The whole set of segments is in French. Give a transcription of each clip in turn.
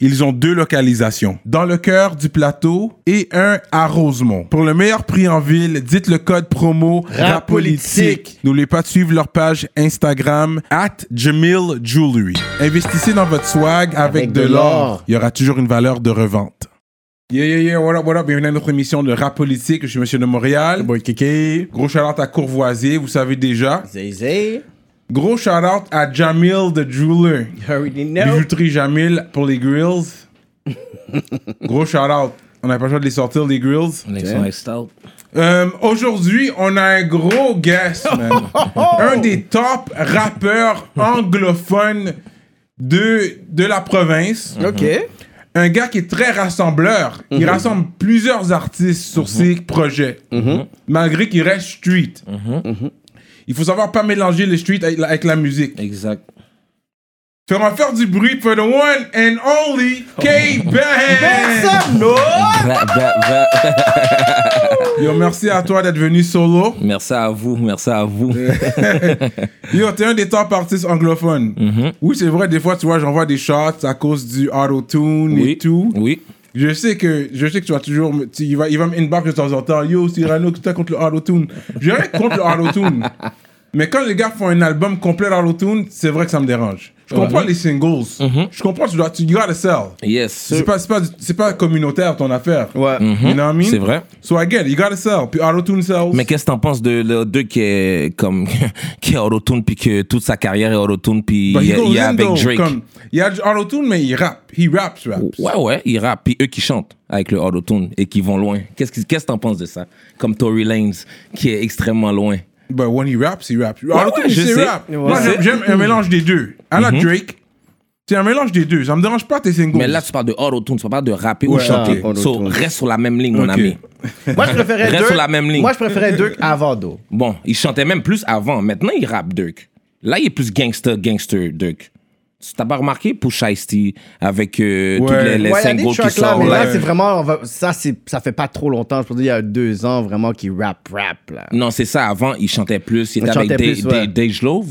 ils ont deux localisations. Dans le cœur du plateau et un à Rosemont. Pour le meilleur prix en ville, dites le code promo RAPOLITIQUE. N'oubliez pas de suivre leur page Instagram at Jamil Jewelry. Investissez dans votre swag avec, Avec de l'or. Il y aura toujours une valeur de revente. Yeah, yeah, yeah, what up, what up? Bienvenue à notre émission de Rap Politique. Je suis Monsieur de Montréal. Boy Kiki. Gros shout-out à Courvoisier, vous savez déjà. Zay Zay. Gros shout-out à Jamil the Jeweler. You already know. Bijouterie Jamil pour les grills. Gros shout-out. On n'a pas le choix de les sortir, les grills. Euh, Aujourd'hui, on a un gros guest, man. un des top rappeurs anglophones de, de la province. OK. Un gars qui est très rassembleur. Il rassemble plusieurs artistes sur ses projets. Malgré qu'il reste street. Il faut savoir pas mélanger le street avec la, avec la musique. Exact. On va faire du bruit pour the one and only K-Bang! Yo, merci à toi d'être venu solo. Merci à vous, merci à vous. Yo, t'es un des top artistes anglophones. Oui, c'est vrai, des fois, tu vois, j'envoie des shots à cause du auto-tune Oui, et tout. Oui. Je sais que je sais que tu vas toujours me, tu- il va il va me inbox de temps en temps. Yo, Cyrano, que t'as contre le auto-tune. J'ai rien contre le auto-tune. Mais quand les gars font un album complet d'auto-tune, c'est vrai que ça me dérange. Je comprends les singles. Je comprends tu dois tu gotta sell. Yes, C'est pas c'est pas c'est pas communautaire ton affaire. Ouais. You know what I mean? C'est vrai. So it, you gotta sell. Puis auto-tune sells. Mais qu'est-ce que t'en penses de le 2 qui est comme qui est puis que toute sa carrière est autotune puis il y a- avec Drake? comme- il y a du auto-tune, mais il rappe. He raps, raps. Ouais ouais, il rappe puis eux qui chantent avec le autotune et qui vont loin. Qu'est-ce que qu'est-ce que t'en penses de ça? Comme Tory Lanez qui est extrêmement loin. But when he raps, he raps. Auto-tune, ouais, c'est rap. Ouais. Moi, j'aime- un mélange des deux. À la Drake, c'est un mélange des deux. Ça me dérange pas tes singles. Mais là tu parles de autotune, tu parles pas de rapper Ouais, ou chanter. ah, So, reste sur la même ligne mon ami. Moi, je préférais Reste Dirk. sur la même ligne. Moi, je préférais Dirk avant Do. Bon, il chantait même plus avant. Maintenant, il rappe Dirk. Là, il est plus gangster, gangster Dirk. Tu T'as pas remarqué pour Shiesty avec euh, Ouais. tous les, les Ouais, il y a des singles qui tracks là, sortent? mais là. là, c'est vraiment. on va- ça, c'est- ça fait pas trop longtemps. Je peux dire, il y a deux ans, vraiment, qui rap, rap, là. Non, c'est ça. Avant, il chantait plus. Il Il était avec chantait Dave ouais. Dave Love.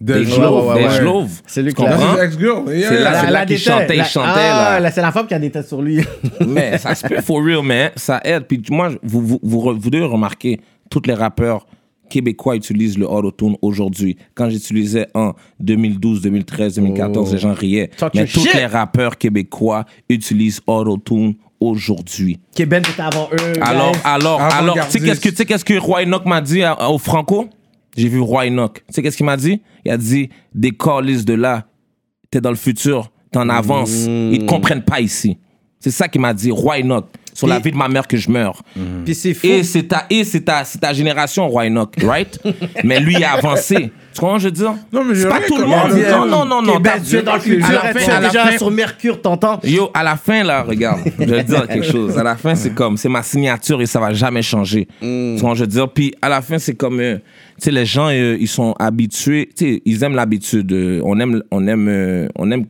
Ouais, Love. ouais, Dej ouais. Love. C'est lui Tu qui l'a- comprends? That's his ex-girl. Yeah, C'est yeah. là- c'est là qu'il chantait, têtes, il la- chantait, Ah, là. là, c'est la femme qui a des têtes sur lui. Mais ça se peut for real, mais ça aide. Puis moi, vous, vous, vous, re- vous devez remarquer, tous les rappeurs québécois utilisent le autotune aujourd'hui. Quand j'utilisais en 2012, 2013, 2014, les gens riaient. Talk Mais tous les rappeurs québécois utilisent autotune aujourd'hui. Ben était avant eux. Alors, guys. alors, alors, tu sais qu'est-ce que, tu sais qu'est-ce que Roy Enoch m'a dit à- au Franco? J'ai vu Roy Enoch. Tu sais qu'est-ce qu'il m'a dit? Il a dit, des de là, t'es dans le futur, t'es en avance, ils te comprennent pas ici. C'est ça qu'il m'a dit, Roy Enoch, sur la vie de ma mère que je meurs. Puis c'est fou. Et c'est ta, et c'est ta, c'est ta génération, Roy Enoch, right? Mais lui, il a avancé. Tu comprends, je veux dire? Non, mais c'est pas tout le monde. Non, non, non, non. Tu es dans le futur, tu es déjà fin- sur Mercure, t'entends? Yo, à la fin, là, regarde, je vais te dire quelque chose. À la fin, c'est comme, c'est ma signature et ça va jamais changer. Tu vois, je veux dire? Puis à la fin, c'est comme, euh, tu sais, les gens, euh, ils sont habitués, tu sais, ils aiment l'habitude. euh, on aime, on aime, euh, on aime,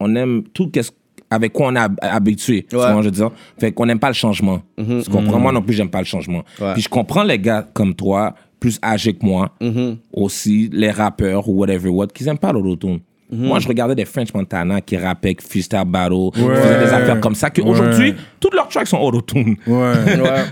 on aime tout qu'est-ce avec quoi on est hab- habitué. Tu vois, je veux dire. Fait qu'on n'aime pas le changement. Tu comprends? Moi non plus, j'aime pas le changement. Ouais. Puis je comprends les gars comme toi, plus âgés que moi, aussi, les rappeurs ou whatever, what, qui n'aiment pas l'autotune. Moi, je regardais des French Montana qui rappaient, freestyle battle, qui faisaient des affaires comme ça, qu'aujourd'hui, toutes leurs tracks sont autotune. Ouais.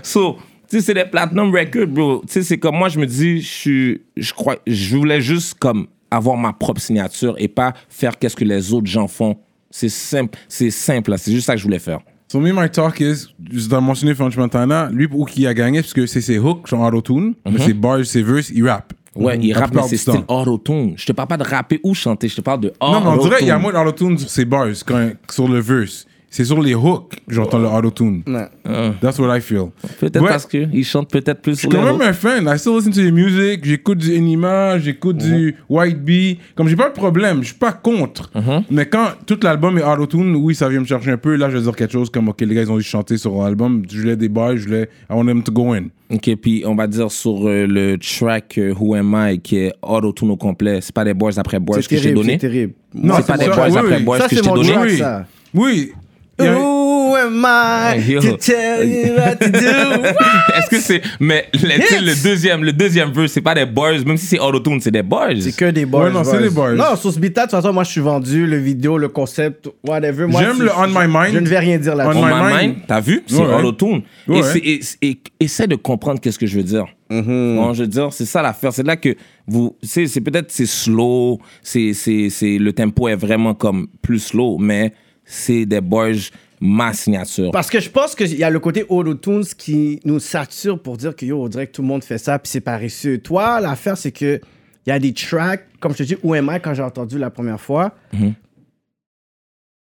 so, tu sais, c'est des platinum records, bro. Tu sais, c'est comme moi, je me dis, je suis, je crois, je voulais juste comme avoir ma propre signature et pas faire qu'est-ce que les autres gens font. C'est simple, c'est simple, là. c'est juste ça que je voulais faire. So me, my talk is, je dois mentionner French Montana, lui, où qui a gagné, parce que c'est ses hooks, son auto-tune, mais ses bars, ses verses, il rappe. Ouais, il La rappe, mais c'est style auto-tune. Je te parle pas de rapper ou chanter, je te parle de Non, mais on dirait qu'il y a auto-tune. moins d'auto-tune sur ses bars, quand, sur le verse. C'est sur les hooks que j'entends le auto-tune. Ouais. Ah. That's what I feel. Peut-être Ouais. parce qu'il chante peut-être plus Je suis sur quand même un fan. I still listen to the music. J'écoute du Enima, j'écoute du White Bee. Comme j'ai pas de problème, je suis pas contre. Mhm. Mais quand tout l'album est auto-tune, oui, ça vient me chercher un peu. Là, je vais dire quelque chose comme, OK, les gars, ils ont dû chanter sur l'album. Je voulais des bars, je voulais, I want them to go in. Ok, puis on va dire sur euh, le track euh, Who Am I qui est auto-tune au complet, c'est pas des boys après boys C'est que terrible, donné. c'est terrible. Non, c'est pas des ça, boys après boys que mon donné. Oui. Who am I to tell you what to do? Est-ce que c'est. Mais le, tu sais, le deuxième, le deuxième verse, c'est pas des boys, même si c'est auto-tune, c'est des boys. C'est que des boys. Ouais, non, c'est boys. des boys. Non, sur ce beat-là, de toute façon, moi, je suis vendu, le vidéo, le concept, whatever. Moi, J'aime le On My Mind. Je ne vais rien dire là-dessus. On My mind. mind, t'as vu? C'est Ouais. auto-tune. Ouais. Et, c'est- et, et- essaie de comprendre qu'est-ce que je veux dire. Bon, je veux dire, c'est ça l'affaire. C'est là que vous, c'est c'est peut-être c'est slow, c'est c'est c'est le tempo est vraiment comme plus slow, mais c'est des boys ma signature. Parce que je pense qu'il y a le côté auto-tunes qui nous sature pour dire que yo, on dirait que tout le monde fait ça, puis c'est paresseux. Toi, l'affaire, c'est que il y a des tracks, comme je te dis, où am I quand j'ai entendu la première fois. Mhm.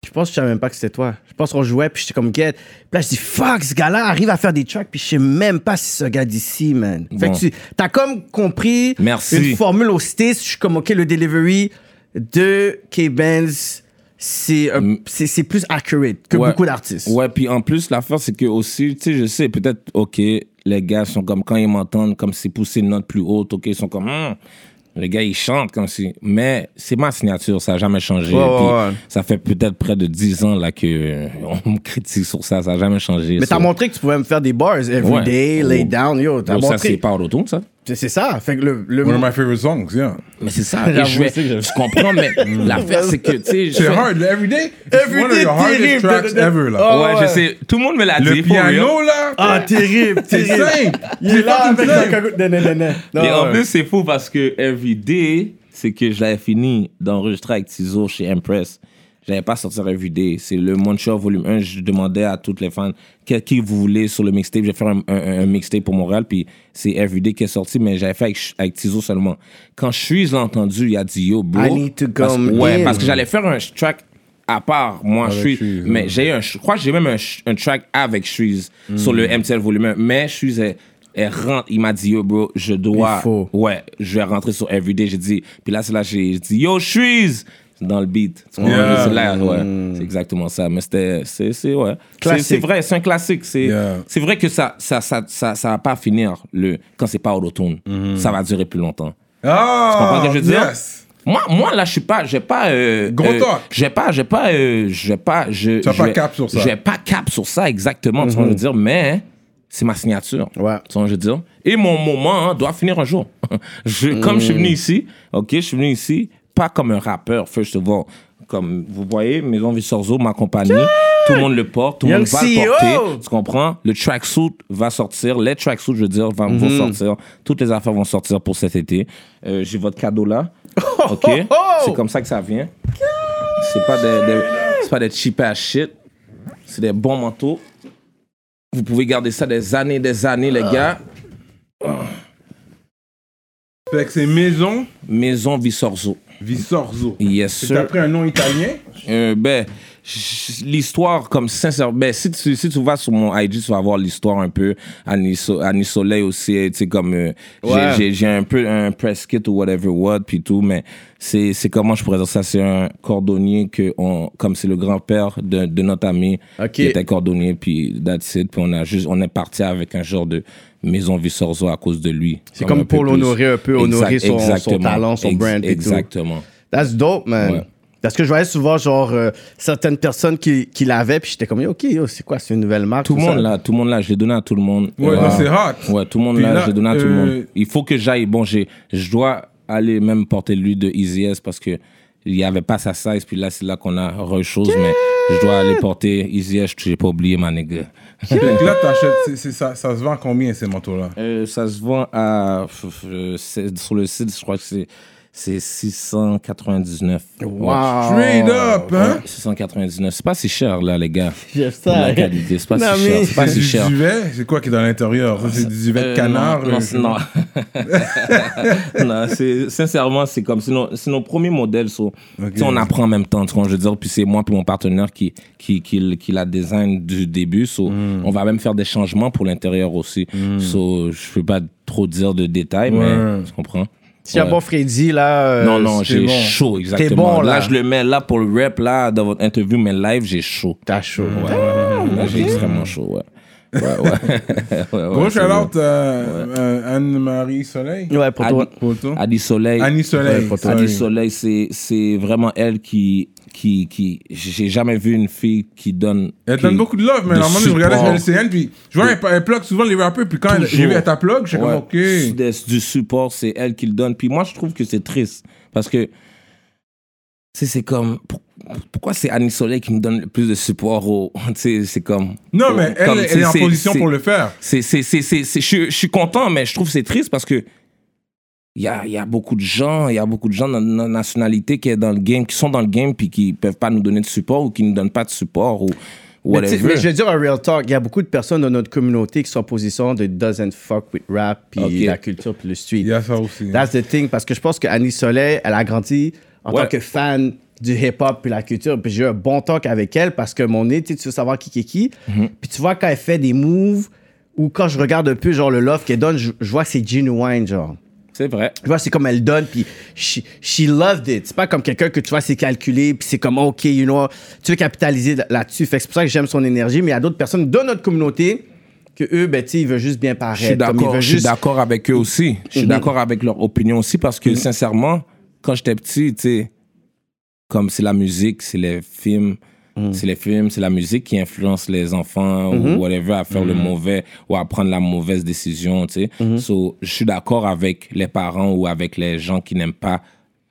Je pense que je savais même pas que c'était toi. Je pense qu'on jouait, puis j'étais comme get. Puis là, je dis fuck, ce gars-là arrive à faire des tracks, puis je sais même pas si ce gars d'ici, man. Fait Bon. que tu as comme compris Merci. une formule au States. Je suis comme, ok, le delivery de K-Benz, c'est un- c'est plus accurate que Ouais. beaucoup d'artistes. Ouais, puis en plus, l'affaire, c'est que aussi, tu sais, je sais, peut-être, OK, les gars sont comme, quand ils m'entendent, comme c'est pousser une note plus haute, OK, ils sont comme, Hum, le gars, il chante comme si. Mais c'est ma signature, ça n'a jamais changé. Ouais, Puis ouais, ouais. Ça fait peut-être près de 10 ans, là, que on me critique sur ça, ça n'a jamais changé. Mais ça. t'as montré que tu pouvais me faire des bars every day, lay Oh. down, yo. T'as Donc, ça, montré. c'est pas ça. C'est c'est ça. Fait que le. le One of my favorite songs, yeah. Mais c'est ça. Et je, vais- je comprends, mais l'affaire, c'est que, tu sais, je C'est fais- hard, le Everyday. It's Everyday, one of your hardest terrible. tracks ever, là. Oh, Ouais, ouais. je sais. Tout le monde me l'a dit. Le piano, là. Ah, terrible, C'est terrible. simple. Il C'est est là avec la cagoule. Non, non, non, non. Non, Et en plus, c'est fou parce que Everyday, c'est que je l'avais fini d'enregistrer avec Tizo chez Empress. J'avais pas sorti Everyday. C'est le Montreal Volume 1. Je demandais à toutes les fans qui vous voulez sur le mixtape. Je vais faire un, un- un mixtape pour Montréal. Puis c'est Everyday qui est sorti, mais j'avais fait avec, avec Tizo seulement. Quand Suisse l'a entendu, il a dit Yo, bro. I need to parce, come Ouais, in. parce que j'allais faire un track à part, moi, Suisse. Suisse, Mais ouais. j'ai eu un, je crois que j'ai même un, un track avec Suisse sur le MTL Volume 1. Mais Suisse est. Elle rentre, il m'a dit, yo, bro, je dois. Il faut. Ouais, je vais rentrer sur Everyday. J'ai dit, puis là, c'est là, j'ai dit, yo, Shreeze! Dans le beat. Tu? Yeah. C'est là, ouais. C'est exactement ça. Mais c'était, c'est, c'est, ouais. C'est, vrai, c'est un classique. C'est, Yeah. c'est vrai que ça, ça, ça, ça, ça va pas finir le, quand c'est pas auto-tune. Ça va durer plus longtemps. Ah, comprends ce que je veux dire? yes. Moi, moi là, je suis pas, j'ai pas. Euh, Gros euh. J'ai pas, j'ai pas, euh, j'ai pas, je. Tu pas cap sur ça. J'ai pas cap sur ça exactement. Tu vois, je veux dire, mais c'est ma signature. Ouais. Tu vois, je veux dire? Et mon moment hein, doit finir un jour. je, Comme je suis venu ici, ok, je suis venu ici pas comme un rappeur, first of all. Comme vous voyez, Maison Vissorzo m'accompagne. Tout le monde le porte, tout le monde va le CEO. porter. Tu comprends? Le tracksuit va sortir, les tracksuits, je veux dire, vont, vont sortir. Toutes les affaires vont sortir pour cet été. Euh, J'ai votre cadeau là. OK? oh! C'est comme ça que ça vient. C'est pas des, des- c'est pas des cheap ass shit. C'est des bons manteaux. Vous pouvez garder ça des années, des années, les gars. Fait que c'est Maison Maison Vissorzo. Visorzo. Yes, C'est sir. après un nom italien? Euh, ben, l'histoire, comme sincère, ben, si tu, si tu vas sur mon IG, tu vas voir l'histoire un peu. Annie, So- Annie Soleil aussi, tu sais, comme, euh, j'ai- Ouais. j'ai, j'ai un peu un press kit ou whatever what, puis tout, mais c'est, c'est comment je pourrais dire ça, c'est un cordonnier que on, comme c'est le grand-père de, de notre ami, Ok. qui était cordonnier, puis that's it, puis on a juste, on est parti avec un genre de maison Vissorzo à cause de lui. C'est comme pour l'honorer un peu, honorer son- son talent, son brand et tout. Exactement. That's dope, man. Ouais. Parce que je voyais souvent, genre, euh, certaines personnes qui, qui l'avaient, puis j'étais comme, OK, c'est quoi, c'est une nouvelle marque? Tout le monde là, tout le monde là, je l'ai donné à tout le monde. Ouais, non, c'est hot. Ouais, tout le monde là, là, j'ai donné à tout le euh, monde. Il faut que j'aille. Bon, j'ai, je dois aller même porter lui de Easy S parce que il y avait pas sa size. Puis là, c'est là qu'on a re-chose. Mais je dois aller porter Easy S. J'ai pas oublié ma nigga. Que là, t'achètes, c'est- c'est- ça, ça se vend combien ces manteaux-là Euh, ça se vend à f- f- euh, c'est- sur le site. Je crois que c'est c'est 699. Wow. Straight up, hein? Ouais, 699. C'est pas si cher, là, les gars. J'aime ça. la qualité, c'est pas Non, si mais- cher. C'est pas C'est si du cher. duvet? C'est quoi qui est dans l'intérieur? C'est du duvet de Euh, canard? Non, non, euh, c'est- non. Sincèrement, c'est comme, c'est nos, premiers modèles. so, sais, on apprend en même temps, tu vois, je veux dire. Puis c'est moi puis mon partenaire qui, qui, qui, qui la design du début. So, Mm. On va même faire des changements pour l'intérieur aussi. So, je peux pas trop dire de détails, mais tu comprends? Si Ouais. bon Freddy, là. euh, non, non, j'ai bon. chaud, exactement. T'es bon, là. là. je le mets là pour le rap, là, dans votre interview, mais live, j'ai chaud. T'as chaud. Ouais, ouais, ouais. Là, j'ai extrêmement chaud, ouais. Ouais, ouais. Ouais, ouais, Gros shout-out euh, euh, Anne-Marie Soleil. Ouais, pour toi. Adi- Pour toi. Adi Soleil. Annie Soleil. Ouais, sorry. Adi Soleil, c'est, c'est vraiment elle qui, qui, qui, j'ai jamais vu une fille qui donne. Elle qui- donne beaucoup de love, mais normalement, je regardais sur LCN, puis je vois, elle, elle plug souvent les rappeurs, puis quand elle- j'ai vu Toujours. elle t'a plug, j'étais comme, Ouais. ok. Du support, c'est elle qui le donne. Puis moi, je trouve que c'est triste. Parce que, c'est comme. pour- pourquoi c'est Annie Soleil qui me donne le plus de support au. Tu sais, c'est comme. Non, au- mais elle, comme, elle c'est- est en position pour le faire. C'est, c'est, c'est, c'est, c'est- je, suis content, mais je trouve que c'est triste parce que il y a, il y a beaucoup de gens, il y a beaucoup de gens dans notre nationalité qui est dans le game, qui sont dans le game puis qui peuvent pas nous donner de support ou qui nous donnent pas de support ou whatever. mais je veux dire un real talk, il y a beaucoup de personnes dans notre communauté qui sont en position de doesn't fuck with rap, puis la culture, puis le street. Il y a ça aussi. That's the thing, parce que je pense que Annie Soleil, elle a grandi en Ouais. tant que fan du hip-hop puis la culture, puis j'ai eu un bon talk avec elle parce que mon nez, tu veux savoir qui qui est qui. Mhm. Puis tu vois quand elle fait des moves ou quand je regarde un peu genre le love qu'elle donne, je, je vois que c'est genuine genre. C'est vrai. Tu vois, c'est comme elle donne, puis she, she loved it. C'est pas comme quelqu'un que tu vois, c'est calculé, puis c'est comme, OK, you know, tu veux capitaliser là-dessus. Fait que c'est pour ça que j'aime son énergie, mais il y a d'autres personnes dans notre communauté que eux, ben, tu ils veulent juste bien paraître. Je suis d'accord, juste- avec eux aussi. Je suis Mhm. d'accord avec leur opinion aussi parce que sincèrement, quand j'étais petit, tu sais, comme c'est la musique, c'est les films, Mhm. c'est les films, c'est la musique qui influence les enfants ou whatever à faire le mauvais ou à prendre la mauvaise décision, tu sais. So, je suis d'accord avec les parents ou avec les gens qui n'aiment pas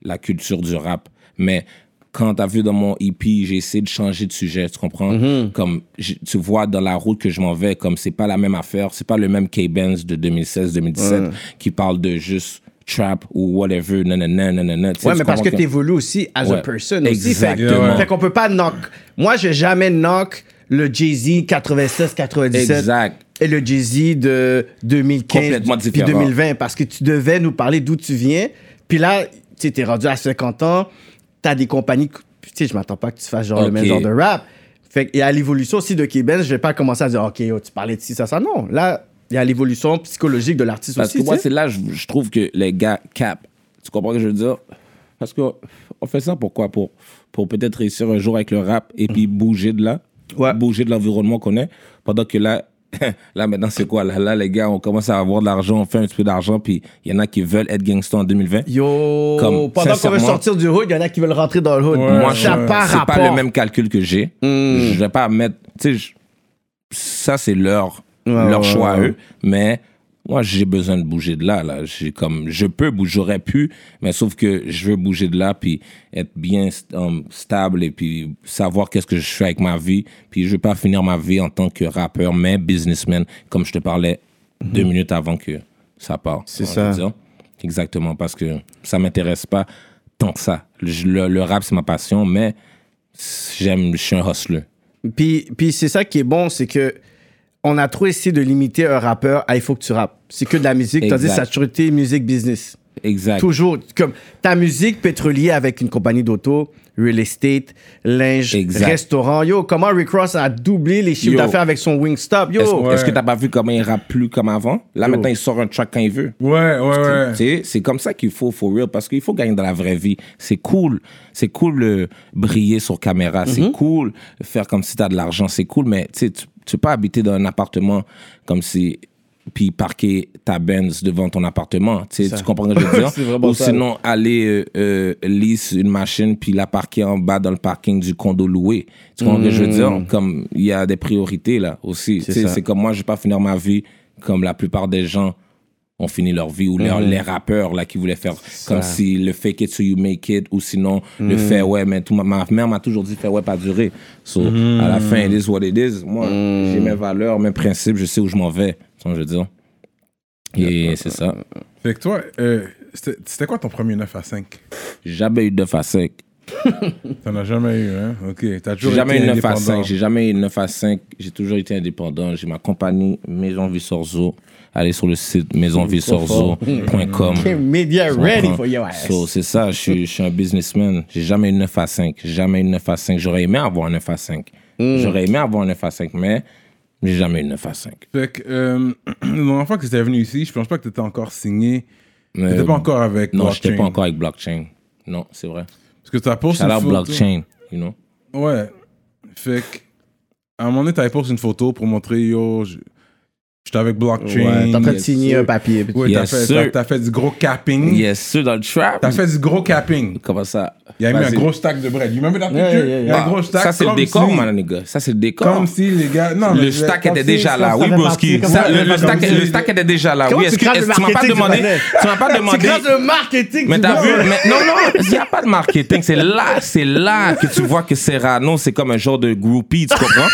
la culture du rap, mais quand t'as vu dans mon EP, j'ai essayé de changer de sujet, tu comprends? Mhm. Comme tu vois dans la route que je m'en vais, comme c'est pas la même affaire, c'est pas le même K-Benz de 2016-2017 qui parle de juste trap ou whatever, nanana, nanana. Ouais, mais parce que comprends tu évolues aussi as a Ouais. person aussi. Fait, Exactement. fait qu'on peut pas knock. Moi, je vais jamais knock le Jay-Z 96-97 Exact. et le Jay-Z de 2015 Complètement puis différent. 2020 parce que tu devais nous parler d'où tu viens. Puis là, tu t'es rendu à 50 ans, t'as des compagnies. Tu sais, je m'attends pas que tu fasses genre le même genre de rap. Fait qu'il y a l'évolution aussi de K-Benz. Je vais pas commencer à dire, OK, yo, tu parlais de ci, ça, ça. Non. Là, il y a l'évolution psychologique de l'artiste Parce aussi. que moi, c'est là je, je trouve que les gars cap. Tu comprends ce que je veux dire? Parce qu'on on fait ça pourquoi? Pour, pour peut-être réussir un jour avec le rap et puis bouger de là. Ouais. Bouger de l'environnement qu'on est. Pendant que là, là maintenant, c'est quoi? Là, là, les gars, on commence à avoir de l'argent, on fait un petit peu d'argent, puis il y en a qui veulent être gangsters en 2020. Yo, Comme, pendant qu'on veut sortir du hood, il y en a qui veulent rentrer dans le hood. Ouais, Moi, ça c'est pas le même calcul que j'ai. Mm. Je vais pas mettre. Tu sais, ça, c'est leur, Ouais, leur ouais, choix à eux. Mais moi, j'ai besoin de bouger de là. là. J'ai comme, je peux bouger, j'aurais pu, mais sauf que je veux bouger de là, puis être bien um, stable et puis savoir qu'est-ce que je fais avec ma vie. Puis je veux pas finir ma vie en tant que rappeur, mais businessman, comme je te parlais deux minutes avant que ça parte. Mhm. C'est ça. Exactement, parce que ça m'intéresse pas tant que ça. Le, le- le rap, c'est ma passion, mais j'aime, je suis un hustler. Puis, puis c'est ça qui est bon, c'est que on a trop essayé de limiter un rappeur à il faut que tu rappes. C'est que de la musique, tandis que Exact. toujours été musique business. Exact. Toujours. Comme ta musique peut être reliée avec une compagnie d'auto, real estate, linge, Exact. restaurant. Yo, comment Rick Ross a doublé les chiffres d'affaires avec son Wingstop? Yo, Est-ce Ouais. est-ce que t'as pas vu comment il rappe plus comme avant? Là, Yo. maintenant, il sort un track quand il veut. Ouais, ouais, ouais. Tu sais, c'est comme ça qu'il faut, for real, parce qu'il faut gagner dans la vraie vie. C'est cool. C'est cool euh, briller sur caméra. Mhm. C'est cool faire comme si t'as de l'argent. C'est cool, mais tu sais, tu tu peux pas habiter dans un appartement comme si puis parquer ta Benz devant ton appartement. Tu sais, tu comprends ce que je veux dire? Ou sinon, aller euh, euh, lease une machine puis la parquer en bas dans le parking du condo loué. Tu comprends ce que je veux dire? Comme, il y a des priorités là aussi. Tu C'est sais. C'est comme moi, je vais pas finir ma vie comme la plupart des gens ont fini leur vie ou leur- les rappeurs là qui voulaient faire comme si le fake it so you make it ou sinon le fait ouais mais tout ma, ma mère m'a toujours dit fait ouais pas durer so à la fin it is what it is moi j'ai mes valeurs mes principes je sais où je m'en vais tu vois ce que je veux dire? Et c'est ça Fait que toi, euh, C'était quoi ton premier 9 à 5 J'ai jamais eu 9 à 5. T'en as jamais eu, hein? Ok. T'as toujours jamais été eu 9 à indépendant. 5. J'ai jamais eu 9 à 5. J'ai toujours été indépendant. J'ai ma compagnie Maison Vissorzo. Allez sur le site maisonvissorzo.com. Media ready for your ass. So, c'est ça, je suis, je suis un businessman. J'ai jamais eu 9 à 5. J'ai jamais eu 9 à 5. J'aurais aimé avoir un 9 à 5. Hmm. J'aurais aimé avoir un 9 à 5, mais j'ai jamais eu 9 à 5. Fait que, euh, la dernière fois que t'étais venu ici, je pense pas que t'étais encore signé. Mais- T'étais pas encore avec Non, Blockchain. j'étais pas encore avec blockchain. Non, c'est vrai. Parce que t'as posté Shout une photo. blockchain, you know. Ouais. Fait que, à un moment donné, t'avais posté une photo pour montrer, yo, je- j'étais avec Blockchain. Ouais, T'es en train de Yes, signer un papier. Ouais, Yes, t'as fait, t'as- t'as fait du gros capping. Yes, sûr, dans le trap. T'as fait du gros capping. Comment ça? Il y a mis un gros stack de bread. You remember that Yeah, picture? yeah, Il y a un gros stack. Ça, c'est le décor, si- man, les gars. Ça, c'est le décor. Comme si les gars. Non, le stack était déjà là, oui, fait broski. Le le stack le était déjà là, oui. tu Est-ce que le tu m'as pas demandé tu m'as pas C'est demandé grâce au marketing. mais t'as vu, non, non, il n'y a pas de marketing. C'est là, c'est là que tu vois que Serrano, c'est comme un genre de groupie, tu comprends?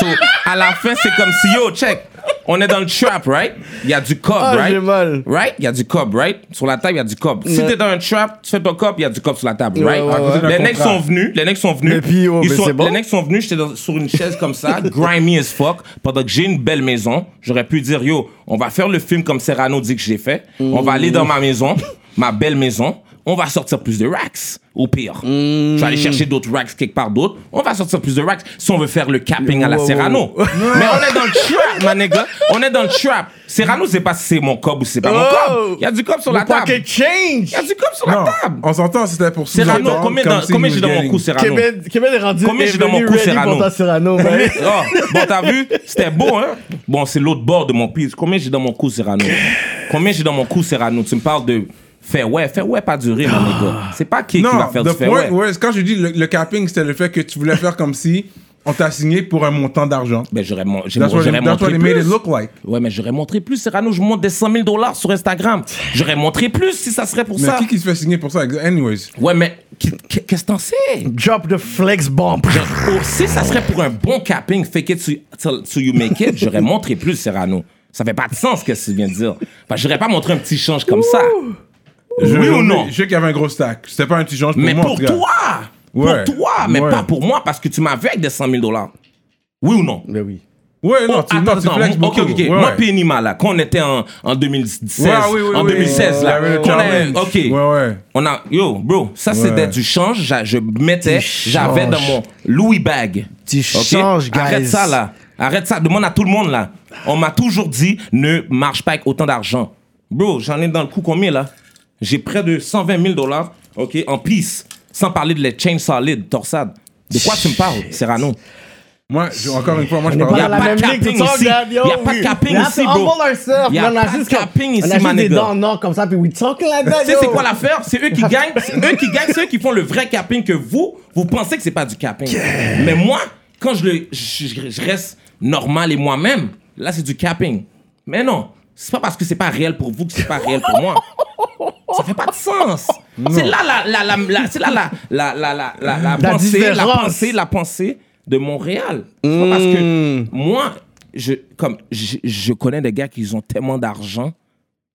So, à la fin, c'est comme si, yo, check, on est dans le trap, right? Il y a du cob, Ah, right? mal. Right? Il y a du cob, right? Sur la table, il y a du cob. Si t'es dans un trap, tu fais ton cob, il y a du cob sur la table, right? ouais, ouais. Les necks sont venus, les necks sont venus. Puis, oh, Ils mais sont- bon. Les necks sont venus, j'étais sur une chaise comme ça, grimy as fuck, pendant que j'ai une belle maison. J'aurais pu dire, yo, on va faire le film comme Serrano dit que j'ai fait. On va aller dans ma maison, ma belle maison. On va sortir plus de racks, au pire. Je vais aller chercher d'autres racks quelque part d'autre. On va sortir plus de racks si on veut faire le capping à la Wow, wow. Serrano. Mais on est dans le trap, ma nigga. On est dans le trap. Serrano, c'est pas si c'est mon cob ou c'est pas mon Oh. cob. Il y a du cob sur la Le table. pocket change. Il y a du cob sur Non, la table. on s'entend, c'était pour Serrano, sous-entendre combien, dans- combien j'ai dans mon cou, Serrano? Québec, Québec est rendu Combien j'ai dans mon cou, Serrano? pour ta Serrano, man. Oh, bon, t'as vu? C'était beau, hein? Bon, c'est l'autre bord de mon piece. Combien j'ai dans mon cou, Serrano? Combien j'ai dans mon cou, Serrano? Tu me parles de faire ouais, faire ouais, pas durer, mon gars. C'est pas qui qui Non, va faire the du point, ouais. ouais, quand je dis le, le capping, c'était le fait que tu voulais faire comme si on t'a signé pour un montant d'argent. Ben, j'aurais mon- what, j'aurais what montré made plus. it look like. Ouais, mais j'aurais montré plus, Serrano. Je monte des 100 000 dollars sur Instagram. J'aurais montré plus si ça serait pour Mais ça. qui qui se fait signer pour ça? Anyways. Ouais, mais qui- qui- qu'est-ce que t'en sais? Drop the flex bomb. Oh, si ça serait pour un bon capping, fake it till, you make it, j'aurais montré plus, Serrano. Ça fait pas de sens ce que tu viens de dire. Enfin, j'aurais pas montré un petit change comme ça. Je- Oui ou non? Je sais qu'il y avait un gros stack. C'était pas un petit change pour Mais moi. en pour tout cas. toi! Ouais. Pour toi, mais Ouais. pas pour moi, parce que tu m'as vu avec des 100 000 dollars. Oui ou non? Mais oui. Ouais, non, Oh, tu, attends, non, tu attends, flexes ok, beaucoup. ok, ok. Ouais, Moi, puis Nima, là, quand on était en, en 2016, Ouais, oui, oui, en oui. 2016, là, Ouais, ouais, qu'on a- challenge. ok, Ouais, ouais. on a, yo, bro, ça c'était Ouais. du change, je mettais, j'avais dans mon Louis bag. Du Ok? change, guys. Arrête ça, là. Arrête ça, demande à tout le monde, là. On m'a toujours dit, ne marche pas avec autant d'argent. Bro, j'en ai dans le coup combien, là? J'ai près de 120 000 dollars, ok, en piece, sans parler de les chains solides, torsade. De quoi tu me parles, Serrano? Moi, je- encore une fois, moi, je parle. Y pas a pas la de capping ici. regardes, yo, Y a pas de capping ici, bro. humble ourselves. Y a Là, on a pas de juste comme- capping On ici, a juste des dents non comme ça, puis we talking like that, Tu sais, c'est quoi l'affaire? C'est eux qui gagnent. C'est eux qui gagnent, c'est eux qui font le vrai capping que vous, vous pensez que c'est pas du capping. Mais moi, quand je, le, je, je- je reste normal et moi-même, là, c'est du capping. Mais non, c'est pas parce que c'est pas réel pour vous que c'est pas réel pour moi. Ça fait pas de sens. C'est là la, la, la, la- c'est là la, la, la, la, la, la La pensée, la pensée, la pensée de Montréal. C'est pas parce que moi, je, comme, je, je connais des gars qui ont tellement d'argent,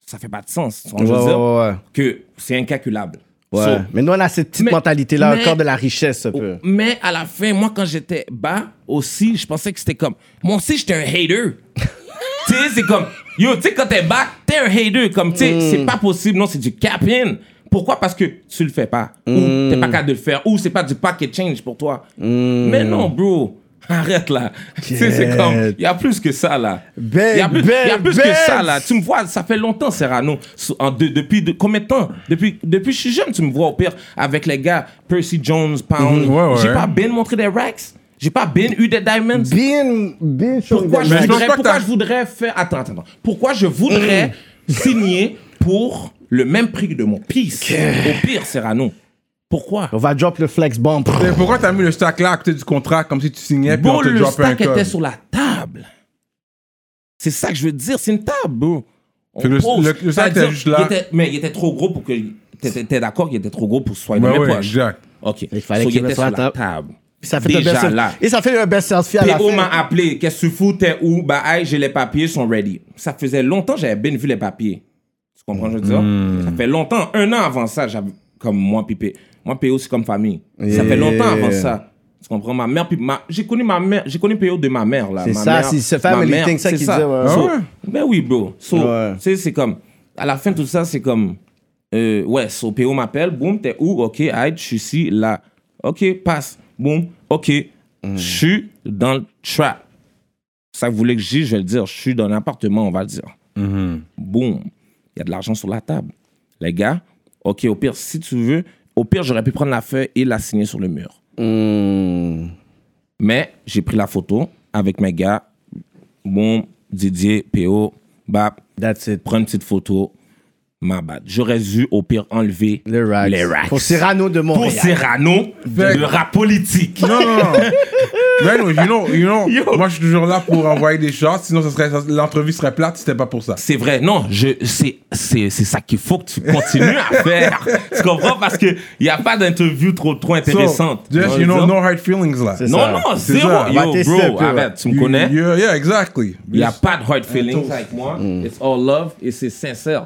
ça fait pas de sens. Je veux Ouais, dire? ouais, ouais. que c'est incalculable. So, mais nous, on a cette petite mentalité-là, encore de la richesse, un peu. mais à la fin, moi, quand j'étais bas aussi, je pensais que c'était comme. Moi aussi, j'étais un hater. tu sais, c'est comme. Yo, tu sais, quand t'es bas, t'es un hater. Comme, tu sais, Mm. c'est pas possible. Non, c'est du cap-in. Pourquoi? Parce que tu le fais pas. Mm. Ou t'es pas capable de le faire. Ou c'est pas du packet change pour toi. Mm. Mais non, bro. Arrête là. Tu sais, c'est comme. Il y a plus que ça là. Il y a plus, y a plus que ça là. Tu me vois, ça fait longtemps, Serrano. En de- depuis de- combien de temps? Depuis, depuis que je suis jeune, tu me vois au pire avec les gars Percy Jones, Pound. Mhm, ouais, ouais. J'ai pas bien montré des racks. J'ai pas bien eu des diamonds. Bien, bien Pourquoi, je voudrais, pourquoi je voudrais faire. Attends, attends, attends. Pourquoi je voudrais signer pour le même prix de mon piece Au pire, Serrano. Pourquoi? On va drop le flex bomb. Mais pourquoi t'as mis le stack là à côté du contrat comme si tu signais puis on te le dropait un stack code? était sur la table. C'est ça que je veux dire, c'est une table, bro. On le- pose. le- le stack était juste là. il était- mais il était trop gros pour que. T'es d'accord qu'il était trop gros pour une Ouais, ouais, exact. Ok. Il fallait So, qu'il était sur la table. table. Ça fait Déjà un best là. Et ça fait un best selfie à la m'a appelé. Qu'est-ce que tu fous? T'es où? Bah, hey, j'ai les papiers, sont ready. Ça faisait longtemps j'avais bien vu les papiers. Tu comprends, je veux dire? Ça fait longtemps, un an avant ça, j'avais, comme moi, puis P- moi, PO, c'est comme famille. Ça fait longtemps avant ça. Tu comprends? Ma mère, puis ma, j'ai connu ma mère, j'ai connu PO de ma mère, là. C'est Ma ça, c'est ce family mère, thing, ça qu'il disait, ouais. So, Ah ouais? Ben oui, bro. So, Ouais. tu sais, c'est comme, à la fin, tout ça, c'est comme, euh, ouais, so PO m'appelle, boum, t'es où? Ok, aïe, je suis ici, là. Ok, passe, boum, ok. Je suis dans le trap. Ça, vous voulez que je dise, je vais le dire. Je suis dans un appartement, on va le dire. Boum, il y a de l'argent sur la table. Les gars, ok, au pire, si tu veux, au pire, j'aurais pu prendre la feuille et la signer sur le mur. Hmm. Mais j'ai pris la photo avec mes gars. Bon, Didier, PO, Bap, That's it. prends une petite photo. Ma bad. J'aurais dû au pire enlever Les racks. les racks. Pour Cyrano de Pour Montréal. Cyrano, le rap politique. Non, non, non. Man, you know, you know, Yo. moi je suis toujours là pour envoyer des shots, sinon ça serait, l'entrevue serait plate si c'était pas pour ça. C'est vrai, non, je, c'est, c'est, c'est ça qu'il faut que tu continues à faire. Tu comprends? Parce qu'il n'y a pas d'interview trop, trop intéressante. So, just, you know, no hard feelings là. Non, ça. non, C'est zéro. Yo, un bro, peu, arrête, tu me connais? Yeah, yeah, exactly. Il n'y a pas de hard feelings avec moi. It's all love et c'est sincère.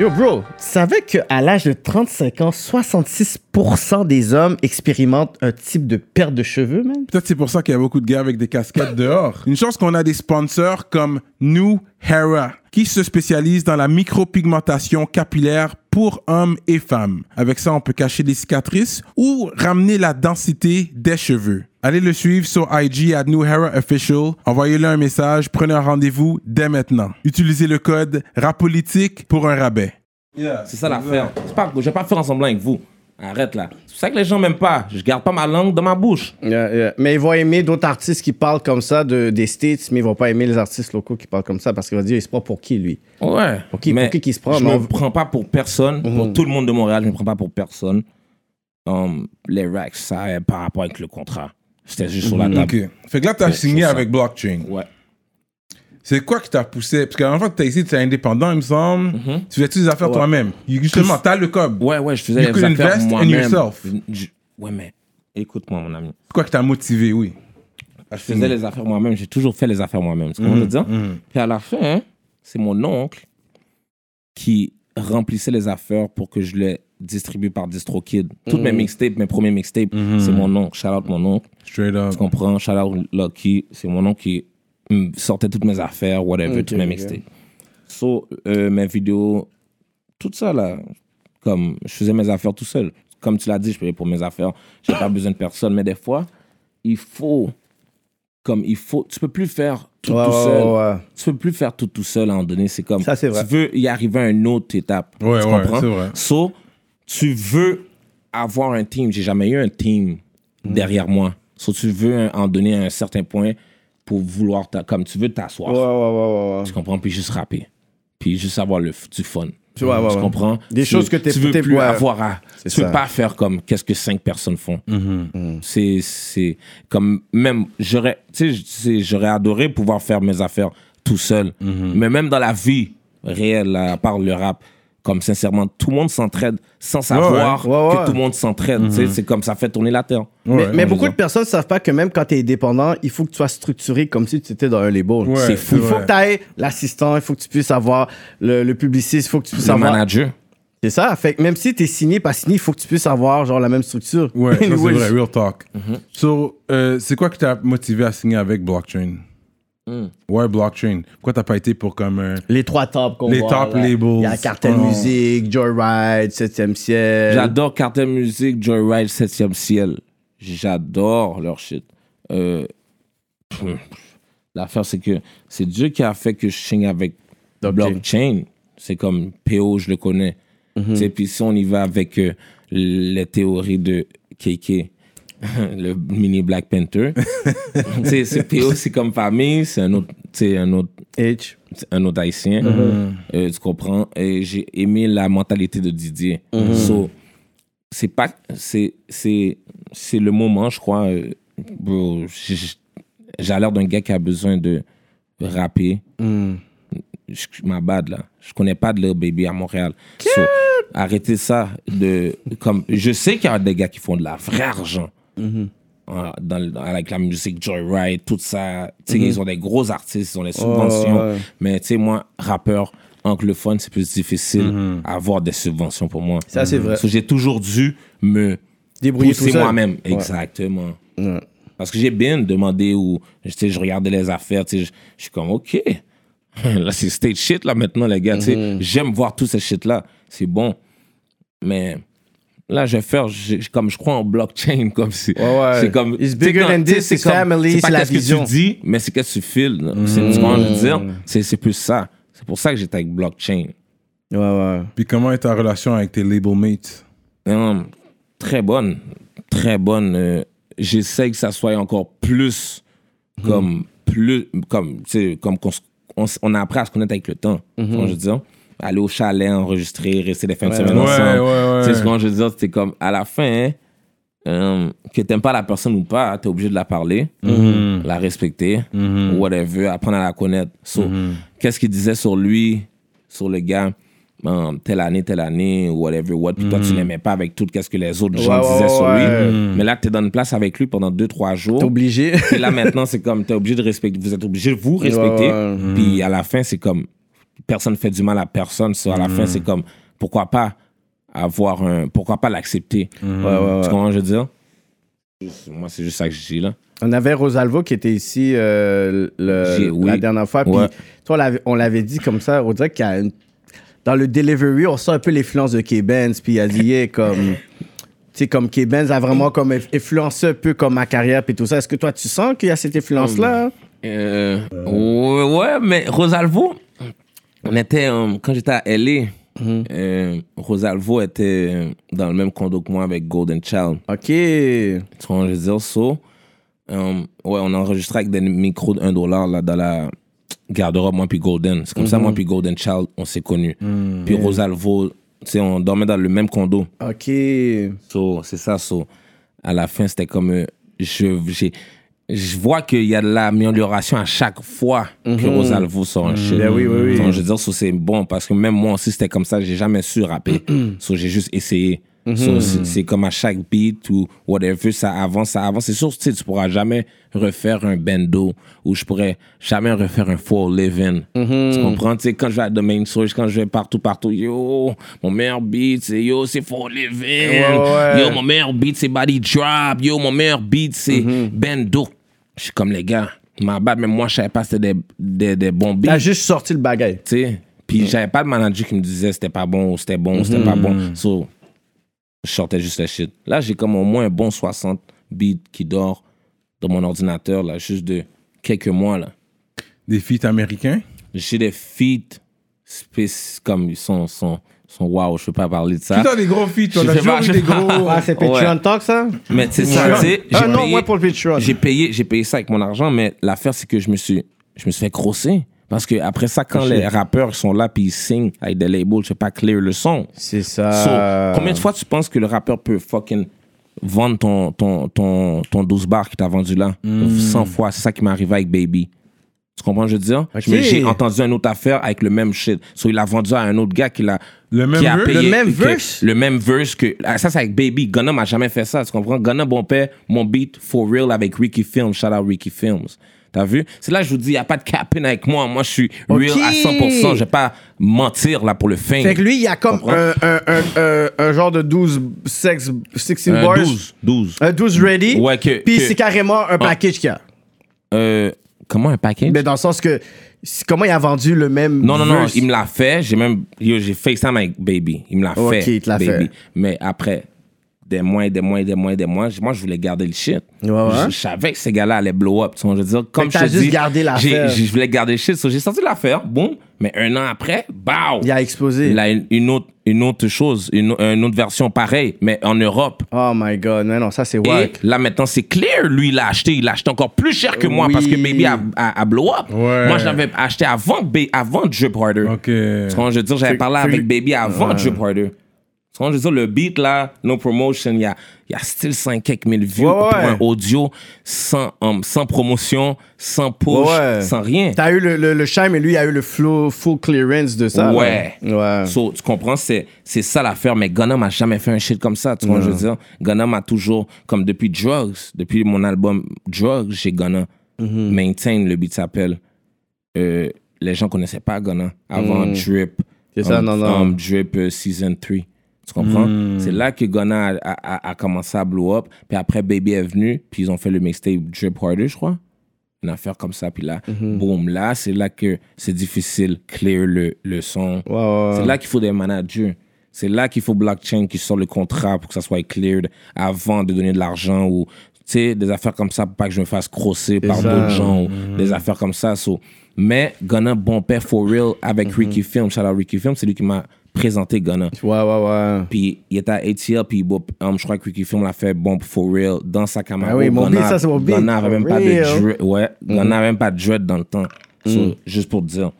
Yo, bro, tu savais qu'à l'âge de 35 ans, 66% des hommes expérimentent un type de perte de cheveux, man? Peut-être c'est pour ça qu'il y a beaucoup de gars avec des casquettes dehors. Une chance qu'on a des sponsors comme New Hera, qui se spécialise dans la micropigmentation capillaire pour hommes et femmes. Avec ça, on peut cacher les cicatrices ou ramener la densité des cheveux. Allez le suivre sur IG à New Hera Official. Envoyez-le un message, prenez un rendez-vous dès maintenant. Utilisez le code RAPOLITIQUE pour un rabais. C'est ça l'affaire. Je vais pas faire ensemble avec vous. Arrête là. C'est pour ça que les gens m'aiment pas. Je garde pas ma langue dans ma bouche. Yeah, yeah. Mais ils vont aimer d'autres artistes qui parlent comme ça de, des States, mais ils vont pas aimer les artistes locaux qui parlent comme ça parce qu'ils vont dire, il se prend pour qui, lui? Ouais. Pour qui- Mais pour qui qu'il se prend, Je mais me on- Mhm. prends pas pour personne. Pour tout le monde de Montréal, je me prends pas pour personne. Um, les racks, ça est par rapport avec le contrat. C'était juste sur la table. Ok. Fait que là, tu as signé avec Blockchain. Ouais. C'est quoi qui t'a poussé? Parce qu'à fois que tu as ici, tu es indépendant, il me semble. Tu fais toutes les affaires Ouais. toi-même? Justement, tu as le cob. Ouais, ouais, je faisais You les affaires invest in moi-même. yourself. Je- Ouais, mais écoute-moi, mon ami. C'est quoi qui t'a motivé, oui Je faisais les affaires moi-même. J'ai toujours fait les affaires moi-même. Tu comprends ce que je veux dire? Puis à la fin, hein, c'est mon oncle qui remplissait les affaires pour que je les distribue par DistroKid. Toutes mes mixtapes, mes premiers mixtapes, c'est mon oncle. Shout out mon oncle. Straight up. Tu comprends? Shout out Lucky. C'est mon oncle qui mm, sortait toutes mes affaires, whatever, Ok, toutes mes mixtapes. So, euh, mes vidéos, tout ça là, comme je faisais mes affaires tout seul. Comme tu l'as dit, je payais pour mes affaires. J'ai pas besoin de personne. Mais des fois, il faut, comme il faut, tu peux plus faire tout Ouais, tout ouais, seul. ouais, ouais. Tu peux plus faire tout tout seul à un moment donné. C'est comme, Ça, c'est vrai. tu veux y arriver à une autre étape. Ouais, tu ouais, comprends? c'est vrai. So, tu veux avoir un team. J'ai jamais eu un team derrière moi. So, tu veux en donner à un certain point pour vouloir, comme tu veux t'asseoir. Ouais, ouais, ouais, ouais, ouais. Tu comprends? Puis juste rapper. Puis juste avoir le, du fun. Tu vois, ouais, tu ouais. comprends? Des Tu- choses que tu veux plus ouais. avoir à. Tu veux ça. pas faire comme qu'est-ce que cinq personnes font. C'est, c'est comme même j'aurais, tu sais, j'aurais adoré pouvoir faire mes affaires tout seul. Mais même dans la vie réelle, à part le rap, comme sincèrement, tout le monde s'entraide sans savoir ouais, ouais. que tout le monde s'entraide. sais, C'est comme ça fait tourner la terre. Mais, Ouais, mais je beaucoup de personnes ne savent pas que même quand tu es indépendant, il faut que tu sois structuré comme si tu étais dans un label. Ouais, c'est fou. Il faut que tu ailles l'assistant, il faut que tu puisses avoir le, le publiciste, il faut que tu puisses Le avoir. manager. C'est ça. Fait que même si tu es signé, pas signé, il faut que tu puisses avoir genre la même structure. Ouais, ça, c'est vrai, real talk. Mhm. So, euh, c'est quoi qui t'a motivé à signer avec Blockchain? Hmm. Ouais, Blockchain. Pourquoi t'as pas été pour comme un. Les trois tops qu'on Les voit, top là. labels? Il y a Cartel Oh. Music, Joyride, 7e ciel. J'adore Cartel Music, Joyride, 7e ciel. J'adore leur shit. Euh, L'affaire, c'est que c'est Dieu qui a fait que je signe avec Blockchain. Blockchain. C'est comme PO, je le connais. Sais, Puis si on y va avec euh, les théories de KK, le mini Black Panther. C'est PO, c'est comme famille, c'est un autre, c'est un autre, H. un autre haïtien. Euh, tu comprends? Et j'ai aimé la mentalité de Didier. So, c'est pas, c'est, c'est, c'est le moment, je crois. euh, j'ai- l'air d'un gars qui a besoin de rapper. Je ma bad là. Je connais pas de Lil Baby à Montréal. So, arrêtez ça de comme je sais qu'il y a des gars qui font de la vraie argent. Dans, le- avec la musique Joyride, tout ça. Tu sais, Ils ont des gros artistes, ils ont des subventions. ouais. Mais tu sais, moi, rappeur anglophone, c'est plus difficile à avoir des subventions pour moi. Ça, c'est vrai. So, j'ai toujours dû me Débrouiller tout moi-même. Ouais. Exactement. Ouais. Parce que j'ai bien demandé où, tu sais, je regardais les affaires, tu sais, je suis comme, OK. Là, c'est stage shit, là, maintenant, les gars, tu sais. Mm-hmm. J'aime voir tout ce shit-là. C'est bon. Mais là, je vais faire, comme je crois en blockchain, comme si. Ouais, ouais. C'est comme. It's bigger than this, c'est it's comme- family, C'est pas c'est la que vision. tu dis, mais c'est qu'est-ce que tu files. C'est comprends ce que je veux dire? C'est c'est plus ça. C'est pour ça que j'étais avec blockchain. Ouais, ouais. Puis comment est ta relation avec tes label mates? Non, très bonne. Très bonne. euh, J'essaie que ça soit encore plus comme plus comme tu sais comme on, on a appris à se connaître avec le temps. Ce que je veux dire? Aller au chalet enregistrer rester des fins de semaine ensemble. Tu sais ce que je veux dire c'est comme à la fin euh, que t'aimes pas la personne ou pas, t'es obligé de la parler, la respecter, whatever, apprendre à la connaître. So, Qu'est-ce qu'il disait sur lui, sur le gars, um, telle année, telle année, whatever, what, puis toi tu l'aimais pas avec tout ce que les autres gens Ouais, ouais, disaient sur ouais. lui. Mais là, t'es dans une place avec lui pendant deux, trois jours. T'es obligé. Et là maintenant, c'est comme, t'es obligé de respecter, vous êtes obligé de vous respecter. Puis à la fin, c'est comme, personne fait du mal à personne. So, à la fin, c'est comme, pourquoi pas avoir un, pourquoi pas l'accepter? Ouais, ouais. Tu comprends je veux dire? Moi, c'est juste ça que je dis là. On avait Rosalvo qui était ici euh, le- J'ai- oui. la dernière fois. Puis, toi, on l'avait- dit comme ça. On dirait qu'il y a une- Dans le delivery, on sent un peu l'influence de K-Benz. Puis il a dit, yeah, comme. Tu sais, comme K-Benz a vraiment comme inf- influencé un peu comme ma carrière. Puis tout ça. Est-ce que toi, tu sens qu'il y a cette influence-là? Euh, ouais, mais Rosalvo, on était, euh, quand j'étais à LA, euh, Rosalvo était euh, dans le même condo que moi avec Golden Child. OK. Tu vois, je veux dire, so, euh, ouais, on a enregistré avec des micros de 1 dollar là, dans la garde-robe, moi puis Golden. C'est comme ça, moi puis Golden Child, on s'est connus. Puis Rosalvo, tu sais, on dormait dans le même condo. OK. So, c'est ça, so. À la fin, c'était comme. euh, je, j'ai- je vois qu'il y a de l'amélioration à chaque fois que Rosalvo sort un shit. Ben oui, oui, oui. So, je veux dire, c'est bon parce que même moi aussi, c'était comme ça. J'ai jamais su rapper. so, j'ai juste essayé. So, c'est- comme à chaque beat ou whatever, ça avance, ça avance. C'est sûr, tu tu pourras jamais refaire un bendo ou je pourrais jamais refaire un full living. Tu comprends? Tu sais, quand je vais à The Main Source, quand je vais partout, partout, yo, mon meilleur beat, c'est yo, c'est full living. ouais. Yo, mon meilleur beat, c'est Body Drop. Yo, mon meilleur beat, c'est Bendo. Je suis comme les gars. Ma bad, même moi, je savais pas que c'était des, des, des bons beats T'as juste sorti le bagage. tu sais? Puis j'avais pas de manager qui me disait c'était pas bon ou c'était bon ou c'était pas bon. So, je sortais juste le shit. Là, j'ai comme au moins un bon 60 beats qui dort dans mon ordinateur, là, juste de quelques mois, là. Des feats américains? J'ai des feats spéc- comme ils sont, sont, sont wow, je peux pas parler de ça. Putain, des gros feats, toujours eu je des gros... Ah, c'est Patreon Ouais. Talk, ça? Mais tu sais ça, tu sais, Ah j'ai non, payé- moi pour le Patreon. J'ai payé, j'ai payé ça avec mon argent, mais l'affaire, c'est que je me suis, je me suis fait grosser. Parce que après ça, quand les rappeurs sont là puis ils signent avec des labels, je sais pas clear le son. C'est So, ça. combien de fois tu penses que le rappeur peut fucking vendre ton, ton, ton, ton 12 bars qu'il t'a vendu là? Hmm. 100 fois. C'est ça qui m'est arrivé avec Baby. Tu comprends, je veux dire? Je me- Ok. J'ai entendu une autre affaire avec le même shit. So, il a vendu à un autre gars qui l'a. Le même qui a payé- Le même que- verse? Le même verse que. ah, Ça, c'est avec Baby. Gunna m'a jamais fait ça. Tu comprends? Gunna, bon père, mon beat for real avec Ricky Films. Shout out Ricky Films. T'as vu? C'est là que je vous dis, il n'y a pas de capping avec moi. Moi, je suis real Ok. à 100%. Je vais pas mentir là pour le fame. Fait que lui, il y a comme un, un, un, genre de 12 sex, 16 Euh, bars. 12. 12. Un 12 ready. Ouais, que- Puis c'est carrément un package qu'il y a. Euh, comment un package? Mais dans le sens que, comment il a vendu le même. Non, non, non, il me l'a fait. J'ai même, j'ai FaceTime avec Baby. Il me l'a Ok, fait. il te l'a fait. Mais après, des mois et des mois et des mois et des mois. Moi, je voulais garder le shit. Ouais, ouais. Je, je savais que ces gars-là allaient blow up. Tu vois, je veux dire, comme je te juste dis, gardé l'affaire. Je voulais garder le shit. So, j'ai sorti l'affaire, boum. Mais un an après, bow! Il a explosé. Il a une, une autre, une autre chose, une, une autre version pareille, mais en Europe. Oh my god, non, non, ça c'est wack. là, maintenant, c'est clair. Lui, il l'a acheté. Il l'a acheté encore plus cher que moi Oui. parce que Baby a, a, a blow up. Ouais. Moi, je l'avais acheté avant, avant Drip Harder. Ok. Tu comprends, je veux dire, j'avais parlé avec Baby avant Drip Harder. Tu comprends, je veux dire, le beat là, no promotion, il y a, y a still 5 quelques mille views Ouais, pour ouais. un audio sans, um, sans promotion, sans push, Ouais. sans rien. T'as eu le, le, le shine, mais lui a eu le flow, full clearance de ça. là. Ouais. Ouais. So, tu comprends, c'est, c'est ça l'affaire. Mais Gunna m'a jamais fait un shit comme ça. Tu vois, je veux dire. Gunna m'a toujours, comme depuis Drugs, depuis mon album Drugs, j'ai Gunna. Mhm. Maintain, le beat s'appelle. Euh, les gens connaissaient pas Gunna avant Drip. Mhm. C'est ça, um, non, non. um, Drip euh, Season 3. Tu comprends? Mhm. C'est là que Gunna a, a- commencé à blow up. Puis après, Baby est venu. Puis ils ont fait le mixtape Drip Harder, je crois. Une affaire comme ça. Puis là, Mhm. boum, là, c'est là que c'est difficile, clear le, le son. C'est là qu'il faut des managers. C'est là qu'il faut blockchain qui sort le contrat pour que ça soit cleared avant de donner de l'argent ou tu sais des affaires comme ça pour pas que je me fasse crosser par d'autres gens ou des affaires comme ça. So. Mais Gunna bon père for real avec Ricky Film, shout out Ricky Film, c'est lui qui m'a présenté Gunna. Ouais, ouais, ouais. Puis il était à ATL, puis bon, um, je crois que Ricky Film l'a fait bon for real dans sa caméra. Ah oui, mon beat, ça, c'est mon beat. Gunna avait même pas de dread. Ouais, Gunna avait même pas de dread dans le temps. So, Mm. Juste pour te dire.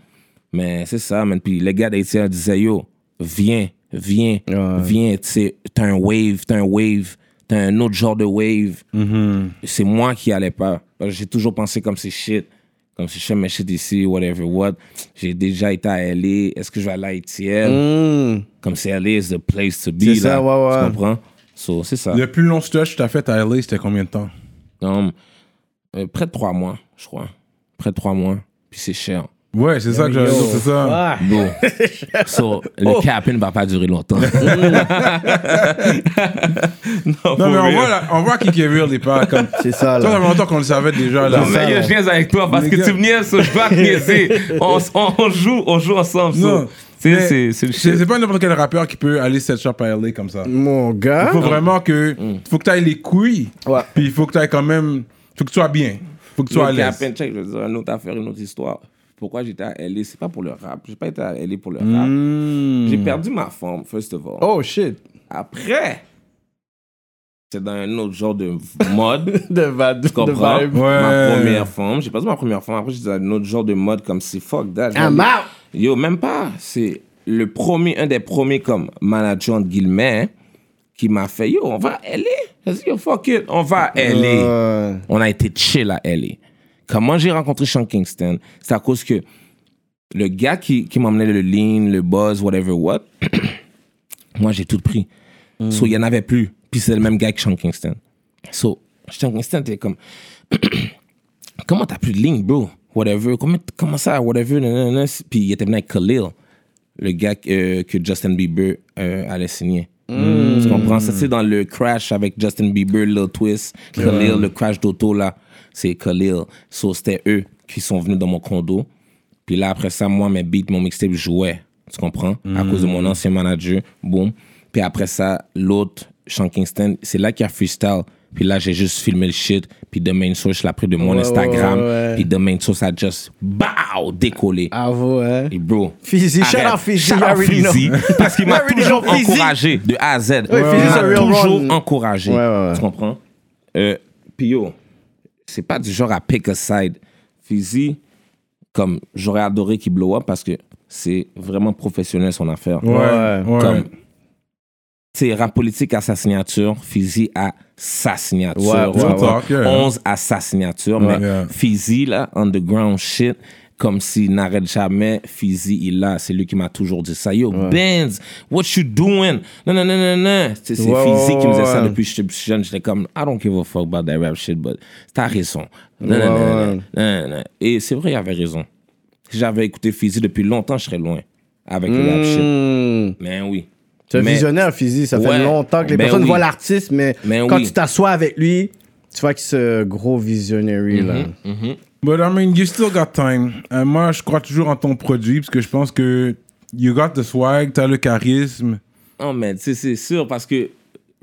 Mais c'est ça, man. Puis les gars d'ATL disaient, yo, viens, viens, Ouais. viens. Tu sais, t'as un wave, t'as un wave, t'as un autre genre de wave. Mm-hmm. C'est moi qui allais pas. J'ai toujours pensé comme c'est shit. Comme si je fais mes shit ici, whatever, what. J'ai déjà été à LA. Est-ce que je vais aller à ATL? Mm. Comme c'est LA is the place to be. C'est ça, là. ouais, ouais. Tu comprends? So, c'est ça. Le plus long stretch que t'as fait à LA, c'était combien de temps? Comme, euh, près de trois mois, je crois. Près de trois mois. Puis c'est cher. Ouais, c'est ça que dire, c'est ça. Bon. so, le Oh. cap ne va pas durer longtemps. non, Non, mais on voit, là- on voit qui est real et pas comme. C'est ça, Toi, ça là. fait longtemps qu'on le savait déjà, là. Non, mais je niaise avec toi parce que tu me niaises, so je dois te niaiser. On, on, on joue, on joue ensemble. so. Non. C'est Mais c'est- pas n'importe quel rappeur qui peut aller set shop à LA comme ça. Mon gars. Il faut vraiment que. faut que tu les couilles. Ouais. Puis il faut que tu quand même. faut que tu sois bien. faut que tu sois à Le l'aise. Check, je veux dire, une autre affaire, une autre histoire. Pourquoi j'étais à LA, c'est pas pour le rap. J'ai pas été à LA pour le rap. Hmm. J'ai perdu ma forme, first of all. Oh shit. Après, c'est dans un autre genre de mode. De, va- de, Tu comprends? vibe. Ouais. Ma première forme. J'ai perdu ma première forme. Après, j'étais dans un autre genre de mode comme c'est fuck that. I'm out. Yo, même pas. C'est le premier, un des premiers comme manager entre guillemets qui m'a fait yo, on va à LA. J'ai dit yo, fuck it, on va à LA. On a été chill à LA. Comment j'ai rencontré Sean Kingston? C'est à cause que le gars qui, qui m'emmenait le lean, le buzz, whatever what, moi j'ai tout pris. So, il y en avait plus. Puis c'est le même gars que Sean Kingston. So, Sean Kingston était comme, comment t'as plus de ligne, bro? Whatever. Comment, comment ça, whatever? nanana. Puis il était venu avec Khalil, le gars euh, que Justin Bieber euh, allait signer. Tu comprends? Ça, c'est dans le crash avec Justin Bieber, Lil Twist, Khalil, le crash d'auto, là. C'est Khalil. So, c'était eux qui sont venus dans mon condo. Puis là, après ça, moi, mes beats, mon mixtape jouait. Tu comprends? À cause de mon ancien manager. Boum. Puis après ça, l'autre, Sean Kingston, c'est là qu'il y a freestyle. Puis là, j'ai juste filmé le shit. Puis The Main Source, je l'ai pris de mon Ouais, Instagram. ouais, ouais. Puis The Main Source a just, bow, décollé. Avoue, hein. Et bro. Fizzy, shout out Fizzy, Shout out. Fizzy, Parce qu'il m'a toujours encouragé de A à Z. Ouais, il m'a toujours encouragé. Ouais, ouais, ouais. Tu comprends? Euh, Puis yo, c'est pas du genre à pick a side. Fizzy, comme j'aurais adoré qu'il blow up parce que c'est vraiment professionnel son affaire. Ouais, Ouais. ouais. Comme, sais, rap politique à sa signature, Fizzy a sa signature. Ouais, ouais, ouais. Yeah. 11 à sa signature, mais Yeah. Fizzy, là, underground shit, comme s'il n'arrête jamais, Fizzy, il l'a. C'est lui qui m'a toujours dit ça. Yo, Benz, what you doing? Non, non, non, non, non. C'est ouais, qui me disait ça depuis que j'étais plus jeune. J'étais comme, I don't give a fuck about that rap shit, but t'as raison. Non, non, non, non. Et c'est vrai, il avait raison. Si j'avais écouté Fizzy depuis longtemps, je serais loin avec le rap shit. Hmm. Mais oui. C'est un Mais- visionnaire, Fizzy. Ça fait longtemps que les personnes oui. voient l'artiste, mais, Mais quand oui. tu t'assois avec lui, tu vois c'est un gros visionnaire, là. Mhm. But I mean, you still got time. Euh, moi, je crois toujours en ton produit parce que je pense que you got the swag, t'as le charisme. Non, mais c'est sûr parce que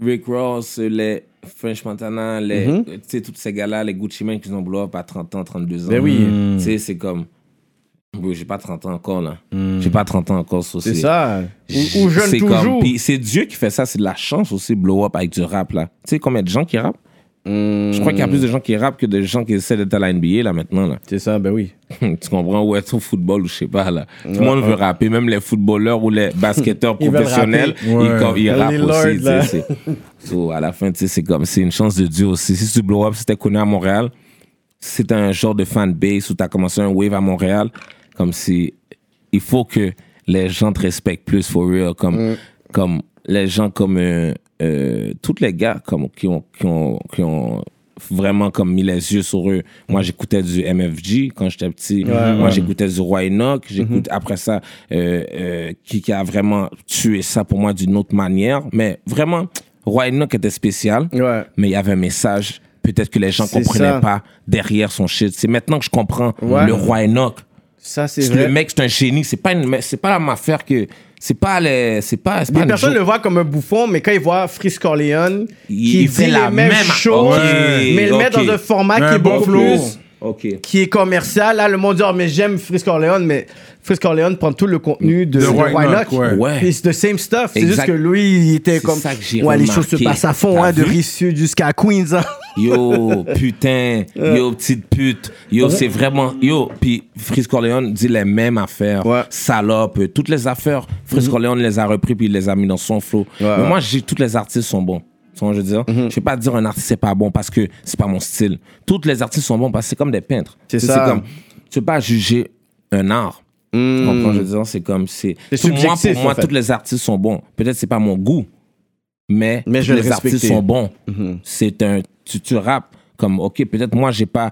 Rick Ross, les French Montana, les, tu sais, tous ces gars-là, les Gucci Mane qui ont blow up à 30 ans, 32 ans. Ben oui. Tu sais, c'est comme. J'ai pas 30 ans encore, là. J'ai pas 30 ans encore, ça, C'est ça. Ou, ou jeune c'est toujours. c'est Dieu qui fait ça, c'est de la chance aussi, blow up avec du rap, là. Tu sais combien de gens qui rappent? Je crois qu'il y a plus de gens qui rappent que de gens qui essaient d'être à la NBA, là, maintenant, là. C'est ça, ben oui. tu comprends? Ou être au football, ou je sais pas, là. Tout le monde veut rapper, même les footballeurs ou les basketteurs Ils professionnels, ils, Ouais. ils rappent aussi, c'est- So, à la fin, c'est comme, c'est une chance de Dieu aussi. Si tu blow up, si t'es connu à Montréal, si t'as un genre de fanbase ou t'as commencé un wave à Montréal, comme si, il faut que les gens te respectent plus, for real, comme, comme les gens comme, euh, euh, tous les gars, comme, qui ont, qui ont, qui ont vraiment comme mis les yeux sur eux. Moi, j'écoutais du MFG quand j'étais petit. Moi, j'écoutais du Roy Enoch. J'écoute après ça euh, euh, qui, qui a vraiment tué ça pour moi d'une autre manière. Mais vraiment, Roy Enoch était spécial, Ouais. mais il y avait un message. Peut-être que les gens C'est comprenaient ça. pas derrière son shit. C'est maintenant que je comprends le Roy Enoch. Ça, c'est. Le mec, c'est un génie. C'est pas une, pas la même affaire que. C'est pas les. C'est pas. c'est pas Les personnes le voient comme un bouffon, mais quand ils voient Fritz Corleone, Il- qui il fait dit la les mêmes même- choses, mais le met dans un format qui est bon beaucoup flow. plus Ok. qui est commercial. Là, le monde dit, oh, mais j'aime Fritz Corleone, mais Fritz Corleone prend tout le contenu de, De de Enoch. ouais. Ouais. It's the same stuff. C'est juste que lui, il était C'est comme. ça que j'ai ouais, les choses se passent à fond, hein, de? Rive-Sud jusqu'à Queens. Yo, putain, yo, petite pute, yo, c'est vraiment, yo, puis Fritz Corleone dit les mêmes affaires, Ouais. salope, euh, toutes les affaires, Fritz Corleone les a repris puis il les a mis dans son flow. Ouais, Mais moi, j'ai tous les artistes sont bons. Tu vois ce que je veux dire? Je vais pas dire un artiste c'est pas bon parce que c'est pas mon style. Tous les artistes sont bons parce que c'est comme des peintres. C'est ça. comme, tu peux pas juger un art. Tu comprends je veux dire? C'est comme, c'est. Moi, pour moi, en fait. tous les artistes sont bons. Peut-être c'est pas mon goût, mais, je les le artistes sont bons. C'est un. Tu, tu rappes comme, ok, peut-être moi, j'ai pas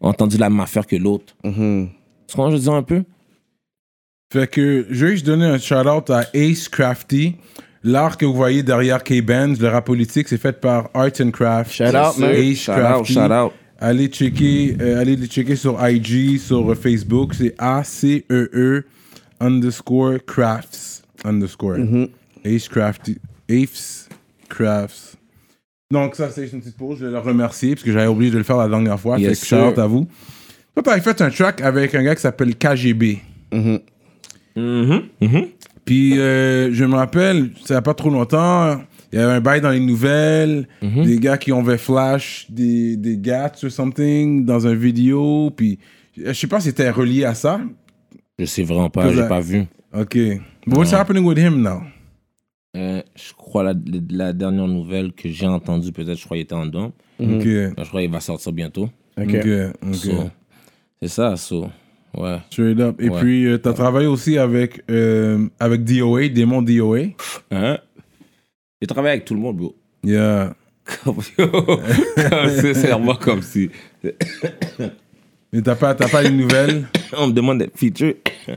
entendu la même affaire que l'autre. Tu comprends ce que je veux dire un peu? Fait que je vais juste donner un shout-out à Ace Crafty. L'art que vous voyez derrière K-Benz, le rap politique, c'est fait par Arts and Craft. Shout out, man. Ace Shout out, Crafty. shout out. Allez checker, euh, allez les checker sur IG, sur euh, Facebook. C'est A-C-E-E underscore crafts underscore. Ace Crafty. Ace Crafts. Donc, ça, c'est une petite pause. Je vais le remercier parce que j'avais oublié de le faire la dernière fois. Yes, fait que shout out à vous. Toi, t'avais fait un track avec un gars qui s'appelle KGB. Puis euh, je me rappelle, ça n'a pas trop longtemps, il y avait un bail dans les nouvelles, des gars qui ont fait flash des, des gats or something dans un vidéo, puis je sais pas si c'était relié à ça. Je sais vraiment pas, j'ai I- pas vu. Ok. But what's happening with him now? Euh, je crois la, la dernière nouvelle que j'ai entendue, peut-être, je crois qu'il était en dedans. Ok. Je crois qu'il va sortir bientôt. Ok. Ok. So, c'est ça, so. Ouais. Straight up. Et Ouais. puis, euh, t'as travaillé aussi avec, euh, avec DOA, Démon DOA. Hein? J'ai travaillé avec tout le monde, bro. Yeah. Comme, sincèrement, comme si. Mais t'as pas, t'as pas les nouvelles? On me demande des features.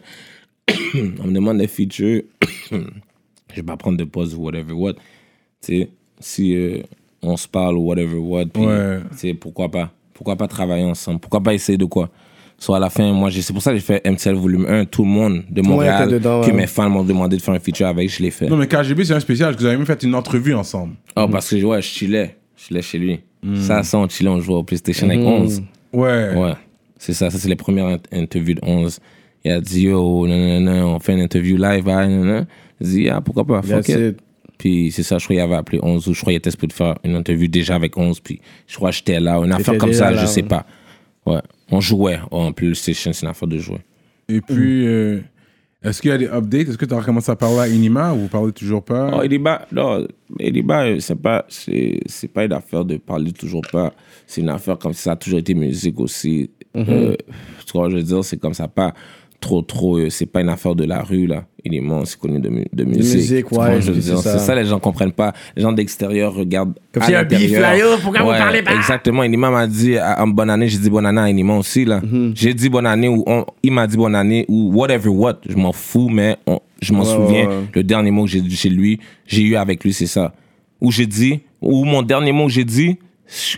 On me demande des features. Je vais pas prendre de pause ou whatever what. Tu sais, si euh, on se parle ou whatever what, puis, Ouais. tu sais, pourquoi pas? Pourquoi pas travailler ensemble? Pourquoi pas essayer de quoi? Soit à la fin, moi, c'est pour ça que j'ai fait MCL volume 1. Tout le monde de monde Montréal, était dedans, que ouais. mes fans m'ont demandé de faire un feature avec, je l'ai fait. Non, mais KGB, c'est un spécial, parce que vous avez même fait une entrevue ensemble. Oh, parce que ouais, je chillais. Je chillais chez lui. Ça, ça, on chillait, on jouait au PlayStation avec 11. Ouais. Ouais, c'est ça. Ça, c'est les premières int- interviews de 11. Il a dit, yo, non, non, non, on fait une interview live, ah, non, non. J'ai dit, ah, pourquoi pas, fuck That's it. it. Puis c'est ça, je crois qu'il avait appelé 11 ou je crois qu'il était supposé faire une interview déjà avec 11. Puis je crois que j'étais là. Une affaire comme ça, là, je sais ouais. pas. Ouais, on jouait en PlayStation, c'est une affaire de jouer. Et puis, euh, est-ce qu'il y a des updates? Est-ce que tu as recommencé à parler à Inima ou vous parlez toujours pas? Oh, Eliba, non, Eliba, euh, c'est pas, c'est, c'est pas une affaire de parler toujours pas. C'est une affaire comme si ça a toujours été musique aussi. Euh, tu vois, je veux dire, c'est comme ça, pas trop, trop. euh, c'est pas une affaire de la rue, là. Il est mort, c'est connu de, mu- de musique. musique, ouais, c'est ça. les gens comprennent pas. Les gens d'extérieur regardent. Comme a un l'intérieur. là, yo, pourquoi vous parlez pas? Exactement. Inima m'a dit à- en bonne année, j'ai dit bonne année à Inima aussi, là. Mhm. J'ai dit bonne année ou on- il m'a dit bonne année ou whatever what. Je m'en fous, mais on- je m'en Ouais, souviens. ouais, ouais. Le dernier mot que j'ai dit chez lui, j'ai eu avec lui, c'est ça. Où j'ai dit, ou mon dernier mot que j'ai dit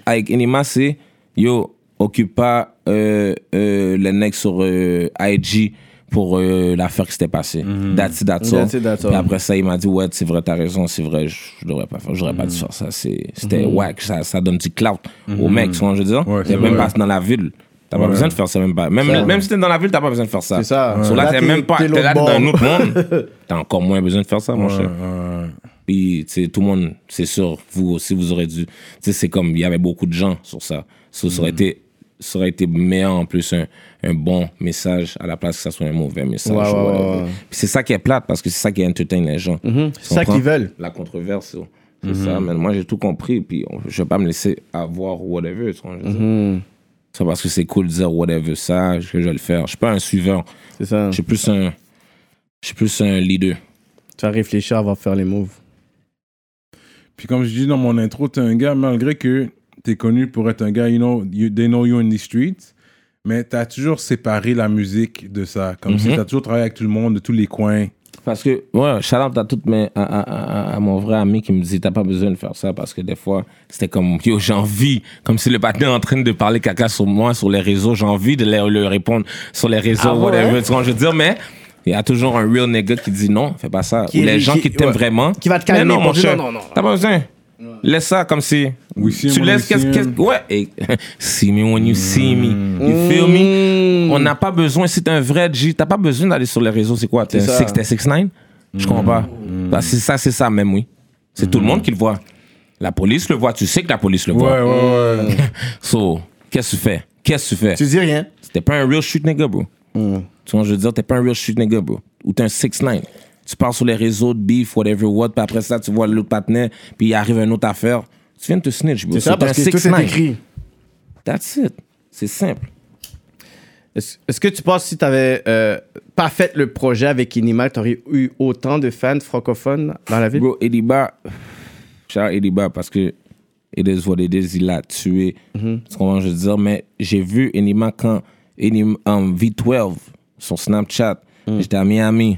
avec Inima, c'est yo, occupe pas euh, euh, les necks sur euh, IG pour euh, l'affaire qui s'était passée. That's it, that's it, that's all. Puis après ça, il m'a dit, ouais, c'est vrai, t'as raison, c'est vrai, je, devrais pas faire, j'aurais pas dû faire ça. C'est- C'était whack, ça, ça donne du clout au mec, tu vois, ce que je veux dire? Ouais, T'es même vrai. pas dans la ville. T'as pas Ouais. besoin de faire ça, même pas. Même, Ça. même si t'es dans la ville, t'as pas besoin de faire ça. C'est ça. So là, Là, t'es même pas, t'es là dans un autre monde. T'as encore moins besoin de faire ça, mon Ouais, cher. ouais. Puis, tu sais, tout le monde, c'est sûr, vous aussi, vous aurez dû. Tu sais, c'est comme, il y avait beaucoup de gens sur ça. So, ça, aurait Mm. été, ça aurait été meilleur en plus un, un bon message à la place que ça soit un mauvais message. C'est ça qui est plate parce que c'est ça qui entertain les gens. Tu C'est ça qu'ils veulent. La controverse, so. c'est Mm-hmm. ça. Mais moi, j'ai tout compris. Puis, on- je vais pas me laisser avoir whatever. tu vois, je veux dire. Mm-hmm. C'est parce que c'est cool de dire whatever ça, que je vais le faire. Je suis pas un suiveur. C'est ça. Je suis plus un. Je suis plus un leader. Tu vas réfléchir avant de faire les moves. Puis comme je dis dans mon intro, t'es un gars, malgré que t'es connu pour être un gars, you know, you- they know you in the streets, mais t'as toujours séparé la musique de ça. Comme si Mhm. t'as toujours travaillé avec tout le monde, de tous les coins. Parce que, ouais, shout out à, toutes mes, à, à, à, mon vrai ami qui me dit T'as pas besoin de faire ça parce que des fois, c'était comme Yo, j'ai envie, comme si le patin est en train de parler caca sur moi, sur les réseaux, j'ai envie de leur, leur répondre sur les réseaux, Ah ouais? whatever. Tu vois, je veux dire, mais il y a toujours un real nigga qui dit non, fais pas ça. Qui Ou les gens qui- qui t'aiment ouais. vraiment. Qui va te Mais calmer non, pour mon cher. non, non, non. T'as pas besoin. Laisse ça comme si. We see tu laisses qu'est-ce him. ouais. Et see me when you see me. You feel me? On n'a pas besoin si t'es un vrai G t'as pas besoin d'aller sur les réseaux c'est quoi? T'es un C'est ça. 6 t'es 6 9 je comprends pas. Bah, c'est ça c'est ça même oui. C'est tout le monde qui le voit. La police le voit tu sais que la police le Ouais, voit. Ouais, ouais. so qu'est-ce que tu fais? Qu'est-ce que tu fais? Tu dis rien. t'es pas un real shoot nigga bro. Tu vois je veux dire t'es pas un real shoot nigga bro. Ou t'es un 6 9 tu pars sur les réseaux de beef whatever what puis après ça tu vois l'autre partenaire puis il arrive une autre affaire tu viens de te snitch bro C'est ça parce que tout 6'9". est écrit. That's it. C'est simple. Est-ce que tu penses si tu n'avais pas fait le projet avec Inima, tu aurais eu autant de fans francophones dans la ville? Bro, Ediba, out Ediba parce que it is what it is, il l'a tué. C'est comment je veux dire, mais j'ai vu Enima quand Enima, en V12 sur Snapchat, j'étais à Miami,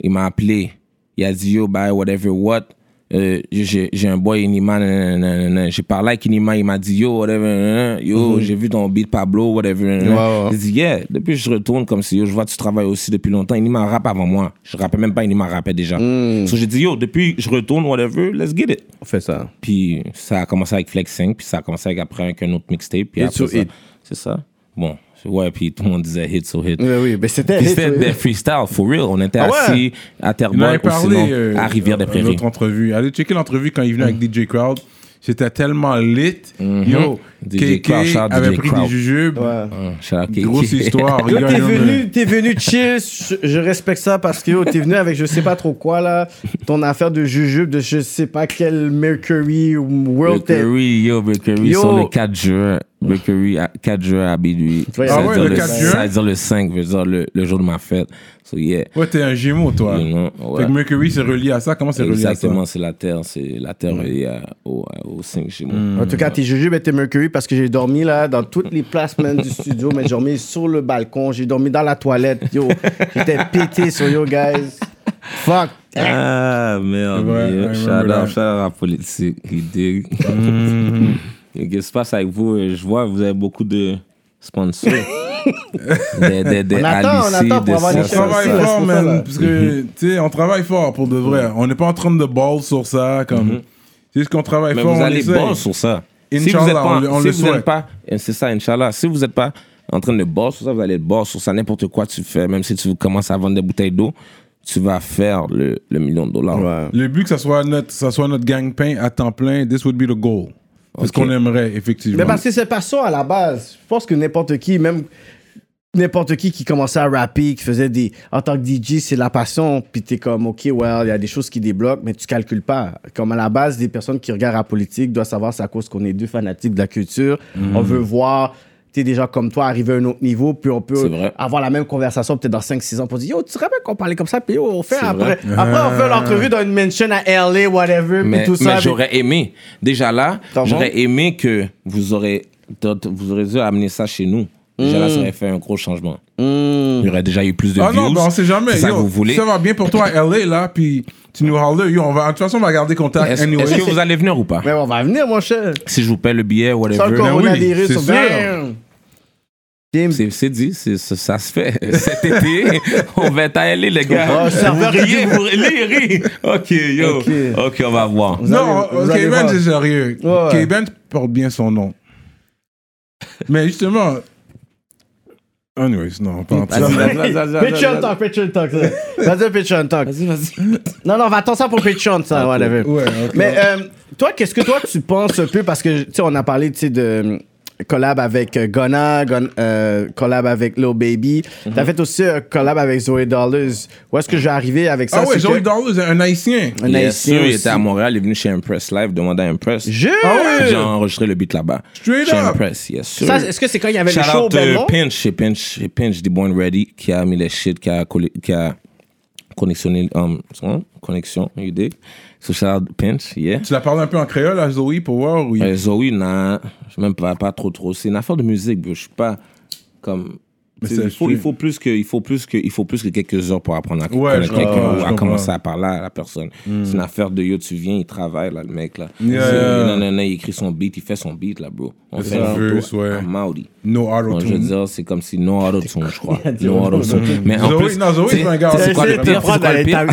il m'a appelé, il a dit yo, bye, whatever, what? Euh, j'ai un boy nanana. j'ai parlé avec Enima, il m'a dit yo, whatever, yo, j'ai vu ton beat Pablo, whatever. Ouais, ouais. J'ai dit yeah, depuis je retourne comme si yo, je vois tu travailles aussi depuis longtemps. Enima rappe avant moi, je rappais même pas, Enima rappait déjà. So j'ai dit yo, depuis je retourne, whatever, let's get it. On fait ça. Puis ça a commencé avec Flexing, puis ça a commencé avec, après avec un autre mixtape. Puis après ça. C'est ça. Bon, ouais, puis tout le monde disait hit sur hit. Oui, oui, mais c'était. C'était des freestyle, for real. On était Ah ouais? assis à Terrebonne avait ou parlé sinon euh, à Rivière-des-Prairies. Notre entrevue. Allez checker l'entrevue quand il venait avec DJ Crowd. C'était tellement lit. Yo, DJ out avait DJ pris des jujubes. Ouais. Ah. Grosse histoire. Yo, t'es venu, t'es venu chill, je, respecte ça parce que yo, t'es venu avec je sais pas trop quoi là, ton affaire de jujube de je sais pas quel Mercury World. Mercury, yo, Mercury, Yo. sur le 4 juin. Mercury, à 4 juin à Ça Ah veut ouais, le 4 juin? Ça veut dire le 5, veut dire le, le jour de ma fête. So, yeah. Ouais, t'es un gémeau, toi. You know, ouais. Fait que Mercury, c'est relié à ça. Comment c'est relié à ça? Exactement, c'est la Terre. C'est la Terre reliée à- au, au 5 chez moi. En tout cas, tes jujubes étaient Mercury parce que j'ai dormi là dans toutes les places même du studio, mais j'ai dormi sur le balcon, j'ai dormi dans la toilette. Yo, j'étais pété sur yo guys. Fuck. Ah, merde. Shout out, shout out à la politique. Qu'est-ce qui se passe avec vous? Je vois que vous avez beaucoup de sponsors. des, des, des On attend, on attend pour des avoir ça, On travaille fort, man. Parce que, tu sais, on travaille fort pour de vrai. On n'est pas en train de ball sur ça. comme C'est juste qu'on travaille Mais fort. vous on allez essaie. bon sur ça. Si Inch'Allah, vous êtes pas, on le- on si le vous pas, et c'est ça, Inch'Allah. Si vous n'êtes pas en train de boss sur ça, vous allez boss sur ça. N'importe quoi tu fais, même si tu commences à vendre des bouteilles d'eau, tu vas faire le, le million de dollars. Ouais. Le but que ça soit notre, ça soit notre gang-pain à temps plein, this would be the goal. C'est ce qu'on aimerait, effectivement. Mais parce que c'est passion à la base. Je pense que n'importe qui, même n'importe qui qui commençait à rapper, qui faisait des. En tant que DJ, c'est la passion. Puis t'es comme, OK, well, il y a des choses qui débloquent, mais tu calcules pas. Comme à la base, des personnes qui regardent la politique doivent savoir c'est à cause qu'on est deux fanatiques de la culture. Mhm. On veut voir. des gens comme toi arriver à un autre niveau, puis on peut avoir la même conversation peut-être dans 5-6 ans pour dire Yo, tu te rappelles qu'on parlait comme ça, puis yo, on fait après. Après, on fait l'entrevue dans une mention à LA, whatever, puis Mais, tout ça. mais puis- j'aurais aimé. Déjà là, j'aurais aimé que vous aurez, vous aurez dû amener ça chez nous. Déjà là, ça aurait fait un gros changement. Hmm. Il y aurait déjà eu plus de Ah views. non, ben on sait jamais. C'est ça Yo, que vous voulez. Ça va bien pour toi à LA, là, puis tu nous holler. Yo, on va, de toute façon, on va garder contact Est-ce anyway. que vous allez venir ou pas? Mais on va venir, mon cher. Si je vous paie le billet, Sans whatever. le Ben oui, coronavirus, c'est. Game. C'est c'est dit, ça, ça se fait. Cet été, on va être allés, les gars. Oh, serveur Vous riez, vous riez, Ok, yo. Ok. Ok, on va voir. Vous Non, voir. c'est sérieux. Ouais. K-Ben porte bien son nom. Mais justement. Anyways, non, pas en Patreon vas-y. talk, Patreon talk. Vas-y, Patreon talk. Vas-y, vas-y. Non, non, va attendre ça pour Patreon, ça, whatever. Ouais, ok. Mais euh, toi, qu'est-ce que toi tu penses un peu? Parce que tu sais on a parlé tu sais de collab avec euh, Gunna, Gun- euh, collab avec Lil Baby. T'as fait aussi un collab avec Zoé Dollars. Où est-ce que je vais arriver avec ça? Ah ouais, Joey que- Dollars, un haïtien. Un Bien haïtien sûr, il était à Montréal, il est venu chez Impress Live, demander à Impress. Je. Ah ouais? J'ai enregistré le beat là-bas. Straight chez up. Impress, yes, sir. Ça, est-ce que c'est quand il y avait Shout le show au out to Belmont? Pinch, chez Pinch, chez Pinch, des Born Ready, qui a mis les shit, qui a, qui a connexionné, um, son- connexion, you dig? So shout out Pinch, yeah. Tu l'as parlé un peu en créole à Zoé pour voir oui? Euh, Zoé, non, je même pas, pas trop trop. C'est une affaire de musique, bro. Je suis pas comme. C'est il, faut, il, faut plus que, il, faut plus que, il faut plus que quelques heures pour apprendre à Ouais, connaître quelqu'un ou à commencer à parler à la personne. C'est une affaire de yo, tu viens, il travaille, là, le mec, là. Yeah, C'est- yeah. Non, non, non, il écrit son beat, il fait son beat, là, bro. On fait une verse, ouais. à Maudi. No Bon, je veux dire, c'est comme si no auto-tune, je crois. No auto-tune. Mais en plus, c'est un c'est quoi le pire? sais quoi le pire?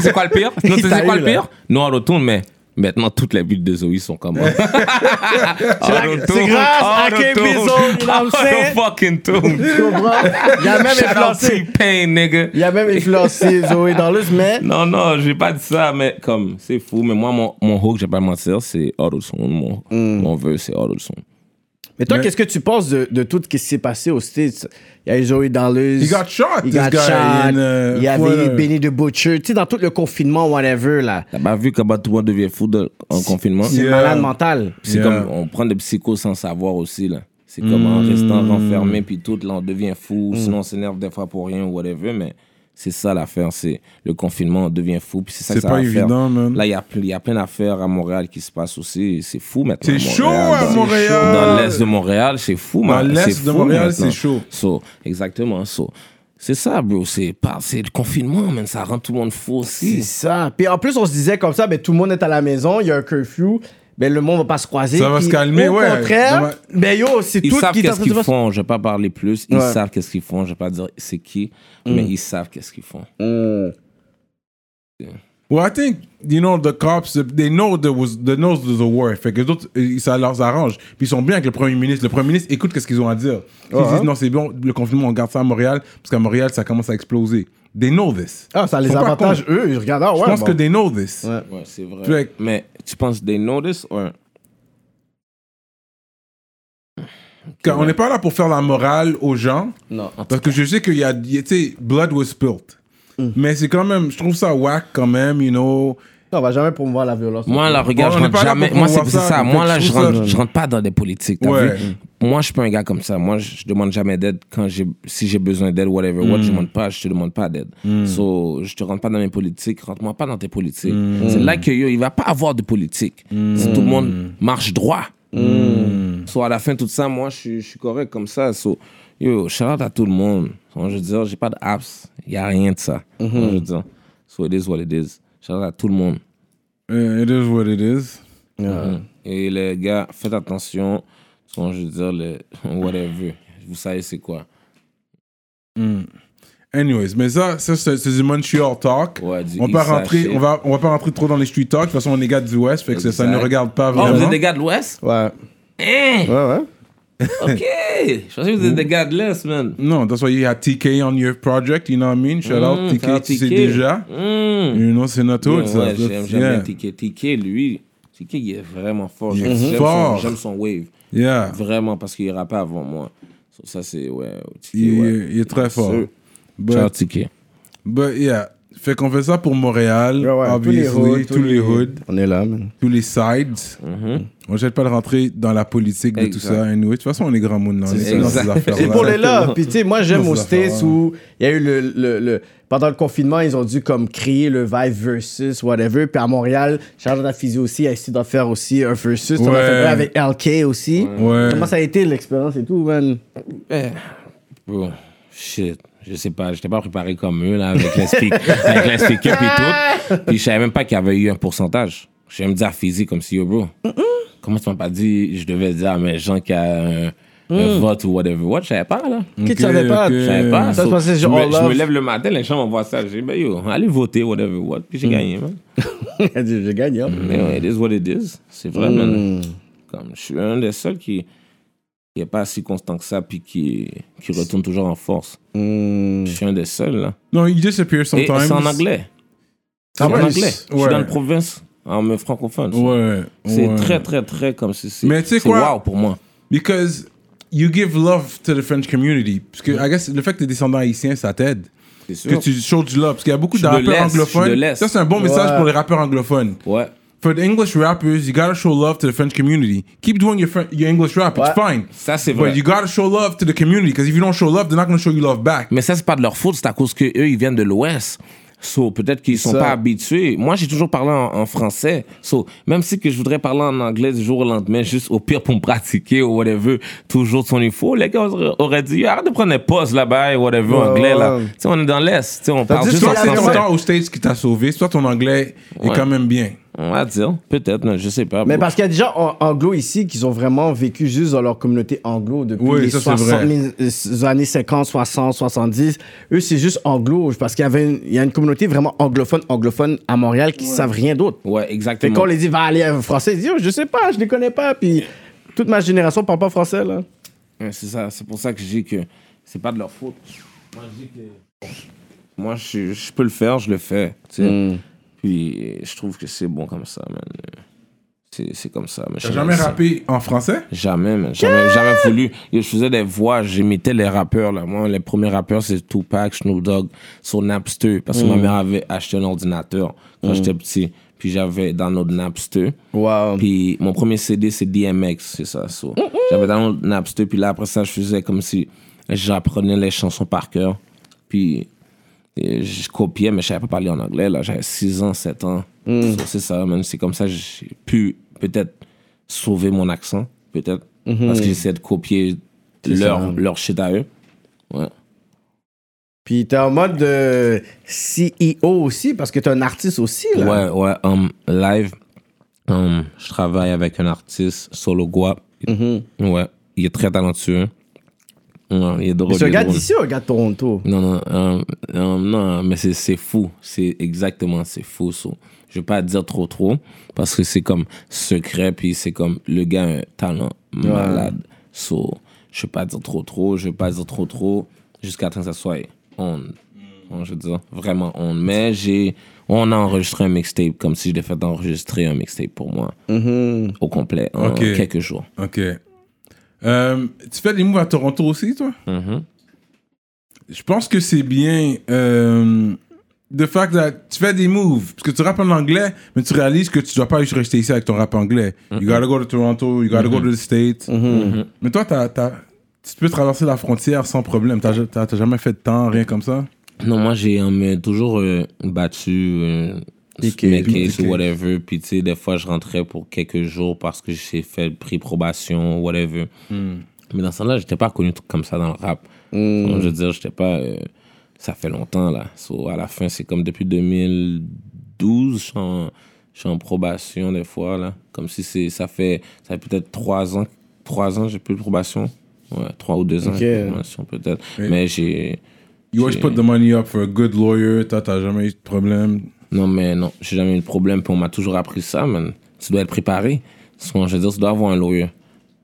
c'est quoi le pire? Non, c'est quoi le pire? No auto-tune, mais maintenant, toutes les beats de Zoé sont comme moi. C'est grâce à K Bizzo, you know what I'm saying? fucking tune. Tu comprends? Il a même influencé. T-Pain, nigga. Il a même influencé Zoé Dollars, mais. Non, non, j'ai pas dit ça, mais comme, c'est fou. Mais moi, mon, mon hook, j'ai pas mentir, c'est auto-tune. Mon, Mm. mon vœu, c'est auto-tune. Mais toi, qu'est-ce que tu penses de, de tout ce qui s'est passé aux States? Il y a eu Zoé Dollars. He got shot, Il this got guy, shot. in, uh, il y avait Florida. eu Benny the Butcher. Tu sais, dans tout le confinement, whatever, là. T'as pas vu comment tout le monde devient fou de- en confinement? C'est Yeah. malade mental. C'est Yeah. comme, on prend des psychos sans savoir aussi, là. C'est comme en restant Mm. renfermé, puis tout, là, on devient fou. Sinon, on s'énerve des fois pour rien ou whatever, mais c'est ça l'affaire. C'est le confinement, on devient fou, puis c'est ça C'est que ça pas évident, faire. man. Là, il y y a plein d'affaires à Montréal qui se passent aussi. C'est fou maintenant. C'est chaud à Dans- Montréal. Dans l'est de Montréal, c'est fou, Dans man. l'est C'est de Montréal, c'est chaud. So, exactement. So, c'est ça, bro. C'est pas- c'est le confinement, man. Ça rend tout le monde fou C'est aussi. ça. Puis en plus, on se disait comme ça, ben, tout le monde est à la maison, il y a un curfew, ben, le monde va pas se croiser. Ça va Puis se calmer, au ouais. contraire, Dommage. ben yo, c'est tout savent qui est en qu'est-ce qu'ils font. Je vais pas parler plus. Ils Ouais. savent qu'est-ce qu'ils font. Je vais pas dire c'est qui, Mm. mais ils savent qu'est-ce qu'ils font. Mm. Well, I think, you know, the cops, they know there was, they know there's a war. Fait que les autres, ça leur arrange. Puis ils sont bien avec le premier ministre. Le premier ministre écoute qu'est-ce qu'ils ont à dire. Ils Ouais. disent, non, c'est bon, le confinement, on garde ça à Montréal, parce qu'à Montréal, ça commence à exploser. They know this. Ah, ça les sont avantage, eux, ils regardent, ah, ouais. Je pense bon. que they know this. Ouais. Ouais, c'est vrai. Fait Mais tu penses they know this or? Quand on n'est pas là pour faire la morale aux gens, Non. parce que je sais qu'il y a, il y a, tu sais, blood was spilled. Mm. Mais c'est quand même, je trouve ça whack quand même, you know. Non, on va jamais promouvoir la violence. Moi, là, regarde, On je rentre jamais. Moi, c'est ça, Moi, là, je ça- rentre, je rentre pas dans des politiques. Ouais. vu? Moi, je suis pas un gars comme ça. Moi, je, demande jamais d'aide quand j'ai, si j'ai besoin d'aide, whatever. What, Mm. je demande pas, je te demande pas d'aide. So, je te rentre pas dans mes politiques. Rentre-moi pas dans tes politiques. Mm. C'est là que yo, il va pas avoir de politique. Si tout le monde marche droit. Mm. So, à la fin, tout ça, moi, je suis- je suis correct comme ça. So, yo, shout out à tout le monde. So, je veux j'ai pas de apps. Il y a rien de ça. Mm-hmm. So, je veux dire, so, it is what it is. Shout out à tout le monde. It is what it is. Mhm. Et les gars, faites attention. Son, je veux dire, le whatever. Vous savez c'est quoi. Anyways, mais ça, ça c'est du Montreal talk. Ouais, du on, peut rentrer, on, va, on va pas rentrer trop dans les street talk. De toute façon, on est gars du West, fait que ça, ça ne regarde pas Oh, vous vraiment. êtes des gars de l'Ouest? Ouais. Hein? Ouais, ouais. Ok. Je pensais que vous êtes des gars de l'Est, man. Non, that's why you had TK on your project, you know what I mean? Shout out Mm, TK, out tu sais TK. déjà. Mm. You know, c'est notre Yeah, hood, ça. j'aime bien TK. TK, lui, TK, il est vraiment fort. Il est fort. j'aime son wave. Yeah. Vraiment, parce qu'il rappait avant moi. So, ça, c'est, ouais. TK, Il, ouais. il est très fort. Shout out TK. but yeah. Fait qu'on fait ça pour Montréal, Ouais, ouais, obviously, tous les hoods, On est là, man. tous les sides. Mhm. On jette pas de rentrer dans la politique de tout ça. Anyway, de toute façon, on est grands monde dans, C'est les- ces pour les là. Puis, tu sais, moi, j'aime aux States ouais. où il y a eu le, le, le- Pendant le confinement, ils ont dû comme créer le Vibe versus whatever. Puis à Montréal, Charles Physio aussi a essayé d'en faire aussi un versus. On a fait un avec LK aussi. Ouais. Comment ça a été l'expérience et tout, man? Eh, bro, shit. Je sais pas, j'étais pas préparé comme eux, là, avec les, speak- avec speakers et tout. Puis je savais même pas qu'il y avait eu un pourcentage. Je vais me dire physique comme si, yo, bro. Comment tu m'as pas dit, je devais dire à mes gens qu'il y a un, un vote ou whatever. What, je savais pas, là. Qui tu savais pas? Je savais pas. Ça se passait je, genre me, all je me lève le matin, les gens m'envoient ça. Je dis, ben yo, allez voter, whatever, what? Puis j'ai gagné, man. J'ai gagné. hein. Mais ouais, it is what it is. C'est vrai, Mm. man. Comme, je suis un des seuls qui qui est pas si constant que ça, puis qui, qui retourne toujours en force. Mm. Je suis un des seuls, là. No, you disappear Et sometimes. c'est en anglais. C'est Ah en ouais, anglais. c'est- Je suis dans une province en francophone. Ouais. C'est ouais. très, très, très comme si c'est. Mais tu sais c'est quoi? wow pour moi. Because you give love to the French community. Parce que, I guess, le fait que t'es descendant haïtien, ça t'aide. C'est sûr. Que tu shows du love. Parce qu'il y a beaucoup de rappeurs anglophones. Ça, c'est un bon message pour les rappeurs anglophones. Ouais. For the English rappers, you gotta show love to the French community. Keep doing your, Fren- your English rap. It's Ouais. fine. Ça, c'est vrai. But you gotta show love to the community. Because if you don't show love, they're not gonna show you love back. Mais ça, c'est pas de leur faute, c'est à cause qu'eux, ils viennent de l'Ouest. So, peut-être qu'ils sont ça. pas habitués. Moi, j'ai toujours parlé en, en français. So, même si que je voudrais parler en anglais du jour au lendemain, juste au pire pour me pratiquer ou whatever, toujours son info, les gars auraient- dit, arrête de prendre des pauses là-bas et whatever, Ouais, anglais, là. ouais. Tu sais, on est dans l'Est. Tu sais, on parle juste que en C'est français. longtemps aux States qui t'a sauvé. Soit ton anglais est Ouais. quand même bien. On va dire. Peut-être, non, je sais pas. Mais parce qu'il y a des gens en- anglo ici qui ont vraiment vécu juste dans leur communauté anglo depuis Oui, les, ça, c'est 60 vrai. les années 50, 60, 70. Eux, c'est juste anglo. Parce qu'il y avait une, il y a une communauté vraiment anglophone, anglophone à Montréal qui savent rien d'autre. Ouais, Fait exactement. qu'on les dit, va aller en français, ils disent, Oh, je sais pas, je les connais pas. Puis toute ma génération parle pas français, là. Ouais, c'est ça. C'est pour ça que je dis que c'est pas de leur faute. Moi, je dis que. Moi, je, je peux le faire, je le fais. tu sais. Mm. Puis, je trouve que c'est bon comme ça, man. C'est c'est comme ça. T'as jamais rappé en français? Jamais, man. Jamais, jamais voulu. Je faisais des voix, j'imitais les rappeurs, là. Moi, les premiers rappeurs, c'est Tupac, Snoop Dogg, sur Napster. Parce que ma mère avait acheté un ordinateur quand j'étais petit. Puis j'avais dans notre Napster. Wow. Puis mon premier CD, c'est DMX, c'est ça. so. J'avais dans notre Napster. Puis là, après ça, je faisais comme si j'apprenais les chansons par cœur. Puis je copiais, mais je savais pas parler en anglais. Là, j'avais 6 ans, 7 ans. So, c'est ça, man. C'est comme ça que j'ai pu peut-être sauver mon accent, peut-être. Parce que j'essayais de copier leur, ça. leur shit à eux. Ouais. Puis t'es en mode de CEO aussi, parce que t'es un artiste aussi, là. Ouais, ouais. um, live, um, je travaille avec un artiste, Solo Guap. Ouais, il est très talentueux. Ouais, il est drôle. Mais un il est gars drôle. d'ici ou un gars de Toronto? Non, non, euh, euh, non, mais c'est, c'est fou. C'est exactement, c'est fou. so. Je vais pas dire trop, trop, parce que c'est comme secret, puis c'est comme le gars a un talent malade. So, je vais pas dire trop, trop, je vais pas dire trop, trop, jusqu'à temps que ça soit on. On, je veux dire, vraiment on. Mais j'ai, on a enregistré un mixtape, comme si je devais fait enregistrer un mixtape pour moi, au complet, en Ok. quelques jours. Ok. Euh, tu fais des moves à Toronto aussi, toi? Mhm. Je pense que c'est bien euh, the fact that tu fais des moves. Parce que tu rappes en anglais, mais tu réalises que tu dois pas juste rester ici avec ton rap anglais. You gotta go to Toronto, you gotta go to the States. Mais toi, t'as, t'as- tu peux traverser la frontière sans problème. T'as, ja- t'as- t'as jamais fait de temps, rien comme ça? Non, moi, j'ai euh, mais toujours euh, battu Piqué. ou whatever. Puis, tu sais, des fois, je rentrais pour quelques jours parce que j'ai fait le prix probation, whatever. Mais dans ce temps-là, j'étais pas connu comme ça dans le rap. Donc, je veux dire, j'étais pas... euh, ça fait longtemps, là. So, à la fin, c'est comme depuis 2012, je suis en, je suis en probation des fois, là. Comme si c'est, ça fait, ça fait peut-être trois ans, trois ans, j'ai plus de probation. Ouais, trois ou deux ans Ok. de probation, peut-être. Mais j'ai... You always put the money up for a good lawyer. Toi, t'as jamais eu de problème. Non, mais non, j'ai jamais eu de problème. Puis on m'a toujours appris ça, man. Tu dois être préparé. Ce que je veux dire, tu dois avoir un lawyer.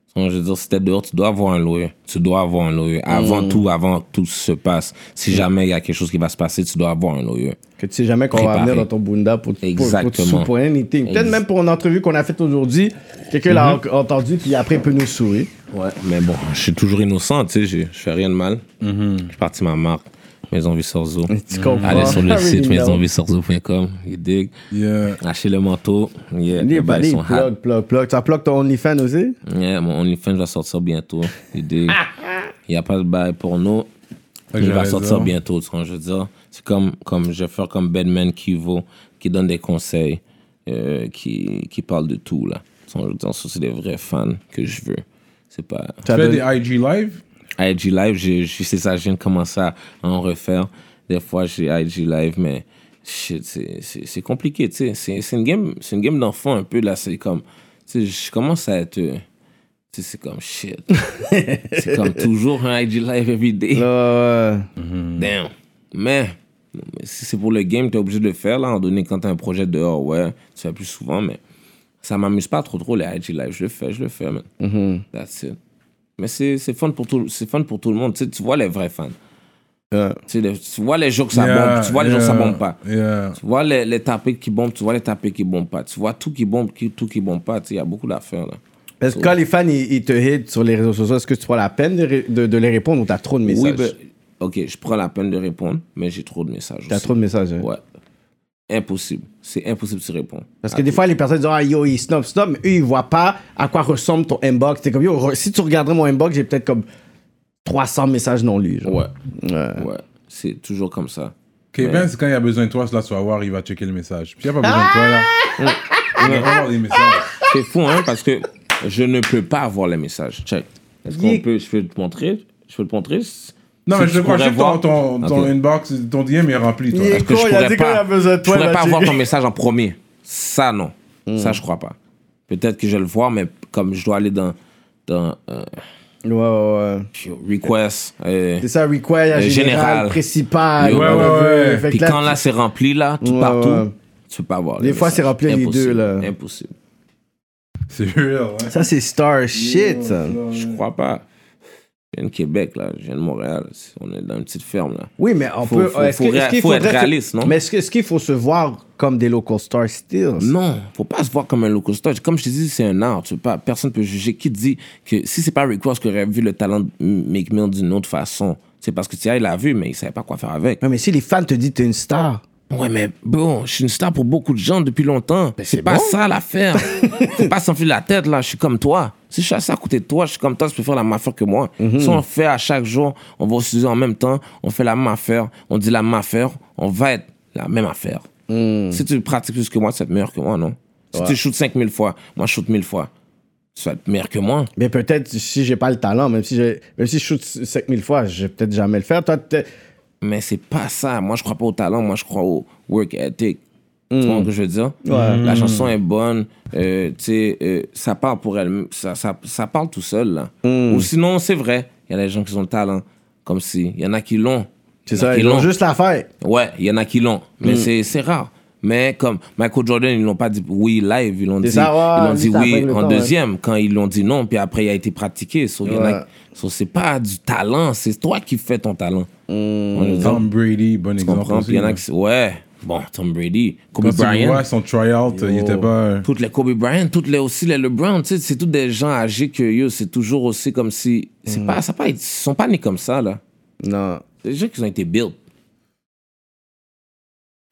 Ce que je veux dire, si t'es dehors, tu dois avoir un lawyer. Tu dois avoir un lawyer. Avant tout, avant que tout se passe. Si jamais il y a quelque chose qui va se passer, tu dois avoir un lawyer. Que tu sais jamais qu'on va venir dans ton bunda pour, pour, pour, te Exactement. sous pour anything. Peut-être même pour une entrevue qu'on a faite aujourd'hui, quelqu'un l'a en- entendu, puis après il peut nous sourire. Ouais. Mais bon, je suis toujours innocent, tu sais. Je fais rien de mal. J'ai parti ma marque, Maison Vissorzo. Tu comprends? Allez sur le I site maisonvissorzo.com. You dig? Yeah. Achetez le manteau. Yeah, les bails sont plug, plug, plug. Tu as plug ton OnlyFans aussi? Yeah, mon OnlyFans va sortir bientôt. You dig? Il n'y a pas de bail porno. Fait que Il va sortir bientôt, tu vois, je veux dire? C'est comme, comme, je vais faire comme Bedman Kivo, qui donne des conseils, euh, qui, qui parle de tout, là. Tu vois, je veux dire, ça, c'est des vrais fans que je veux. C'est pas... Tu T'as fais des IG live? IG Live, je sais ça, je viens de commencer à en refaire. Des fois, j'ai IG Live, mais shit, c'est- compliqué, tu sais. C'est une game, une game d'enfant un peu, là. C'est comme, tu sais, je commence à être, euh, Tu sais, c'est comme shit. c'est comme toujours un IG live every day. Ouais. Damn. Mais, si c'est pour le game, t'es obligé de le faire, là, en donné, quand t'as un projet dehors, ouais, tu fais plus souvent, mais ça m'amuse pas trop, trop, les IG live. Je le fais, je le fais, man. Mhm. That's it. Mais c'est fun, pour tout- fun pour tout le monde. Tu sais, tu vois les vrais fans. Tu, sais, les- tu vois les jours que ça Yeah, bombe, tu vois les jours que ça yeah, bombe pas. yeah. Tu vois les, les tapés qui bombent, tu vois les tapés qui bombent pas. Tu vois tout qui bombe, qui, tout qui bombe pas. Tu sais, il y a beaucoup d'affaires, là. Est-ce que quand les fans ils, ils te hit sur les réseaux sociaux, est-ce que tu prends la peine de, de, de les répondre ou t'as trop de messages? Oui, ben, ok, je prends la peine de répondre, mais j'ai trop de messages T'as trop de messages. hein? Ouais. Impossible. C'est impossible de répondre. Parce que des fois, les personnes disent Ah, yo, il snob, snob, mais eux, ils voient pas à quoi ressemble ton inbox. C'est comme, yo, si tu regarderais mon inbox, j'ai peut-être comme 300 messages non lus. genre. Ouais, Ouais. ouais. C'est toujours comme ça. Kevin, c'est quand il y a besoin de toi, là, tu vas voir, il va checker le message. Puis il n'y a pas besoin de toi, là. Il va pas avoir des messages. C'est fou, hein, parce que je ne peux pas avoir les messages. Check. Est-ce qu'on peut, je peux te montrer? Je peux te montrer? Non, mais je crois, que ton, voir- ton, ton Ok. inbox, ton DM est rempli, toi. Parce que je pourrais pas, a besoin de je toi, pourrais pas checker. ton message en premier. Ça, non. Ça, je crois pas. Peut-être que je vais le voir, mais comme je dois aller dans, dans euh, Ouais, ouais, ouais. request, euh, C'est ça, require, Euh, général, général. principal. Ouais, ouais, ouais. Puis là, quand là, c'est rempli, là, tout Ouais, partout, ouais. tu peux pas voir. Des les fois, c'est rempli les Impossible, deux, là. Impossible. C'est real, ouais. Ça, c'est star shit. Je crois pas. Je viens de Québec, là. Je viens de Montréal. On est dans une petite ferme, là. Oui, mais on Faut- peut. faut- faut que- faut être réaliste, non? Mais est-ce qu'il faut se voir comme des local stars still? Non, faut pas se voir comme un local star. Comme je te dis, c'est un art. Tu peux pas, personne peut juger. Qui dit que si c'est pas Rick Ross qui aurait vu le talent de Make Mill d'une autre façon, c'est parce que Thierry l'a vu, mais il savait pas quoi faire avec. Mais si les fans te disent que t'es une star. Ouais, mais bon, je suis une star pour beaucoup de gens depuis longtemps. c'est c'est pas bon. ça l'affaire. Faut pas s'enfuir la tête, là. Je suis comme toi. Si je suis assis à côté de toi, je suis comme toi, tu peux faire la même affaire que moi. Si on fait à chaque jour, on va au studio en même temps, on fait la même affaire, on dit la même affaire, on va être la même affaire. Si tu pratiques plus que moi, tu vas être meilleur que moi, non? Si tu shootes 5000 fois, moi je shoot 1000 fois, tu vas être meilleur que moi. Mais peut-être si j'ai pas le talent, même si, même si je shoot 5000 fois, je vais peut-être jamais le faire. Toi, Mais c'est pas ça. Moi, je crois pas au talent, moi, je crois au work ethic. Tu vois ce que je veux dire? La chanson est bonne, euh, tu sais, euh, ça parle pour elle, ça, ça, ça parle tout seul, là. Ou sinon, c'est vrai, il y a des gens qui ont le talent, comme si, il y en a qui l'ont. c'est ça, qui ils ont l'ont. juste la faire. Ouais, il y en a qui l'ont, mais Mm. c'est c'est rare. Mais comme Michael Jordan, ils l'ont pas dit oui live, ils l'ont C'est dit, ça, ouais, ils l'ont dit oui en temps, ouais. deuxième, quand ils l'ont dit non, puis après il a été pratiqué. So, il y en a- Ouais. so, c'est pas du talent, c'est toi qui fais ton talent. Mm. Tom Brady, bon exemple. aussi, Puis il y en a qui. Ouais, bon, Tom Brady, Kobe Quand tu Bryant. vois, son tryout, il était pas. Toutes les Kobe Bryant, toutes les aussi les LeBron, tu sais, c'est tous des gens âgés que yo, c'est toujours aussi comme si. Mm. C'est pas, ça pas, ils sont pas nés comme ça, là. Non. C'est des gens qui ont été built.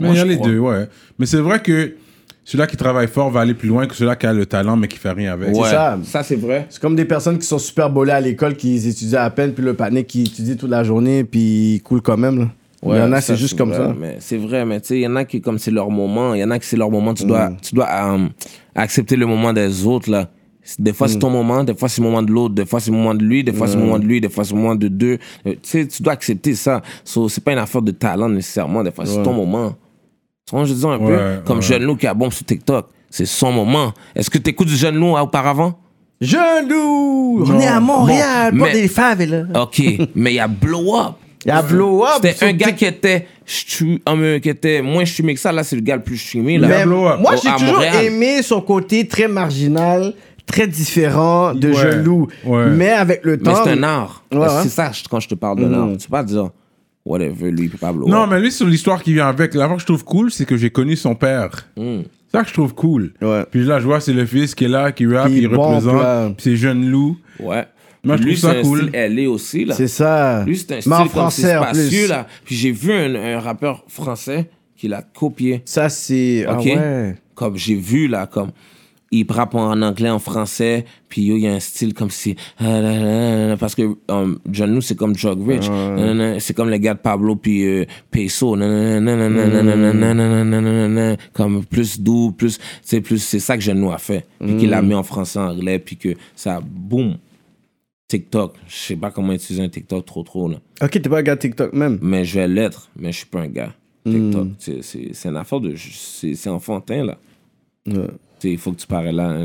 Mais il y a les crois. deux, ouais. Mais c'est vrai que celui-là qui travaille fort va aller plus loin que celui-là qui a le talent mais qui fait rien avec. Ouais, ça. ça c'est vrai. C'est comme des personnes qui sont super bolées à l'école, qui étudient à peine, puis le panier qui étudie toute la journée, puis il coule quand même. Là. Il y en a, c'est juste comme vrai, ça. Mais c'est vrai, mais tu sais, il y en a qui, comme c'est leur moment, il y en a qui c'est leur moment, tu dois, Mm. tu dois euh, accepter le moment des autres, là. Des fois, Mm. c'est ton moment, des fois, c'est le moment de l'autre, des fois, c'est le moment de lui, des fois, c'est le moment de lui, des fois, c'est le moment de deux. Euh, tu sais, tu dois accepter ça. So, c'est pas une affaire de talent nécessairement, des fois, c'est Ouais. ton moment. Tu vois, je dis un peu, Ouais, comme ouais. Jeune Lou qui a bombe sur TikTok. C'est son moment. Est-ce que tu écoutes du Jeune Lou hein, auparavant? Jeune loup! On est à Montréal, Bon, pas mais- des favelas. OK, mais il y a Blow Up. Il y a Blow Up. C'était un gars qui était, stu- um, qui était moins streamé que ça. Là, c'est le gars le plus streamé. Là. Mais Blow Up. moi, j'ai toujours Montréal. aimé son côté très marginal, très différent de Ouais, Jeune loup. ouais. Mais avec le Mais temps. c'est un art. Ouais. C'est ça quand je te parle d'un art. Tu peux pas dire, whatever, lui, il peut pas blow Non, up. mais lui, sur l'histoire qui vient avec, la que je trouve cool, c'est que j'ai connu son père. C'est ça que je trouve cool. Ouais. Puis là, je vois, c'est le fils qui est là, qui rappe, Qui il représente. là. Puis c'est jeune loup. Ouais. Moi, je lui, trouve ça c'est un cool. style LA aussi, là. C'est ça. Lui, c'est un Mais style en comme français, c'est en spacieux, plus. là. Puis j'ai vu un, un rappeur français qui l'a copié. Ça, c'est. Ah Ok? ouais. Comme j'ai vu, là, comme il rappe en anglais, en français, puis yo, il y a un style comme si. euh, Parce que um, John Lou, c'est comme Drug Rich. Nanana, C'est comme les gars de Pablo, puis euh, Peso. Nanana, Comme plus doux, plus. C'est plus c'est ça que John Lou a fait. Puis qu'il a mis en français, en anglais, puis que ça, boum. TikTok. Je sais pas comment utiliser un TikTok trop, trop, là. Ok, t'es pas un gars TikTok même. Mais je vais l'être, mais je suis pas un gars. TikTok, c'est- c'est une affaire de. C'est enfantin, là. Ouais. il faut que tu parais là.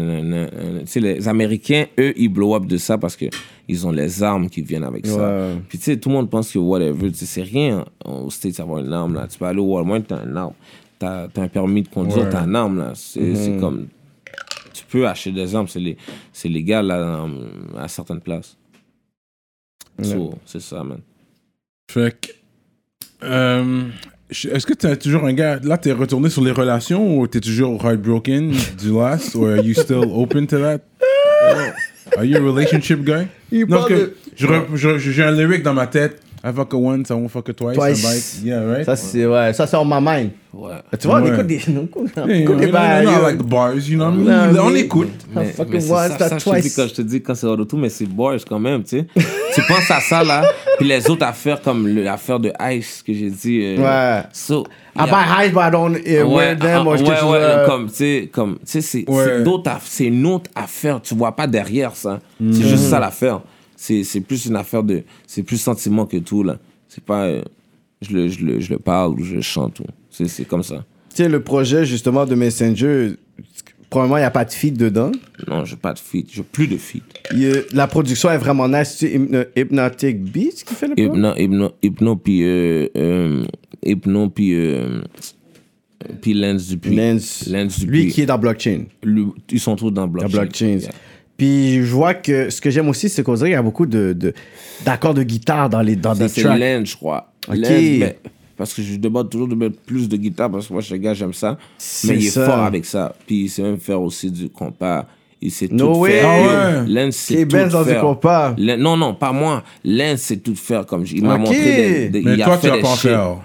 Tu les Américains, eux, ils blow up de ça parce que ils ont les armes qui viennent avec ça. Puis tu sais, tout le monde pense que whatever, c'est rien aux States avoir une arme là. Tu peux aller au Walmart, t'as une arme. T'as as un permis de conduire, Ouais. t'as une arme là. C'est c'est comme. Tu peux acheter des armes, c'est lé- c'est légal là, dans- à certaines places. So, c'est ça, man. Fait que. euh, Est-ce que t'es toujours un gars. Là, t'es retourné sur les relations ou t'es toujours heartbroken du last? Or are you still open to that? Are you a relationship guy? Il Non, parce que de- je re- je- j'ai un lyric dans ma tête. I fuck her once, I won't fuck her twice. Twice. Like, yeah, right? Ça, c'est ouais, ça, c'est on my mind. Ouais. Tu vois, on écoute des. On écoute, des bails, yo. like the bars, you know what I mean? Non, On mais- écoute. I fucking mais c'est was ça, that twice. quand je te dis quand c'est hors de tout, mais c'est boys quand même, tu sais. tu penses à ça là, puis les autres affaires comme l'affaire de Ice que j'ai dit. euh, Ouais. So, I y a- buy highs, but I don't uh, wear them. ah, ouais, ouais, euh, comme, tu sais, comme, tu sais, c'est une autre affaire, tu vois pas derrière ça. C'est juste ça l'affaire. C'est plus une affaire de, c'est plus sentiment que tout, là. C'est pas, euh, je, le, je, le, je le parle ou je chante, ou. C'est comme ça. Tu sais, le projet, justement, de Messenger, probablement, il n'y a pas de feed dedans? Non, j'ai pas de feat, j'ai plus de. Il a- la production est vraiment nice. C'est Hypno- Hypnotic Beats qui fait le? Hypno, hypno, hypno, puis, euh, euh, hypno, puis, euh, puis Lens Dupuis. Lens. Lens Lui Dupuis. qui est dans blockchain. Lui, ils sont tous dans Dans blockchain. blockchain. Yeah. Puis je vois que ce que j'aime aussi, c'est qu'on dirait qu'il y a beaucoup de, de- d'accords de guitare dans, les, dans Ça, des c'est tracks. Lens, je crois. Ok. Parce que je demande toujours de mettre plus de guitare parce que moi, je suis un gars, j'aime ça. C'est Mais il est ça. fort avec ça. Puis il sait même faire aussi du compas. Il sait No tout way. faire. Ah ouais. Lens, C'est tout Benz dans du faire. compas? Len- Non, non, pas moi. Lens, c'est tout faire. Comme je- il m'a Ok. montré des, des- Mais il a toi, fait tu vas des pas en shit. faire.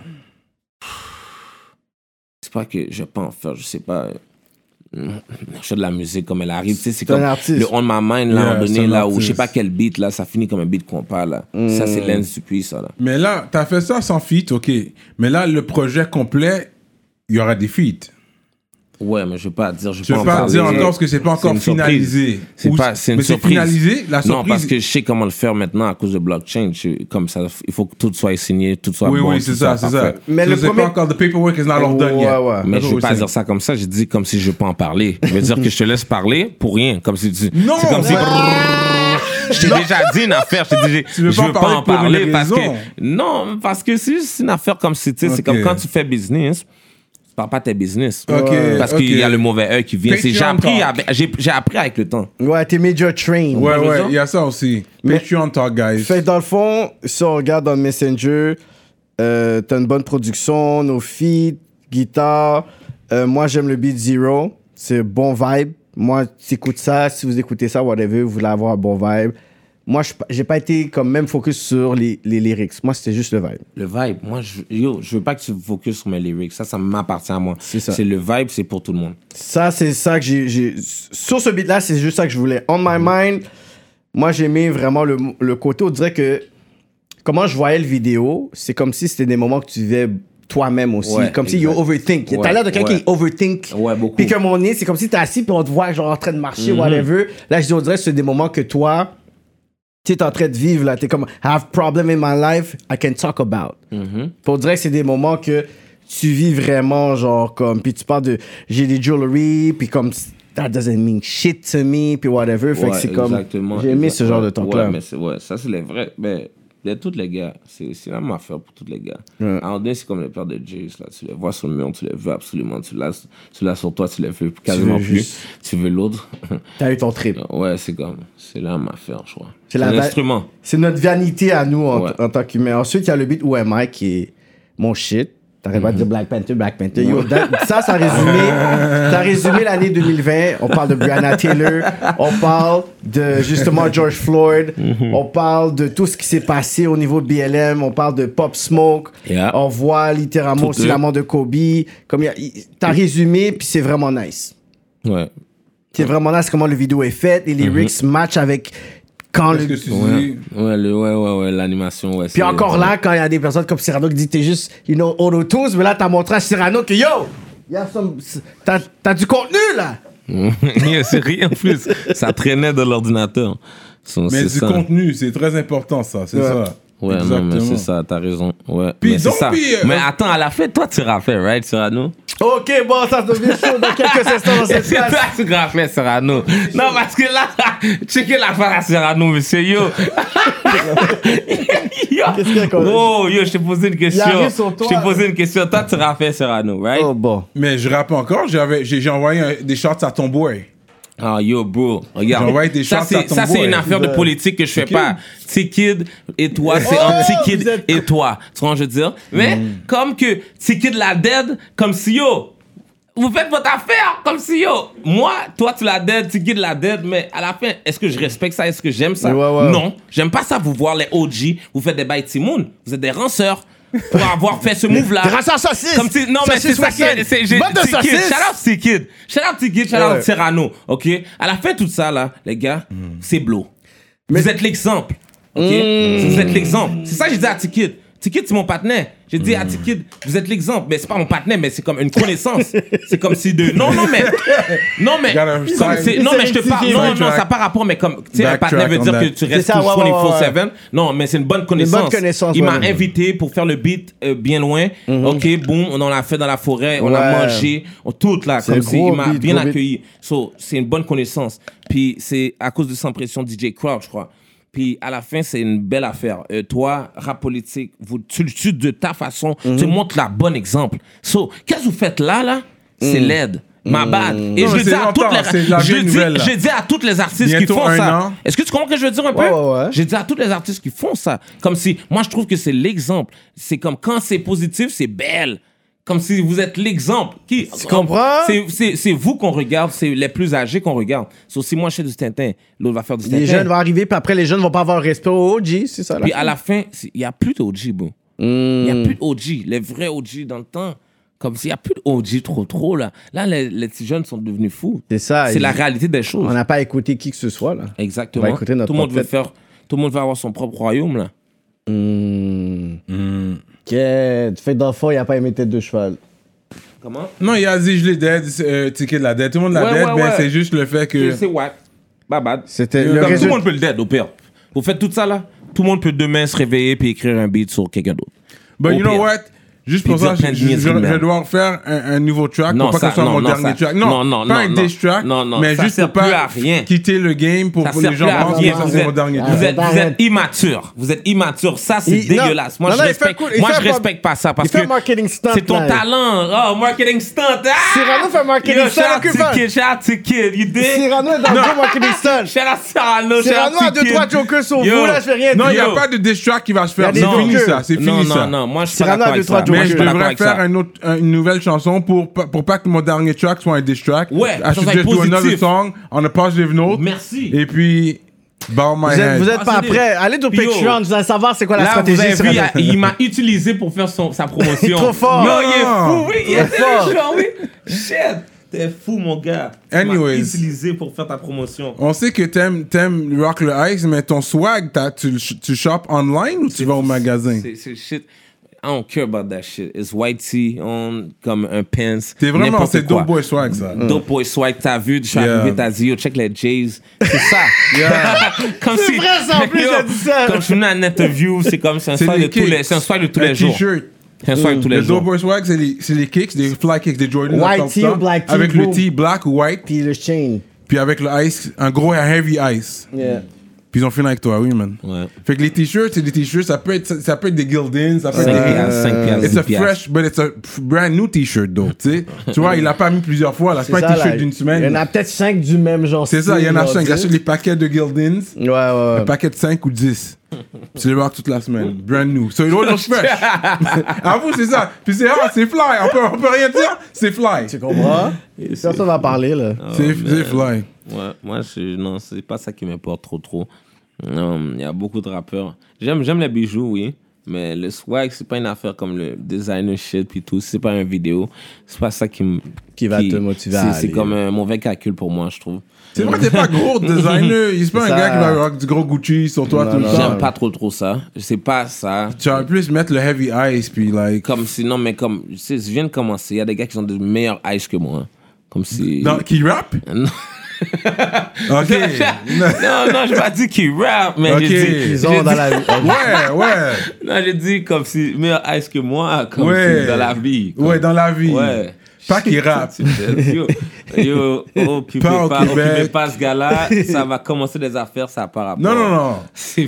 C'est pas que je vais pas en faire, je sais pas. Je fais de la musique comme elle arrive. C'est comme artiste. le On My Mind, là, Yeah, à un c'est donné, là, où je sais pas quel beat, là, ça finit comme un beat compas, là. Ça, c'est Mm. Lens Dupuis, ça, là. Mais là, t'as fait ça sans feat, ok. Mais là, le projet complet, il y aura des feats. Ouais, mais je vais pas dire, je vais veux pas en pas dire encore parce que c'est pas encore finalisé. C'est pas, c'est une mais c'est surprise. finalisé, la Non, surprise. parce que je sais comment le faire maintenant à cause de blockchain. Je- comme ça, il faut que tout soit signé, tout soit oui, bon. oui, c'est ça, c'est ça. Mais So le premier- pas encore, the paperwork is not all done Ouais, yet. ouais. Mais je vais we're pas dire ça comme ça. Je dis comme si je peux en parler. Je veux dire que je te laisse parler pour rien. Comme si tu. Non, c'est comme si. Je t'ai déjà dit une affaire. Je t'ai dit. Veux je pas veux en pas parler en parler parce que. Non, parce que c'est juste une affaire comme si. tu sais, C'est comme quand tu fais business. Tu parles pas de tes business. Parce ok. qu'il y a le mauvais œil qui vient. C'est- J'ai appris, j'ai appris avec le temps. Ouais, t'es major train. Ouais, ouais, il y a ça aussi. Mais- Patreon talk, guys. Fait dans le fond, si on regarde dans Messenger, euh, t'as une bonne production, nos feats, guitare. Euh, moi, j'aime le beat Zero. C'est bon vibe. Moi, t'écoutes ça. Si vous écoutez ça, whatever, vous voulez avoir un bon vibe. Moi, je- j'ai pas été comme même focus sur les, les lyrics. Moi, c'était juste le vibe. Le vibe, moi, je, yo, je veux pas que tu focuses sur mes lyrics. Ça, ça m'appartient à moi. C'est ça. C'est le vibe, c'est pour tout le monde. Ça, c'est ça que j'ai. Sur ce beat-là, c'est juste ça que je voulais. On my mind, moi, j'ai aimé vraiment le, le côté, on dirait que. Comment je voyais le vidéo, c'est comme si c'était des moments que tu vivais toi-même aussi. Ouais, comme si exact. you overthink. Ouais, T'as l'air de quelqu'un ouais. qui overthink. Ouais, beaucoup. Puis qu'à mon nez, c'est comme si t'es assis puis on te voit genre en train de marcher, Mhm. whatever. Là, je dis, on dirait que c'est des moments que toi, tu es en train de vivre, là. T'es comme, I have problem in my life, I can talk about. Mhm. Puis on dirait que c'est des moments que tu vis vraiment, genre, comme, puis tu parles de, j'ai des jewelry, puis comme, that doesn't mean shit to me, puis whatever. Fait que c'est comme, j'ai aimé ce genre de talk-là. Ouais, mais ouais, ça, c'est les vrais. Ben, de tous les gars, c'est, la même affaire pour tous les gars. Ouais. Donné, c'est comme le père de Jace, là. Tu les vois sur le mur, tu les veux absolument. Tu l'as, tu l'as sur toi, tu les veux quasiment veux plus. juste- Tu veux l'autre. T'as eu ton trip. ouais, c'est comme, c'est la même affaire, je crois. C'est l'instrument. C'est notre vanité à nous en, Ouais. en tant qu'humain. Ensuite, il y a le beat Am I qui est mon shit. T'arrêtes pas de dire Black Panther, Black Panther. Yo, that- ça, ça résumé, ça résumé l'année 2020. On parle de Brianna Taylor. On parle de, justement, George Floyd. On parle de tout ce qui s'est passé au niveau de BLM. On parle de Pop Smoke. Yeah. On voit littéralement Tout aussi la mort de Kobe. Comme t'as résumé, puis c'est vraiment nice. Ouais. C'est vraiment nice comment le vidéo est fait. Les lyrics matchent avec quand Qu'est-ce le, que tu Ouais, dis? ouais, le, ouais, ouais, ouais, l'animation, ouais. Puis encore là, quand il y a des personnes comme Cyrano qui disent t'es juste, you know, auto-tunes, mais là, t'as montré à Cyrano que yo, y a some- t'as, t'as du contenu là. c'est rien en plus. Ça traînait de l'ordinateur. So, Mais du ça. contenu, c'est très important, ça. C'est Ouais. ça. Ouais, non, mais Exactement. c'est ça, t'as raison. Ouais. Puis mais c'est donc, ça. puis, euh, mais attends, à la fin, toi, tu rappelles, right, Cyrano? Ok, bon, ça devient chaud dans quelques instants dans cette C'est place. toi qui rappelles, Cyrano. Non, parce que là, checker l'affaire à Cyrano, monsieur, yo. Yo. Qu'est-ce qu'il y a comme- Oh, yo, je t'ai posé une question. arrive sur toi. Je t'ai posé une question. Toi, tu rappelles, Cyrano, right? Oh, bon. Mais je rappe encore, j'avais, j'ai, envoyé un- des shots à ton boy. Ah, yo, bro, regarde. Des ça, c'est, ça, une affaire de politique que je fais pas. T-Kid et toi, c'est Oh, un T-Kid vous êtes- et toi. Tu vois ce que je veux dire? Mais, Mm. comme que T-Kid la dead, comme si yo, vous faites votre affaire, comme si yo, moi, toi, tu la dead, T-Kid la dead, mais à la fin, est-ce que je respecte ça? Est-ce que j'aime ça? Ouais, ouais. Non. J'aime pas ça, vous voir les OG, vous faites des bails Timoun. Vous êtes des ranceurs pour avoir fait ce move-là. Des ranceurs saucisses. Comme si, non, mais c'est ça qui est. Shout out T-Kid. Shout out T-Kid, shout out. Serrano. OK? À la fin, tout ça, là, les gars, c'est blow. Mais- Vous êtes l'exemple. OK? Vous êtes l'exemple. C'est ça que j'ai dit à T-Kid. T-Kid, c'est mon partenaire. J'ai dit à T-Kid, vous êtes l'exemple. Mais c'est pas mon partenaire, mais c'est comme une connaissance. c'est comme si de. Non, non, mais. Non, mais. Comme c'est- non, mais je te parle. Non, non, ça n'a pas rapport, mais comme. Tu sais, un partenaire veut on dire that. que tu restes C'est ça, ouais, ouais, 24-7. Non, mais c'est une bonne connaissance. connaissance, Il m'a ouais. invité pour faire le beat euh, bien loin. Ok, boum, on en a fait dans la forêt, on a Ouais. mangé, on, tout là, C'est comme si gros il m'a beat, bien gros beat. accueilli. So, c'est une bonne connaissance. Puis c'est à cause de Sans Pression DJ Crowd, je crois. Puis à la fin, c'est une belle affaire. Euh, toi, rap politique, vous, tu le tues de ta façon, tu Mhm. montres la bonne exemple. So, qu'est-ce que vous faites là, là? C'est Mhm. l'aide. Ma bad. Et Non, je dis à toutes les, je dis, je dis à toutes les artistes qui font ça. Est-ce que tu comprends ce que je veux dire un peu? Ouais, ouais, ouais. J'ai dit à tous les artistes qui font ça. Comme si, moi, je trouve que c'est l'exemple. C'est comme quand c'est positif, c'est belle. Comme si vous êtes l'exemple. Qui, Tu comprends? C'est- vous qu'on regarde, c'est les plus âgés qu'on regarde. Sauf si moi, je fais du Tintin, l'autre va faire du Tintin. Les jeunes vont arriver, puis après, les jeunes vont pas avoir respect au OG, c'est ça. Puis à la fin, il n'y a plus d'OG, bro. Il Hmm. n'y a plus d'OG, les vrais OG dans le temps. Comme s'il n'y a plus d'OG trop, trop, là. Là, les, les petits jeunes sont devenus fous. C'est ça. C'est la réalité des choses. On n'a pas écouté qui que ce soit, là. Exactement. On va écouter notre tout le monde veut faire, tout le monde veut avoir son propre royaume, là. Hmm. Quête. Fait d'enfant, il a pas aimé tête de cheval. Comment? Non, il a dit je l'ai dead, euh, Ticket de la dead. Tout le monde l'a Ouais, dead, ouais, mais ouais. c'est juste le fait que. C'est wack. Bad bad. C'était Euh, le comme Comme tout le résultat. monde peut le dead, au pire. Vous faites tout ça, là. Tout le monde peut demain se réveiller puis écrire un beat sur quelqu'un d'autre. But Au you know pire. what? Juste pour ça, je, plein de je, niaiseries je- de je merde. dois refaire un, un nouveau track Non, pour pas ça- que ce soit non, mon non, dernier ça- track. Non, non, non, pas un diss track, Non, non, mais ça juste sert pour plus pas à rien. quitter le game pour que les gens pensent que ça c'est mon êtes, dernier track. vous êtes, vous êtes immature. Vous êtes immature. Ça, c'est dégueulasse. Moi, je respecte, moi, je pas- respecte pas ça parce que marketing stunt, c'est ton talent. Oh, marketing stunt. Ah! Cyrano fait marketing stunt, shout out to un. kid. You dig? Cyrano est dans le marketing stunt. Shout out Cyrano, a deux, trois jokers sur vous, là, je fais rien Non, il n'y dire. a pas de diss track qui va se Il y faire. a des C'est jokers. fini ça, c'est non, non, ça. non, moi je suis pas Cyrano a d'accord deux, avec trois ça. Mais je devrais faire un autre, un- une nouvelle chanson pour, pas- pour pas que mon dernier track soit un diss track. Ouais, I should just do another song on a positive note. Merci. Et puis, bow my Vous êtes, head. vous êtes Ah, pas prêts. Allez yo, Patreon, vous allez savoir c'est quoi la Là, vous stratégie. avez vu, il, il m'a utilisé pour faire son, sa promotion. Trop fort. Yo, il est Non. fou, oui, il est fort. fort. oui. Shit. T'es fou, mon gars. Tu Anyways. utilisé pour faire ta promotion. On sait que t'aimes, t'aimes Rock le Ice, mais ton swag, t'as- tu, tu shops online ou tu vas au magasin? C'est c'est shit. I don't care about that shit. It's white tee on comme un pants. T'es vraiment, c'est dope boy swag ça. Dope boy swag, t'as vu, je suis Yeah. arrivé, t'as dit, yo, check les Jays. C'est ça. Yeah. comme C'est si- vrai, ça, en plus, Yo, dit ça. Comme je suis venu à une interview, c'est comme, c'est un swag de les tous les, kicks. c'est un swag de tous les jours. t-shirt. C'est un swag de tous les Le jours. dope boy swag, c'est les, c'est les kicks, des fly kicks, des Jordan. White tee ou black tee, Avec le boom. tee black ou white, Puis le chain. puis avec le ice, un gros heavy ice. Yeah. Puis ils ont fini avec toi, oui, man. Ouais. Fait que les t-shirts, c'est des t-shirts, ça peut être, ça peut être des Gildins, ça peut 5 être des. piastres, 5 piastres, It's 10 a piastres. fresh, but it's a brand new t-shirt, though, tu sais. tu vois, il l'a pas mis plusieurs fois, là. C'est pas un t-shirt d'une Il y en semaine. a peut-être 5 du même genre. C'est ça, il y en a style, 5. Il genre, achète les paquets de Gildins, Ouais, ouais, un paquet de 5 ou 10. Les rock toute la semaine. Brand new. So it all looks fresh. Avoue, c'est ça. Puis c'est ah, c'est fly. On peut, on peut rien dire. C'est fly. Tu comprends? Personne va parler, là. C'est Oh, c'est fly. Ouais, moi, je, non, c'est pas ça qui m'importe trop, trop. Non, il y a beaucoup de rappeurs. J'aime, j'aime les bijoux, oui. Mais le swag, c'est pas une affaire comme le designer shit puis tout. C'est pas une vidéo. C'est pas ça qui me. Qui va te motiver à C'est, c'est comme un mauvais calcul pour moi, je trouve. C'est vrai, t'es pas gros designer. Il c'est pas un ça. gars qui va rock du gros Gucci sur toi Non, tout le non. temps. J'aime pas trop, trop ça. C'est pas ça. Tu vas plus mettre le heavy ice, puis like. Comme si, non, mais comme, tu sais, je viens de commencer. Il y a des gars qui ont de meilleurs eyes que moi. Comme si. Dans, qui rap? Non. Ok. non, non, j'ai pas dit qu'ils rap, mais Ok. j'ai dit. Ils ont dans dit- la vie. ouais, ouais. Non, j'ai dit comme si meilleur ice que moi, comme Ouais. si dans la vie. comme- Ouais, dans la vie. Ouais. Pas qu'il rappe. Yo, yo, occupez Pas pas, occupez pas ce gars-là, ça va commencer des affaires, ça par rapport. Non, non, non.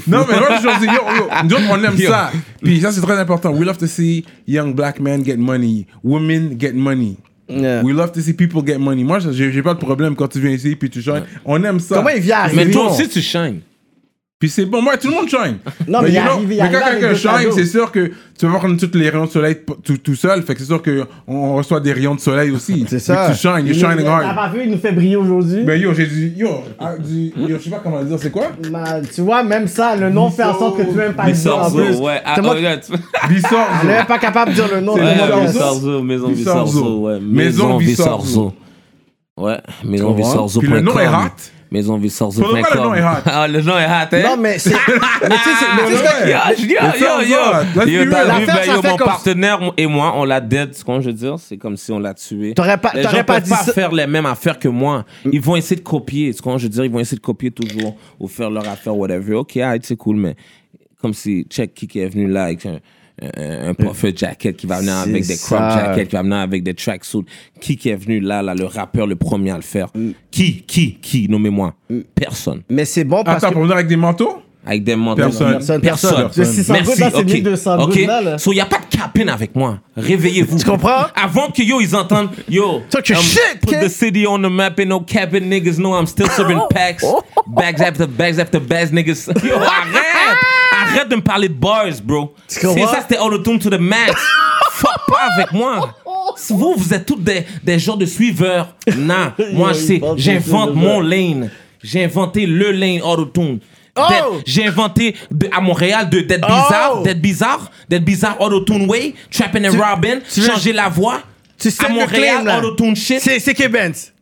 Non, mais moi, je dis, yo, yo, on aime Yo. ça. Puis ça, c'est très important. We love to see young black men get money, women get money. Yeah. We love to see people get money. Moi, j'ai pas de problème quand tu viens ici puis tu shines. On aime ça. Comment il vient Mais arriver? toi bon. aussi, tu shines. Puis c'est bon, moi, tout le monde shine. Non, mais il you know, arrive- il mais quand quelqu'un shine, c'est sûr que tu vas voir toutes les rayons de soleil tout, tout seul. Fait que c'est sûr qu'on on reçoit des rayons de soleil aussi. C'est ça. Tu shines, shining T'as hard. pas vu, il nous fait briller aujourd'hui. Ben yo, j'ai dit, yo, ah, du- yo, je sais pas comment dire, c'est quoi? Man, tu vois, même ça, le nom fait en sorte que tu même pas le dire Bissorzo, ouais. Ah, moi oh, qui- yeah, tu- Bissor. On n'est pas capable de dire le nom. Ouais, Bissorzo. Bissorzo, Maison Bissorzo. Bissorzo, ouais. Maison Bissorzo. Bissorzo. Ouais, Maison? Bissorzo. Puis le nom est hot. Maison Bissorzo. Pour le nom est hot? Ah, le nom est hot, hein? Non, mais c'est. Mais tu sais, c'est. Ah, le- ouais. Yo, yo, yo, yo. Yo, t'as vu, ben, yo, mon comme- partenaire et moi, on l'a dead, ce qu'on je veux dire, c'est comme si on l'a tué. T'aurais pas- Les gens pas dit pas ça- faire les mêmes affaires que moi. Ils vont essayer de copier, ce qu'on je veux dire, ils vont essayer de copier toujours ou faire leur affaire, whatever. Ok, alright, c'est cool, mais comme si check qui qui est venu là avec un, un, puffer jacket qui va venir avec des crop jackets, qui va venir avec des tracksuits. Qui qui est venu là, là, le rappeur, le premier à le faire? Qui, qui, qui, nommez-moi. Personne. Mais c'est bon parce Attends, que. pour venir avec des manteaux? Avec des manteaux. Personne. Personne, Personne. personne. Le 600 gouttes, là, c'est ok. 200 Ok. là. So, y a pas de capine avec moi. Réveillez-vous. Tu comprends? Avant que yo, ils entendent, yo, Talk your shit, put kid. the city on the map and no cabin niggas know I'm still serving packs. Bags after bags after bags, niggas. Yo, arrête! Arrête de me parler de bars, bro. C'est ça, c'était auto-tune to the max. Fuck pas avec moi. Vous, vous êtes tous des, des genres de suiveurs. Non, moi, j'invente de mon lane. J'ai inventé le lane auto-tune. Oh! J'ai inventé de- à Montréal de- d'être bizarre, Oh! d'être bizarre, d'être bizarre auto-tune way, trapping and robbing, changer la voix. Tu à sais le Montréal, auto-tune shit. C'est K-Benz.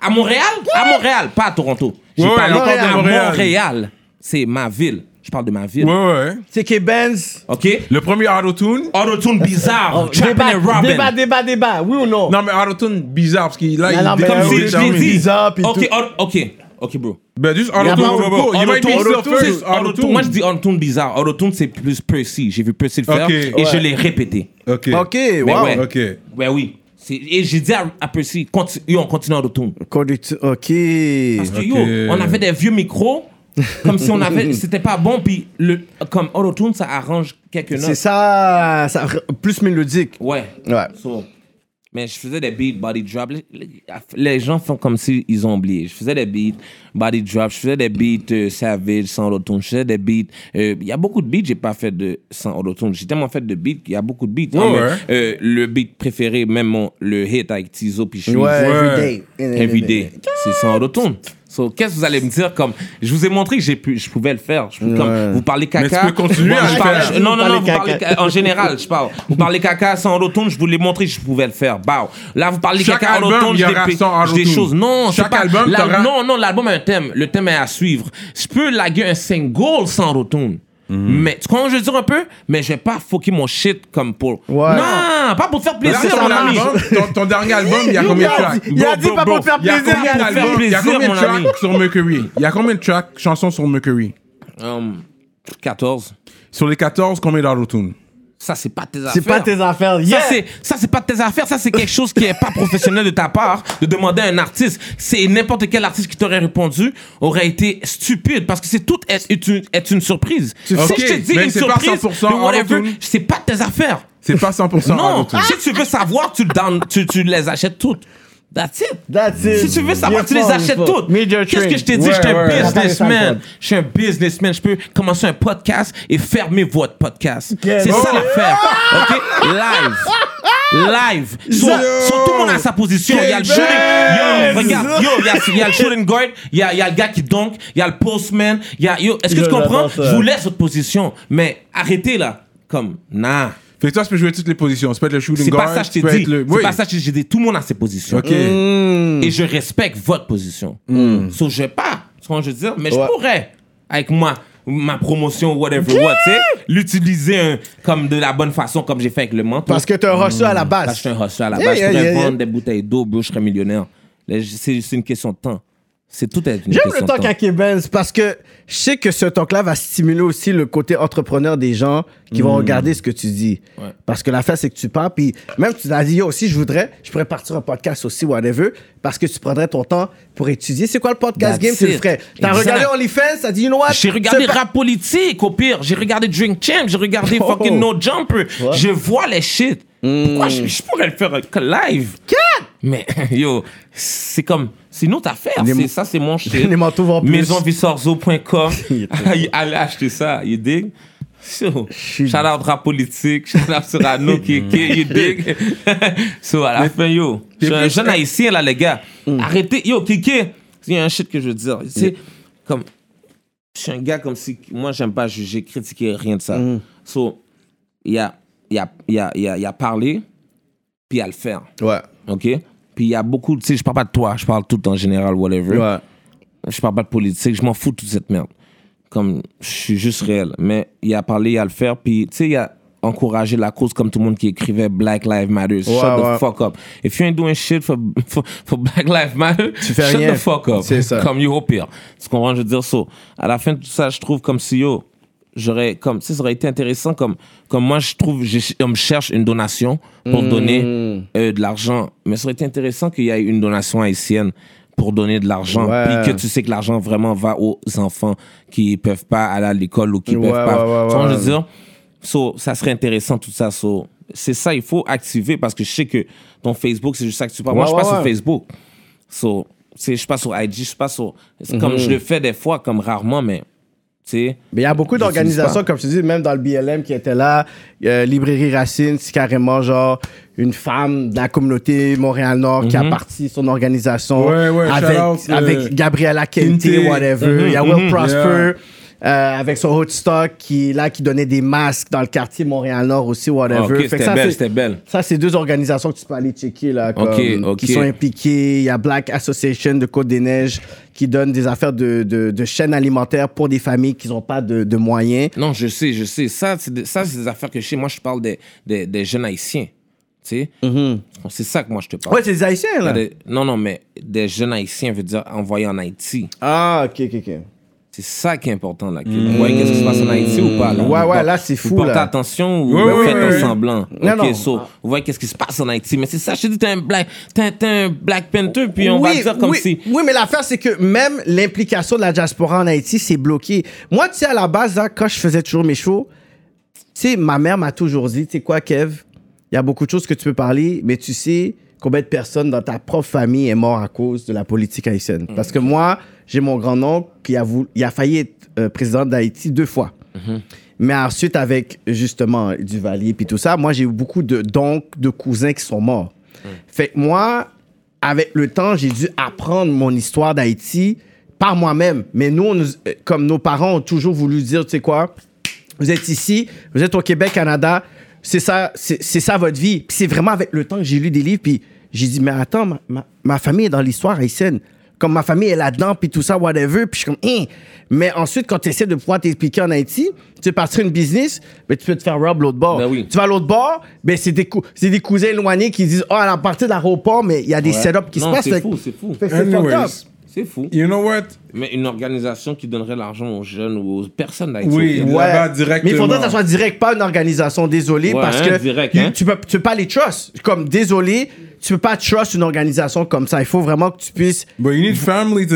À Montréal? À Montréal, pas à Toronto. J'ai Ouais, à Montréal. Montréal. C'est ma ville. Je parle de ma ville. Ouais, ouais. C'est K-Benz. OK? Le premier autotune? Auto-tune bizarre, Oh, trapping débat, and robbing. débat, débat, débat. Oui ou non? Non, mais autotune bizarre parce qu'il là, Non, il détermine- oui, Si, je bizarre, OK, OK. OK, bro. Ben, juste autotune. bro, bro. You might be Autotune, still autotune, first. autotune. Autotune. Moi, je dis autotune bizarre. Autotune, c'est plus Percy. J'ai vu Percy le faire et ouais. je l'ai répété. Ok. Ok, Mais wow. ouais. Ok. Ouais, oui. Et j'ai dit à, à Percy, conti- yo, on continue autotune. Conductu- Ok. Parce que Ok. yo, on avait des vieux micros, comme si on avait, c'était pas bon, puis le, comme autotune, ça arrange quelques C'est notes. ça, ça, plus mélodique. Ouais. Ouais. So, mais je faisais des beats, body drop. Les, gens font comme s'ils ont oublié. Je faisais des beats, body drop. Je faisais des beats euh, savage, sans autotune. Je faisais des beats. euh, Il y a beaucoup de beats j'ai pas fait de, sans autotune. J'ai tellement fait de beats qu'il y a beaucoup de beats. Ouais, mais, ouais. euh, le beat préféré, même mon, le hit avec Tizo puis Cheese. Ouais, Ouais. everyday. Everyday. C'est sans autotune. So, qu'est-ce que vous allez me dire comme je vous ai montré que j'ai pu, je pouvais le faire. Je, peux- comme, vous parlez caca. Mais tu peux continuer Bon, à je le parle- faire. je- non non Vous non, vous parlez en général, je parle. Vous parlez caca sans autotune, je vous l'ai montré que je pouvais le faire. Bah, là vous parlez Chaque caca en album, y j'ai aura des, des choses. Non, c'est Chaque pas album, t'auras- Non non, l'album a un thème. Le thème est à suivre. Je peux laguer un single sans autotune. Mhm. Mais tu comprends je veux dire un peu? Mais je vais pas fucker mon shit comme pour. Ouais. Non, pas pour te faire plaisir, ton, mon ami. album, ton, ton dernier album, il y a combien de tracks? Il a dit pas pour te faire Il y a plaisir. Il y a combien de tracks sur Mercury? Il y a combien de tracks, chansons sur Mercury? Um, 14. Sur les 14, combien d'autotune? Ça, c'est pas tes affaires. C'est pas tes affaires. Yeah. Ça, c'est, ça, c'est pas tes affaires. Ça, c'est quelque chose qui est pas professionnel de ta part de demander à un artiste. C'est n'importe quel artiste qui t'aurait répondu aurait été stupide parce que c'est tout est, est une, est une surprise. Si je te dis mais une surprise, 100% de whatever, auto-tune. c'est pas tes affaires. C'est pas 100% Non, si tu veux savoir, tu, le down- tu, tu les achètes toutes. That's it. That's it. Si tu veux savoir, tu les achètes toutes. Major Qu'est-ce que je t'ai dit? Ouais, je suis un ouais. businessman. Je suis un businessman. Je peux commencer un podcast et fermer votre podcast. C'est ça l'affaire. OK? Live. Live. So, so tout le monde a sa position. Il y a le shooting. Yo, regarde. Yo, il y a, il y a le shooting guard. Il y a, il y a le gars qui donk. Il y a le postman. Il y a, yo, est-ce que Yo, tu comprends? Je vous laisse votre position. Mais arrêtez là. Comme, nah. Fait que toi, tu peux jouer toutes les positions. Être le shooting C'est guard. pas ça que je tu t'ai peux dit. être le- C'est Oui. pas ça que j'ai dit. Tout le monde a ses positions. Ok. Hmm. Et je respecte votre position. So, je vais pas, tu ce que je veux dire, mais Ouais. je pourrais, avec moi, ma promotion, whatever what, tu sais, l'utiliser un- comme de la bonne façon, comme j'ai fait avec le manteau. Parce que t'es un à la Parce que je base. suis un hustle à la Yeah, base. yeah, je pourrais yeah, vendre yeah. des bouteilles d'eau, bro, je serais millionnaire. Là, C'est c'est une question de temps. C'est tout est une J'aime le talk à Benz parce que je sais que ce talk-là va stimuler aussi le côté entrepreneur des gens qui vont regarder ce que tu dis. Ouais. Parce que l'affaire, c'est que tu parles, puis même tu t'as dit, yo, si je voudrais, je pourrais partir un podcast aussi, whatever, parce que tu prendrais ton temps pour étudier. C'est quoi le podcast That's game, tu le ferais? T'as regardé OnlyFans, t'as dit, you know what? J'ai regardé rap politique, au pire. J'ai regardé Drink Champ, j'ai regardé Oh. fucking No Jumper. Je vois les shit. Pourquoi je, je pourrais le faire euh, Mais, yo, c'est comme, c'est une autre affaire. Les C'est- ça, c'est mon shit. Les manteaux vont plus. Maisonvisorzo.com. Il est trop Allez acheter ça, you dig? So, shout out rap politique, shout out Cyrano, qui you dig? so, à la fin, yo, je suis un jeune haïtien, là, les gars. Mm. Arrêtez, yo, Kiki, il y a un shit que je veux dire. Tu sais, comme, je suis un gars comme si, moi, j'aime pas juger, critiquer, rien de ça. Mm. So, il y a, il y a, il y a, il y a, il y a parler, puis il y a le faire. Ouais. OK? Puis il y a beaucoup, tu sais, je parle pas de toi, je parle tout en général, whatever. Ouais. Je parle pas de politique, je m'en fous de toute cette merde. Comme, je suis juste réel. Mais il y a parlé, il y a le faire, puis tu sais, il y a encouragé la cause comme tout le monde qui écrivait Black Lives Matter. Shut ouais. the fuck up. If you ain't doing shit for, for, for Black Lives Matter, Tu fais shut rien. the fuck up. C'est ça. Comme you au pire. Tu comprends, je veux dire? Ça. À la fin de tout ça, je trouve comme si yo, j'aurais, comme, ça aurait été intéressant comme, comme moi, je trouve, je, on me cherche une donation pour Mm. donner euh, de l'argent. Mais ça aurait été intéressant qu'il y ait une donation haïtienne pour donner de l'argent. Ouais. Puis que tu sais que l'argent vraiment va aux enfants qui peuvent pas aller à l'école ou qui Ouais, peuvent pas. ouais, vois, ouais. je veux dire, so, ça serait intéressant tout ça. So, c'est ça, il faut activer parce que je sais que ton Facebook, c'est juste ça que tu parles. Moi, je pas ouais, sur. Facebook. So, je suis pas sur IG, je suis pas sur. Comme je le fais des fois, comme rarement, mais Mais il y a beaucoup d'organisations, comme je te dis, même dans le BLM qui était là. euh, Librairie Racine, c'est carrément genre une femme de la communauté Montréal-Nord qui a parti son organisation Ouais, ouais, avec, shout-out, euh, avec Gabriella Kente, whatever. Il y a Will Prosper. Yeah. Euh, avec son hot stock qui là qui donnait des masques dans le quartier Montréal-Nord aussi whatever. Ah, ok, Fait que c'était ça, belle, c'est- c'était belle. Ça, c'est deux organisations que tu peux aller checker, là, comme, qui sont impliquées. Il y a Black Association de Côte-des-Neiges qui donne des affaires de, de, de chaînes alimentaires pour des familles qui n'ont pas de, de moyens. Non, je sais, je sais. Ça, c'est des, des affaires que je sais. Moi, je parle des, des, des jeunes haïtiens. Tu sais? C'est ça que moi, je te parle. Ouais, c'est des Haïtiens, là. Des- non, non, mais des jeunes haïtiens veut dire envoyés en Haïti. Ah, ok, ok, ok. C'est ça qui est important là. que Vous voyez qu'est-ce qui se passe en Haïti ou pas là Ouais, Vous ouais, là, c'est Vous fou, portez là. attention ou Ouais, vous faites un semblant Non, Ok, non. so, vous voyez qu'est-ce qui se passe en Haïti. Mais c'est ça, je te dis, t'es un Black, t'es, t'es un Black Panther, puis on va oui, dire comme oui, si. Oui, mais l'affaire, c'est que même l'implication de la diaspora en Haïti, c'est bloqué. Moi, tu sais, à la base, là, quand je faisais toujours mes shows, tu sais, ma mère m'a toujours dit, tu sais quoi, Kev, il y a beaucoup de choses que tu peux parler, mais tu sais combien de personnes dans ta propre famille est mort à cause de la politique haïtienne. Parce que moi, j'ai mon grand-oncle qui a, voulu, il a failli être euh, président d'Haïti deux fois. Mais ensuite, avec justement Duvalier puis tout ça, moi, j'ai eu beaucoup de d'oncles, de cousins qui sont morts. Fait que moi, avec le temps, j'ai dû apprendre mon histoire d'Haïti par moi-même. Mais nous, on euh, comme nos parents ont toujours voulu dire, tu sais quoi, vous êtes ici, vous êtes au Québec, Canada, c'est ça, c'est c'est ça votre vie. Puis c'est vraiment avec le temps que j'ai lu des livres, puis j'ai dit, mais attends, ma, ma- ma famille est dans l'histoire haïtienne. Comme ma famille est là-dedans, puis tout ça, whatever. Puis je suis comme, hein. Mais ensuite, quand tu essaies de pouvoir t'expliquer en Haïti, tu veux partir une business, ben, tu peux te faire rob l'autre bord. Ben oui. Tu vas à l'autre bord, ben, c'est des, cou- c'est des cousins éloignés qui disent, oh, à la partie de l'aéroport, mais il y a des setups qui non, se passent. c'est fou, c'est fou. fait que c'est C'est fou. you know what? Mais une organisation qui donnerait l'argent aux jeunes ou aux personnes d'Haïti. Oui. Là-bas, directement. Mais il faudrait que ça soit direct, pas une organisation. Désolé, Ouais, parce hein, que direct, tu- hein. tu, peux, tu peux pas les trust. Comme désolé, tu peux pas trust une organisation comme ça. Il faut vraiment que tu puisses. But you need family to,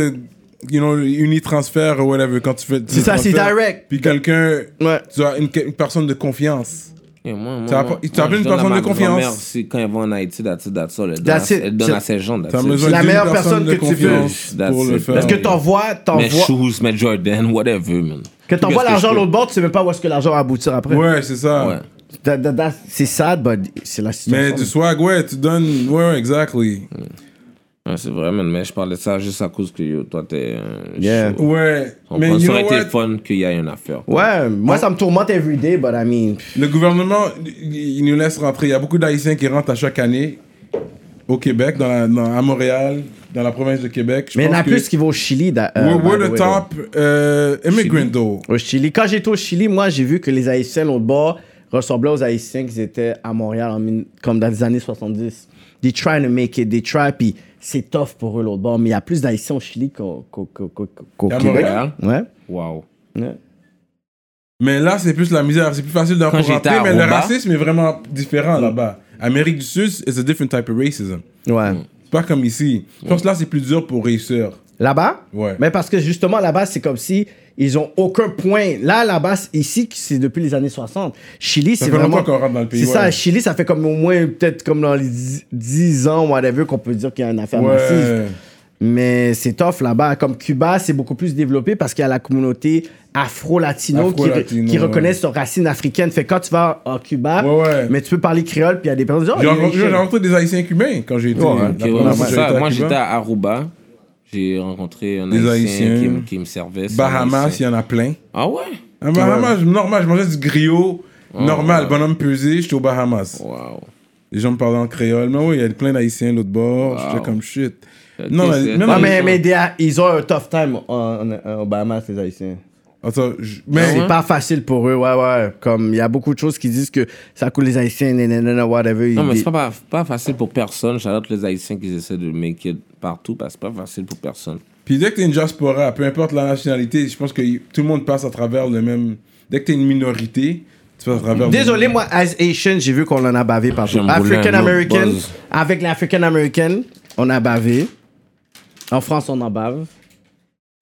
you know, unitransfert or whatever quand tu fais. C'est ça, c'est direct. Puis quelqu'un, Ouais. tu as une, une personne de confiance. Moi, moi, as moi, tu as une personne de confiance. quand elle va en Haïti, that's it, that's all. Elle donne, That's à, it. elle donne C'est- à ses gens. C'est la meilleure personne que tu pour le faire. Parce que t'envoies, Mes shoes, mes Jordan, whatever, man. Que t'envoies l'argent peux? l'autre bord, tu sais même pas où est-ce que l'argent va aboutir après. Ouais, c'est ça. Ouais. That- that- that- c'est sad, but c'est la situation. Mais du swag, ouais, tu donnes. Ouais, exactly. Ouais, c'est vrai, man. Mais je parlais de ça juste à cause que yo, toi, t'es. un Yeah. show. Ouais. On Mais pense you ça aurait été fun qu'il y ait une affaire. Ouais, moi ça me tourmente every day, but I mean. Le gouvernement, il nous laisse rentrer. Il y a beaucoup d'Haïtiens qui rentrent à chaque année au Québec, dans la- dans- à Montréal, dans la province de Québec. Je Mais il y en a que plus qui vont au Chili. da- euh, We're, the top uh, immigrant, Chili. though. Au Chili. Quand j'étais au Chili, moi, j'ai vu que les Haïtiens, l'autre bord, ressemblaient aux Haïtiens qui étaient à Montréal en comme dans les années 70. they trying to make it, they try, puis c'est tough pour eux l'autre bord. Mais il y a plus d'Haïtiens au Chili qu'au À Québec. Montréal? Ouais. Wow. ouais. Mais là, c'est plus la misère. C'est plus facile de Quand rentrer, j'étais à mais le racisme est vraiment différent là-bas. Amérique du Sud, it's a different type of racism. Ouais. C'est pas comme ici. Je pense que là, c'est plus dur pour réussir. Là-bas? Ouais. Mais parce que justement, là-bas, c'est comme si ils ont aucun point. Là, là-bas, ici, c'est depuis les années 60. Chili, c'est vraiment. qu'on rentre dans le pays. C'est ça. Chili, ça fait comme au moins, peut-être comme dans les 10, 10 ans, whatever, qu'on peut dire qu'il y a une affaire massive. Ouais. Mais c'est tough là-bas. Comme Cuba, c'est beaucoup plus développé parce qu'il y a la communauté afro-latino qui, Afro-latino, qui ouais. reconnaissent leurs racines africaines. Fait que quand tu vas en Cuba, Ouais, ouais. mais tu peux parler créole, puis il y a des personnes qui disent, oh, J'ai est rencontré, des Haïtiens cubains quand j'ai été. Ouais, ça. à Moi, j'étais à Aruba. J'ai rencontré un Des Haïtien, Haïtiens. Qui, me- qui me servait. Bahamas, il y en a plein. Ah ouais? À Bahamas, normal, je mangeais du griot. Oh, normal, ouais. bonhomme pesé, j'étais aux Bahamas. Wow. Les gens me parlaient en créole. Mais oui, il y a plein d'Haïtiens de l'autre bord. Wow. J'étais comme shit. Non, mais- Ouais, mais, mais ils ont un tough time en Bahamas, les Haïtiens. Attends, je- mais C'est pas facile pour eux, ouais, ouais. Comme il y a beaucoup de choses qui disent que ça coûte les Haïtiens, nanana, whatever. Non, mais c'est pas, pas, facile pour personne. J'adore les Haïtiens qui essaient de make it partout parce que c'est pas facile pour personne. Puis dès que t'es une diaspora, peu importe la nationalité, je pense que tout le monde passe à travers le même. Dès que t'es une minorité, tu passes à travers. le- Désolé, moi, as Asian, j'ai vu qu'on en a bavé partout. African American, avec l'African American, on a bavé. En France, on en bave.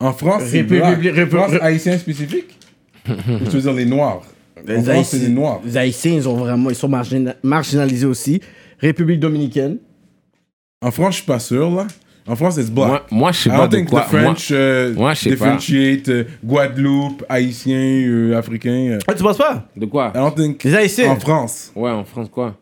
En France, c'est République- black. République- France, haïtien spécifique? Tu veux dire les noirs. En France, c'est les noirs. les Haïtiens, ils, ont vraiment, ils sont margina- marginalisés aussi. République dominicaine. En France, je suis pas sûr, là. En France, c'est black. Moi, moi je sais I pas don't de think quoi. the French euh, moi, je sais pas. differentiate euh, Guadeloupe, haïtien, euh, africain. euh. Ah, tu penses pas? moi, de quoi? I don't think Les Haïtiens. en France. Ouais, en France, quoi?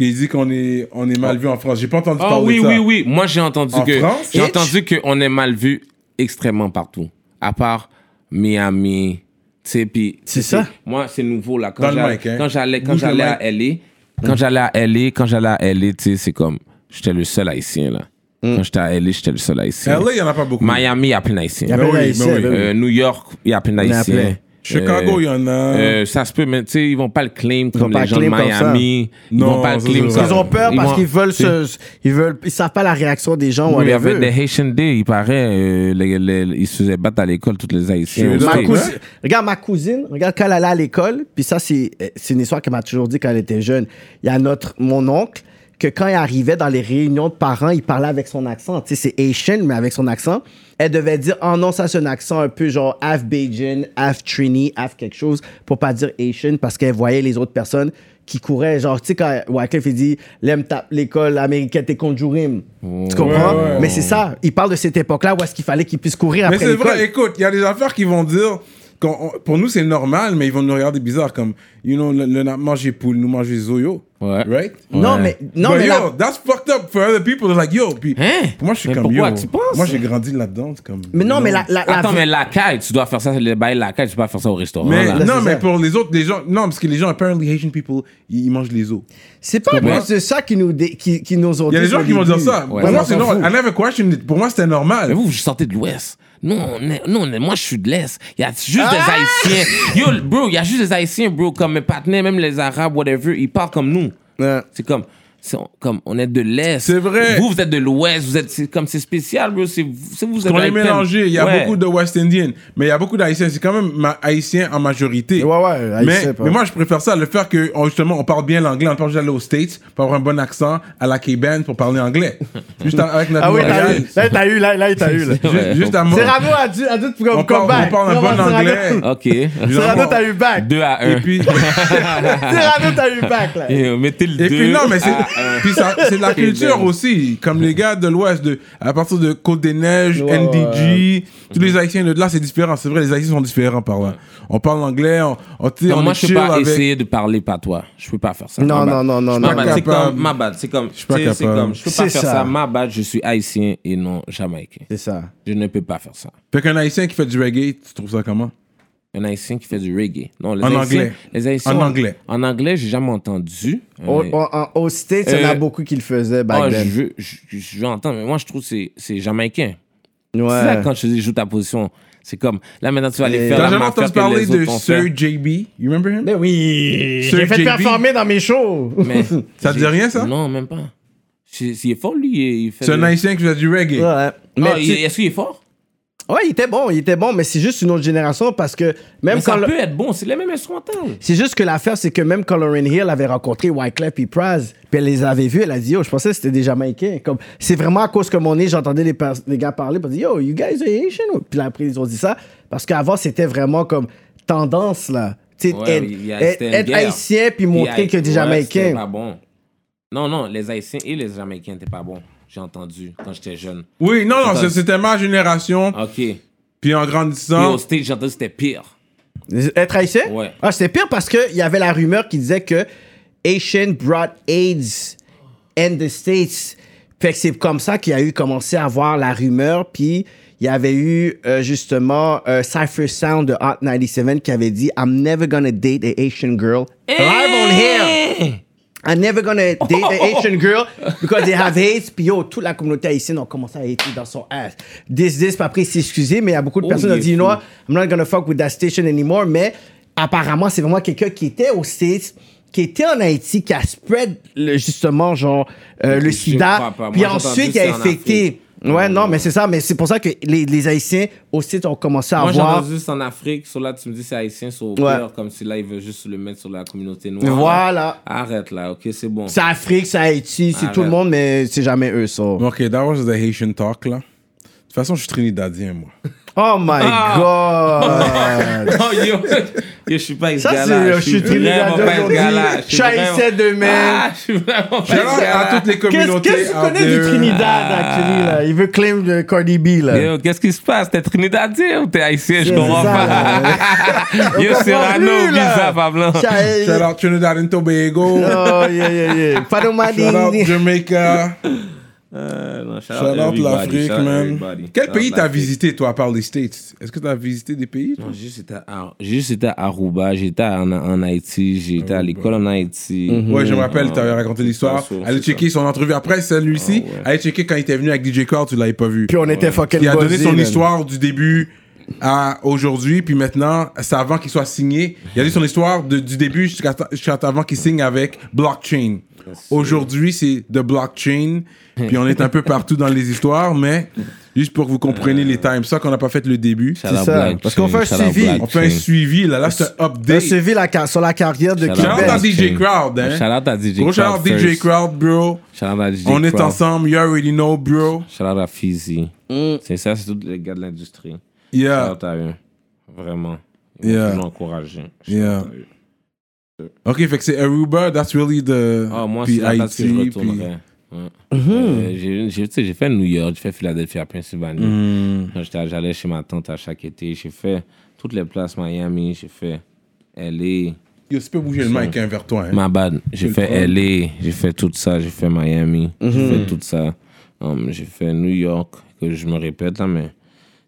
Il dit qu'on est, on est mal vu en France. J'ai pas entendu Ah parler oui, de ça. oui, oui. Moi, j'ai entendu En que. France, J'ai entendu qu'on est mal vu extrêmement partout. À part Miami. Tu sais, puis. C'est ça? Moi, c'est nouveau, là. Quand j'allais- hein? quand j'allais quand à LA, quand j'allais à LA, quand j'allais à LA, tu sais, c'est comme. J'étais le seul haïtien, là. Quand j'étais à LA, j'étais le seul haïtien. LA, il y en a pas beaucoup. Miami, il y a plein d'haïtiens. Oui, oui. oui. Euh, New York, il y a plein d'haïtiens. Chicago, Euh, il y en a. euh, ça se peut, mais tu sais, ils vont pas le claim comme les gens de ça. Miami. Ils Non, vont pas le ça, claim c'est comme. Ils ont peur Ils parce vont- qu'ils veulent se. Ils veulent. Ils savent pas la réaction des gens, Oui, il y avait des Haitian Day, il paraît, euh, les- les- ils se faisaient battre à l'école, toutes les Haïtiens. Ma cousine, regarde ma cousine, regarde quand elle allait à l'école, puis ça c'est euh, c'est une histoire qu'elle m'a toujours dit quand elle était jeune. Il y a notre mon oncle que quand il arrivait dans les réunions de parents, il parlait avec son accent. Tu sais, c'est Asian mais avec son accent. Elle devait dire oh non ça c'est un accent un peu genre half Bajan, half Trini, half quelque chose pour pas dire Asian parce qu'elle voyait les autres personnes qui couraient genre tu sais quand Wycliffe il dit l'aime tape l'école américaine t'es conjurim. Tu comprends? Ouais, ouais. Mais c'est ça, il parle de cette époque-là où est-ce qu'il fallait qu'il puisse courir Mais après c'est l'école. vrai, écoute, il y a des affaires qui vont dire. On- pour nous, c'est normal, mais ils vont nous regarder bizarre, comme, you know, le, le manger poule, nous manger zoyo. Ouais. Right? Non, mais, non, But mais yo, that's fucked up for other people. They're like, yo, puis Hein? pour moi, je suis Mais comme pourquoi yo. tu penses? Moi, j'ai grandi là-dedans, comme. mais non, mais la, la, la- Attends, mais la caille, tu dois faire ça, les bails la caille, tu peux pas faire ça au restaurant. Mais là. non, mais ça. pour les autres, les gens, non, parce que les gens, apparently Haitian people, ils, ils mangent les os. c'est pas cause de ça qui nous, dé- qui, qui nous ont Il y a des gens qui vont dire ça. Ouais. pour moi, c'est normal. I never questioned it. Pour moi, c'était normal. Mais vous, vous sortez de l'Ouest. Nous, on est, nous, on est- moi, je suis de l'Est. Il y a juste Ah! des Haïtiens. Yo, bro, il y a juste des Haïtiens, bro, comme mes partenaires, même les Arabes, whatever, ils parlent comme nous. Ouais. C'est comme, c'est comme, on est de l'Est. C'est vrai. Vous, vous êtes de l'Ouest. Vous êtes, c'est comme, c'est spécial, bro. C'est, vous êtes Qu'on est mélangé. Il y a Ouais. beaucoup de West Indian, mais il y a beaucoup d'Haïtiens. C'est quand même ma- Haïtien en majorité. Ouais, ouais, Haïtien, mais, pas. mais moi, je préfère ça, le faire que, on- justement, on parle bien l'anglais. On peut aller aux States pour avoir un bon accent à la K-Band pour parler anglais. Juste avec notre Ah oui, t'as Montréal. eu. Là, t'as eu, là, là, t'as eu, là. Ju- Ouais. Juste à moi. Cyrano a dit, a dit de On parle, back. on parle un bon anglais. OK. Cyrano, t'as eu back. 2 à 1. Et puis, Cyrano, t'as eu back, là. Et, mettez le 2 et puis non, mais c'est, 1. Puis c'est de la culture aussi. Comme les gars de l'Ouest, de, à partir de Côte-des-Neiges, Ouais, NDG, tous les Haïtiens de là, c'est différent. C'est vrai, les Haïtiens sont différents par là. On parle anglais, on, on, Non, on moi, est je peux pas avec. essayer de parler patois. Je peux pas faire ça. Non, non, bad. non, non, Ma non. bad, c'est comme, ma bad, c'est comme, pas je peux pas faire ça. ça. Ma bad, je suis haïtien et non jamaïcain. C'est ça. Je ne peux pas faire ça. Fait qu'un Haïtien qui fait du reggae, tu trouves ça comment? Un haïtien qui fait du reggae. Non, les En haïtiens, anglais. Les haïtiens, En anglais. En anglais, j'ai jamais entendu. Au, Euh, en- au States, il y en a Euh, beaucoup qui le faisaient back oh, je, then. je, je mais moi, je trouve que c'est, c'est jamaïcain. C'est ça, Ouais. quand je te dis joue ta position, c'est comme, là, maintenant, tu vas aller faire T'as la jamais entendu parler de Sir. JB You remember him? Mais oui, Sir j'ai fait JB. performer dans mes shows. Mais Ça te dit rien, ça? Non, même pas. C'est- Il est fort, lui. il- fait C'est un haïtien qui fait du reggae. Ouais. Mais Ah, tu- il- Est-ce qu'il est fort? Ouais, il était bon, il était bon, mais c'est juste une autre génération parce que même Mais quand ça le- peut être bon, c'est les mêmes instrumentales. C'est juste que l'affaire, c'est que même quand Lauren Hill avait rencontré Wyclef et Praz, puis elle les avait vus, elle a dit, yo, je pensais que c'était des Jamaïcains. Comme, c'est vraiment à cause que mon nez, j'entendais les, les gars parler, puis disaient, yo, you guys are Asian. Puis là, après, ils ont dit ça. Parce qu'avant, c'était vraiment comme tendance, là. Tu sais, Ouais, être, haïtien, puis montrer que des ouais, Jamaïcains. pas bon. Non, non, les Haïtiens et les Jamaïcains n'étaient pas bons. J'ai entendu quand j'étais jeune. Oui, non, non, c'était ma génération. Ok. Puis en au grandissant, stage, j'ai entendu que c'était pire. Être haïtien? Ouais. Ah, c'était pire parce qu'il y avait la rumeur qui disait que Asian brought AIDS in the States. Fait que c'est comme ça qu'il y a eu commencé à avoir la rumeur. Puis il y avait eu euh, justement euh, Cypher Sound de Hot 97 qui avait dit I'm never gonna date an Asian girl live on here. I'm never gonna date an Asian girl because they have hate. Puis yo, toute la communauté haïtienne a commencé à hater dans son ass. This, this, puis après il s'est excusé, mais il y a beaucoup de Oh, personnes qui ont dit, you know fou. what, I'm not gonna fuck with that station anymore. Mais apparemment, c'est vraiment quelqu'un qui était aux States, qui était en Haïti, qui a spread le- justement, genre, euh, le sida. Puis ensuite, il a infecté. Ouais, Non, non, mais c'est ça. Mais c'est pour ça que les, les Haïtiens aussi ont commencé à Moi, voir. entendu juste en Afrique. Sur là, tu me dis c'est haïtien, sur au Ouais. cœur, comme si là, ils veulent juste le mettre sur la communauté noire. Voilà. Arrête là, ok, c'est bon. C'est Afrique, c'est Haïti, c'est tout le monde, mais c'est jamais eux, ça. ok, that was the Haitian talk, là. De toute façon, je suis trinidadien, moi. Oh my god! Non, yo, yo, je suis pas Ça. Je suis vraiment Trinidad pas. Je suis haïtien demain. Ah, je suis vraiment pas à toutes les communautés. qu'est-ce que tu connais du. Trinidad, actually, là? Il veut claim de Cardi B, là. Yo, qu'est-ce qui se passe? T'es Trinidadien ou t'es haïtien? Je comprends pas. là. Yo, là. bizarre, Pablo. Shout out Trinidad and Tobago. Oh, yeah, yeah, yeah. Panama Shout out. Jamaica. Euh, non, shout Shout out everybody, l'Afrique, man. everybody. Quel Shout pays t'as visité, toi, à part les States? Est-ce que t'as visité des pays toi? Non, j'ai juste été à, juste à Aruba, j'étais en, en Haïti, été à l'école en Haïti. Ouais, je me rappelle, t'avais raconté l'histoire. Allez checker son entrevue après celui-ci. Ah ouais. Allez checker quand il était venu avec DJ Crowd, tu l'avais pas vu. Puis on était fucking Il a donné son man. histoire du début à aujourd'hui, puis maintenant, c'est avant qu'il soit signé. Il a dit son histoire de- du début jusqu'à jusqu'à avant qu'il signe avec Blockchain. Aujourd'hui, c'est The Blockchain, puis on est un peu partout dans les histoires, mais juste pour que vous compreniez les times, ça qu'on n'a pas fait le début. Shout C'est ça, parce qu'on fait un shout suivi. On fait un suivi, là, là c'est un update. suivi la, sur la carrière de Shout out Shout out à. DJ Crowd, hein. Shout out à DJ Gros shout out Crowd DJ. Crowd, bro. Shout out à DJ On est Crowd. ensemble, you already know, bro. Shout out à Fizzy. Mm. C'est ça, c'est tous les gars de l'industrie. Shout Yeah, out à eux. Vraiment. Ils Yeah. m'ont encouragé. Shout Yeah. Ok, fait que c'est Aruba, that's really the. Ah, moi, c'est la date que je Haïti, retournerais. Ouais. Euh, j'ai- fait New York, j'ai fait Philadelphie, à Pennsylvanie. J'étais- J'allais chez ma tante à chaque été. J'ai fait toutes les places Miami, j'ai fait LA. Yo, tu peux bouger le mic hein, vers toi. Hein. Ma bad. J'ai fait. LA, j'ai fait tout ça, j'ai fait Miami, j'ai fait tout ça. Um, j'ai fait New York, que je me répète là, mais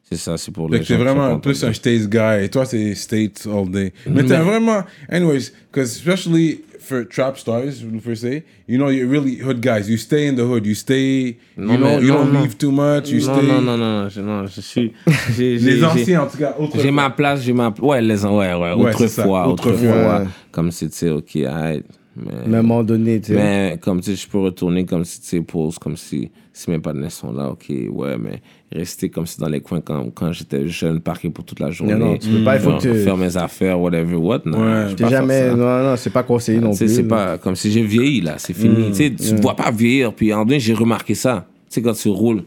c'est ça, c'est pour les gens sont vraiment plus un States guy. Et toi, c'est States all day. Mais t'es vraiment. Anyways, because especially for trap stars, per se, you know, you're really hood guys. You stay in the hood. You stay. Non, you know, you non, don't non. leave too much. You Non, stay. non, non, non, je, non, je suis. Les anciens, en tout cas. autrefois. J'ai ma place, j'ai ma Ouais, les ouais, ouais, Ouais, c'est autrefois, autrefois. autrefois. Ouais. Comme si, tu sais, ok, arrête. Mais, Mais à un moment donné, tu sais. mais comme tu sais, je peux retourner comme si, tu sais, pause, comme si, si mes partenaires sont là, ok, ouais, mais rester comme si dans les coins quand, quand j'étais jeune, parqué pour toute la journée. non, tu peux pas, il faut que tu- Faire mes affaires, whatever, what, non. Ouais. je jamais. Non, non, c'est pas conseillé non plus. c'est pas comme si j'ai vieilli là, c'est fini. Tu sais, tu ne vois pas vieillir. Puis en deux, j'ai remarqué ça. Tu sais, quand tu roules,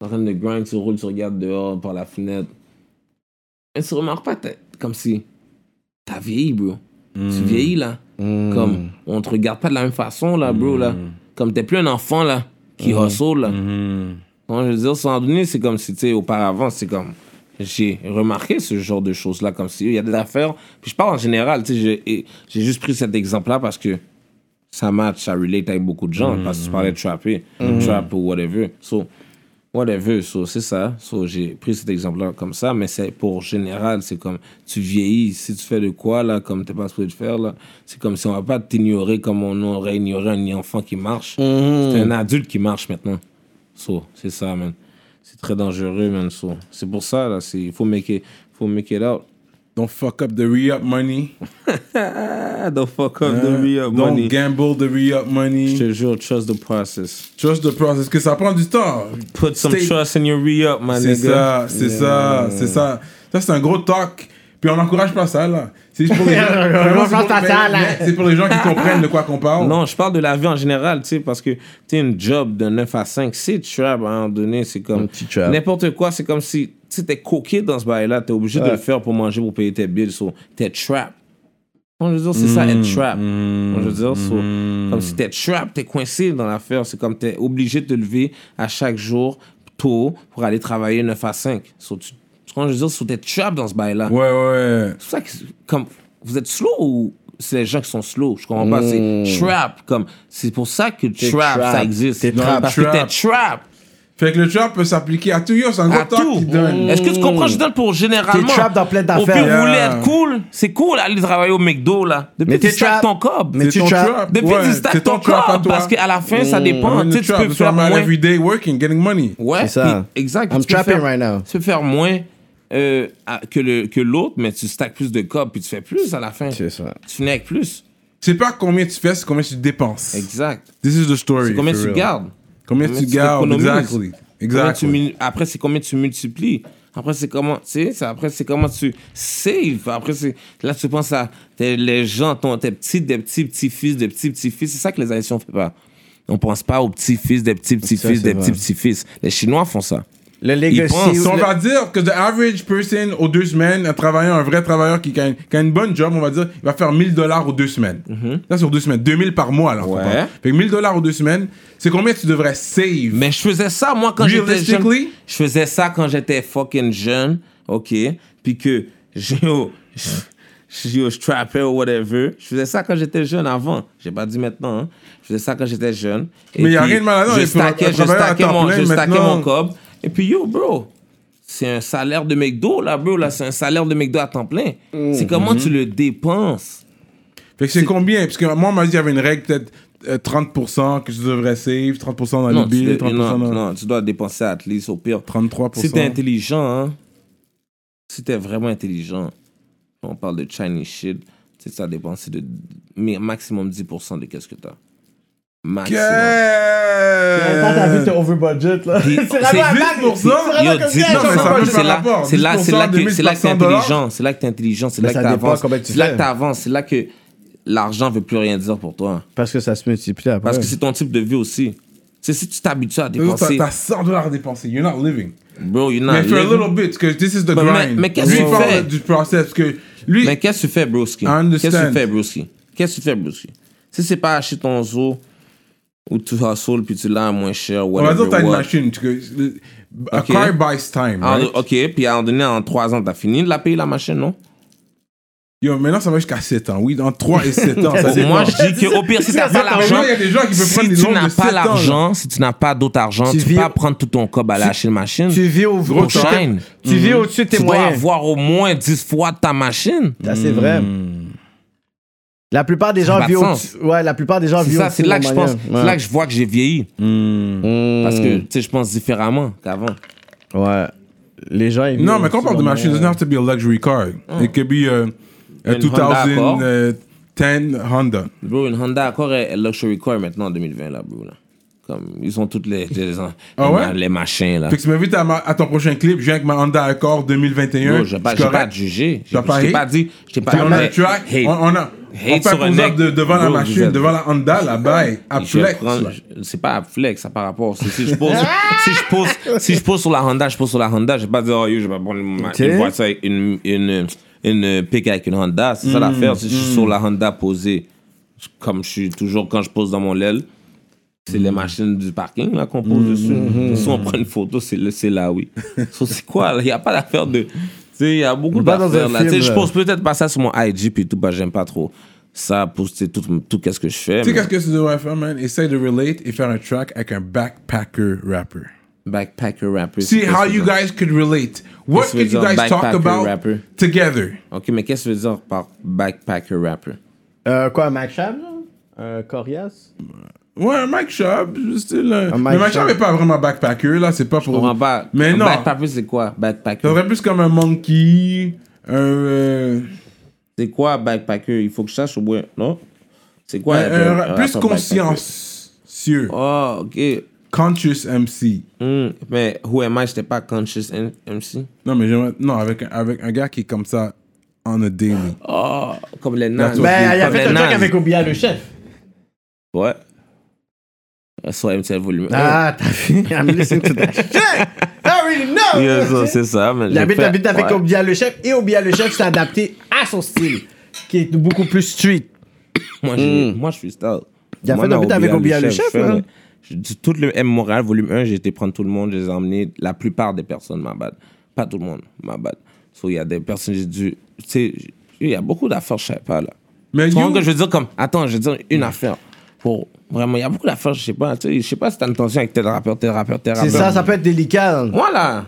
en train de grind, tu roules, tu regardes dehors par la fenêtre. Et tu remarques pas, comme si t'as vieilli, bro. Tu vieillis là. Mm. Comme on te regarde pas de la même façon là, bro. Là. Comme t'es plus un enfant là qui hustle là. Non, je veux dire, sans donné, c'est comme si, tu sais, auparavant, c'est comme. J'ai remarqué ce genre de choses-là, comme si il y a des affaires. Puis je parle en général, tu sais, j'ai- juste pris cet exemple-là parce que ça match, ça relate avec beaucoup de gens. Parce que tu parlais de trapper, trap ou whatever. So, whatever, so, c'est ça. So, j'ai pris cet exemple-là comme ça, mais c'est pour général, c'est comme tu vieillis, si tu fais de quoi, là, comme t'es pas supposé de faire, là, c'est comme si on va pas t'ignorer comme on aurait ignoré un enfant qui marche. C'est un adulte qui marche maintenant. So, c'est ça, man. C'est très dangereux, man. So, c'est pour ça, là, il faut make it, faut make it out. Don't fuck up the re-up money. Don't fuck up the re-up Don't money. gamble the re-up Je money. te jure, trust the process. Trust the process, que ça prend du temps. Put some Stay- trust in your re-up, my C'est ça, c'est ça, c'est ça. Ça, c'est un gros talk. Puis on n'encourage pas ça, là. C'est juste pour les gens. Vraiment, c'est pour- pas ça, mais- là. mais C'est pour les gens qui comprennent de quoi qu'on parle. Non, je parle de la vie en général, tu sais, parce que tu sais, une job de 9 à 5, c'est trap à un moment donné, c'est comme. N'importe quoi, c'est comme si tu t'es coqué dans ce bail-là, t'es obligé de le faire pour manger, pour payer tes bills, so, t'es trap. Moi, je veux dire, c'est ça, être trap. Moi, je veux dire, so, comme si t'es trap, t'es coincé dans l'affaire, c'est comme t'es obligé de te lever à chaque jour tôt pour aller travailler 9 à 5. So, tu, tu comprends, je veux dire, so, t'es trap dans ce bail-là. Ouais, ouais. C'est pour ça que, comme, vous êtes slow ou c'est les gens qui sont slow? Je comprends pas. C'est trap. Comme, c'est pour ça que trap, trap. ça existe. T'es trap. Parce que Trap. t'es trap. Fait que le trap peut s'appliquer à tout. Yo, c'est un gros talk tout. qui donne. Est-ce que tu comprends? Je donne pour généralement. T'es trap dans plein Au d'affaires. pire, vous voulez être cool. C'est cool aller travailler au McDo, là. Depuis Mais que tu trap. ton cob. Mais C'est tu ton trap. Depuis que tu c'est stacks ton cob. Parce qu'à la fin, ça dépend. I'm in Tu peux faire moins. every day working, getting money. Ouais, C'est ça. exact. I'm tu peux trapping faire- right now. Tu peux faire moins euh, à- que le- que l'autre, mais tu stacks plus de cob, puis tu fais plus à la fin. C'est ça. Tu finis avec plus. C'est pas combien tu fais, c'est combien tu dépenses. Exact. This is the story. C'est combien tu real. gardes. Combien Combien tu tu gardes. Exactly. Combien tu Exactly. mul- après, c'est combien tu multiplies. Après, c'est comment, tu sais, c'est- après, c'est comment tu save. Après, c'est, là, tu penses à tes- les gens, ton, tes petits, des petits, petits-fils, des petits, petits-fils. C'est ça que les Haïtiens font pas. On pense pas aux petits-fils, des petits, petits-fils, des petits, petits-fils. Les Chinois font ça. Le legacy. So, on le- va dire que the average person aux deux semaines, un travailleur, un vrai travailleur qui, qui a, une, qui a une bonne job, on va dire, il va faire 1000 dollars aux deux semaines. Ça, sur deux semaines. 2000 par mois, là. Ouais. Fait que 1000 dollars aux deux semaines, c'est combien tu devrais save? Mais je faisais ça, moi, quand j'étais jeune. Je faisais ça quand j'étais fucking jeune, OK? Puis que, yo, je, yo, je trappais ou whatever. Je faisais ça quand j'étais jeune avant. J'ai pas dit maintenant, hein. Je faisais ça quand j'étais jeune. Et Mais y a puis, rien de mal. Je Il stackais, je à stackais mon, je stackais mon cob. Et puis, yo, bro, c'est un salaire de McDo, là, bro. Là, c'est un salaire de McDo à temps plein. C'est comment Mm-hmm. tu le dépenses? Fait que c'est combien? Parce que moi, on m'a dit qu'il y avait une règle, peut-être euh, 30% que tu devrais save, 30% dans Non, les dois- 30% non, dans... non, tu dois dépenser à least au pire 33%. Si t'es intelligent, hein, si t'es vraiment intelligent, on parle de Chinese shit, tu sais, ça dépend c'est de maximum 10% de qu'est-ce que t'as. Maximum. Quand t'as vu, Que... t'es over budget, là. C'est vraiment un 10%? bac. C'est vraiment Yo, comme 10%, ça, c'est là, c'est là, c'est là 10%, que c'est là que t'es 2500 dollars. intelligent, c'est là que t'es intelligent, c'est là que t'avances, c'est là que t'avances, c'est là que l'argent veut plus rien dire pour toi, Parce que ça se multiplie après. parce que c'est ton type de vie aussi. C'est si tu t'habitues à dépenser, t'as 100 dollars à dépenser. You're not living. bro, you're not mais for a living. little bit, que this is the Mais- grind. mais qu'est-ce Lui, que tu fais? du process, que lui... Mais qu'est-ce que tu fais, broski? Qu'est-ce que tu fais, broski? Qu'est-ce que tu fais, broski? Si c'est pas acheter ton zoo ou tu hustle puis tu l'as moins cher, on va whatever, dire t'as une what. machine. tu- que- A Ok. car buys time, Ah, right? Ok, puis à un moment donné, en 3 ans, t'as fini de la payer la machine, non? Yo, maintenant, ça va jusqu'à 7 ans. Oui, dans 3 et 7 ans, ça. Moi, je dis qu'au pire, si t'as pas l'argent, il y a des gens qui peuvent si prendre des tu n'as pas 7 ans, là. l'argent, si tu n'as pas d'autre argent, Tu tu peux pas prendre tout ton cob à lâcher une machine. Tu vis au Gros shine. Tu vis au-dessus de tes Tu dois moyens. avoir au moins 10 fois ta machine. Ça, c'est vrai. La plupart des gens pas vivent au-dessus. Ouais, la plupart des gens C'est vivent au-dessus c'est là que je pense, c'est là que je vois que j'ai vieilli. Mm. Parce que, tu sais, je pense différemment qu'avant. Ouais. Les gens, ils Non, mais quand on parle de machine, it doesn't have to be a luxury car. It could be a, a Une Honda Accord. 2010 Honda. Bro, une Honda Accord est luxury car maintenant en 2020, là, bro. Là. Comme, ils ont toutes les, les, Ah ouais? les machins, là. Fait que tu m'invites à, ma- à ton prochain clip, je viens avec ma Honda Accord 2021. Bro, pas, C'est j'ai pas te juger. T'as J'ai pas pas dit. J'ai pas Puis on a on, on a. On Hate sur un de, devant la machine, êtes- devant la Honda, là-bas, je- C'est pas à flex, ça par rapport. Si, si je pose, si je pose, si je pose sur la Honda, je pose sur la Honda. Je vais pas dire, oh, yo, je vais prendre une, ma- Ok. une voiture avec une, une, une pick avec une Honda. C'est ça l'affaire. Si je suis sur la Honda posée, comme je suis toujours quand je pose dans mon l'aile, c'est les machines du parking là qu'on pose dessus. Si on prend une photo, c'est là, oui. So, c'est quoi? Il n'y a pas d'affaire de. Tu sais, il y a beaucoup un là. Je là. pose peut-être pas ça sur mon IG puis tout, bah, j'aime pas trop ça, poster tout, tout qu'est-ce que je fais. Tu sais qu'est-ce que tu devrais faire, man? Essaye de relate et faire un track avec un backpacker rapper. Backpacker rapper. See how you guys could relate. What Qu'est-ce que could you guys talk about rapper? together? Ok, mais qu'est-ce que tu veux dire par backpacker rapper? Euh, quoi, un Mac Shab, là? Un Corias? Ouais, un Mike Shop, style. euh, Un Mais Mike Mike Shop n'est pas vraiment backpacker, là, c'est pas Je pour. comprends pas. Mais non. Backpacker, c'est quoi? Ça Backpacker. serait plus comme un monkey, Euh, C'est quoi backpacker? Il faut que je sache au moins, non? C'est quoi un- un- un- un plus consciencieux. Oh, ok. Conscious MC. Hmm, Mais Who Am I, j'étais pas conscious M- MC. Non, mais j'aimerais. Non, avec, un- avec un gars qui est comme ça on a daily. Oh, comme les nazes. Ben, il a Comme fait un truc avec Obia le chef. Ouais. Soit MTL volume 1. Ah, t'as vu? I'm listening to that shit. I already know. Yeah, c'est ça. mais j'ai fait- habite avec ouais. Obia le chef et Obia le chef s'est adapté à son style, qui est beaucoup plus street. Moi, j'ai- moi, je suis style. Il a Moi, fait avec Obia le je chef, hein. je Tout le M Montréal, volume 1, j'ai été prendre tout le monde, je les ai emmenés, la plupart des personnes, ma bad. Pas tout le monde, ma bad. So, il y a des personnes, j'ai dû. Tu sais, il y a beaucoup d'affaires, je sais pas, là. Mais Tu you- que je veux dire comme, attends, je veux dire une affaire. Pour, vraiment, il y a beaucoup d'affaires, je sais pas, tu sais, je sais pas si t'as une tension avec tel rappeur, tel rappeur, tel C'est rappeur. ça, ça peut être délicat. Voilà.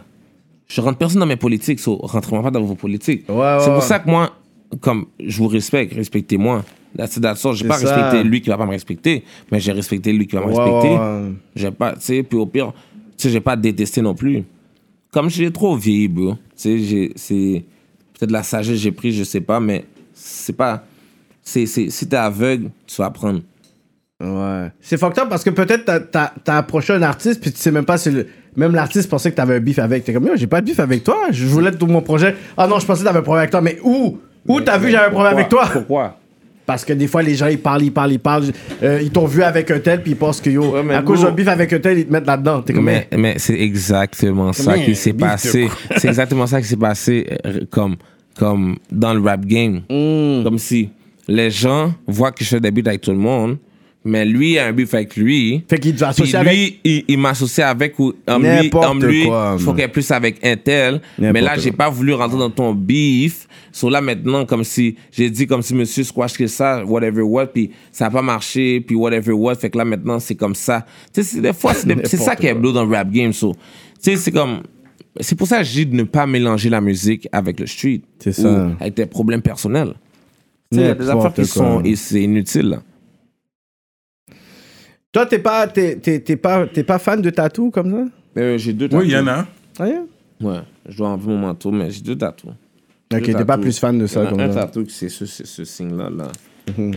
Je rentre personne dans mes politiques, so rentrez-moi pas dans vos politiques. Ouais, ouais, c'est pour ça que moi, comme je vous respecte, respectez-moi. That's all. J'ai C'est pas ça. respecté lui qui va pas me respecter, mais j'ai respecté lui qui va me Ouais, respecter. ouais, ouais. J'ai pas, tu sais, puis au pire, tu sais, j'ai pas détesté non plus. Comme j'ai trop vieilli, bro. Tu sais, j'ai- c'est peut-être la sagesse que j'ai pris, je sais pas, mais c'est pas. C'est, c'est, si t'es aveugle, tu vas apprendre. Ouais. C'est fucked up parce que peut-être t'as- t'as approché un artiste puis tu sais même pas si le... même l'artiste pensait que t'avais un beef avec. T'es comme, yo, j'ai pas de beef avec toi. Je voulais tout mon projet. Ah non, je pensais que t'avais un problème avec toi. Mais où? Où t'as vu que j'avais un problème avec toi? Pourquoi? Parce que des fois, les gens, ils parlent, ils parlent, ils parlent. Euh, ils t'ont vu avec un tel puis ils pensent que yo, Ouais, à cause d'un beef avec un tel, ils te mettent là-dedans. T'es comme, mais, mais c'est exactement ça qui s'est passé. C'est exactement ça qui s'est passé comme, comme dans le rap game. Hmm. Comme si les gens voient que je fais des beats avec tout le monde, mais lui a un beef avec lui. Fait qu'il doit Puis associer lui, avec. il, il m'associe avec ou homme lui, N'importe homme lui, quoi, il faut qu'il y ait plus avec un tel. Mais là, j'ai pas voulu rentrer dans ton beef. So là, maintenant, comme si, j'ai dit comme si monsieur squash que ça, whatever what, puis ça a pas marché, puis whatever what. Fait que là, maintenant, c'est comme ça. Tu sais, des fois, c'est ça qui est bleu dans le rap game. So. Tu sais, c'est comme. C'est pour ça que dis de ne pas mélanger la musique avec le street. C'est ou ça. Avec tes problèmes personnels. Tu sais, il y a des affaires qui sont. et C'est inutile, là. Toi, t'es pas, t'es, t'es, t'es pas, t'es pas fan de tatou comme ça? Euh, j'ai deux Oui, il y en tatous. a. Ah, yeah? Ouais, je dois enlever mon manteau, mais j'ai deux tatous. Ok, Deux t'es pas tatous. plus fan de ça Il y en a comme un ça. tatou qui c'est ce, ce, ce signe-là, là.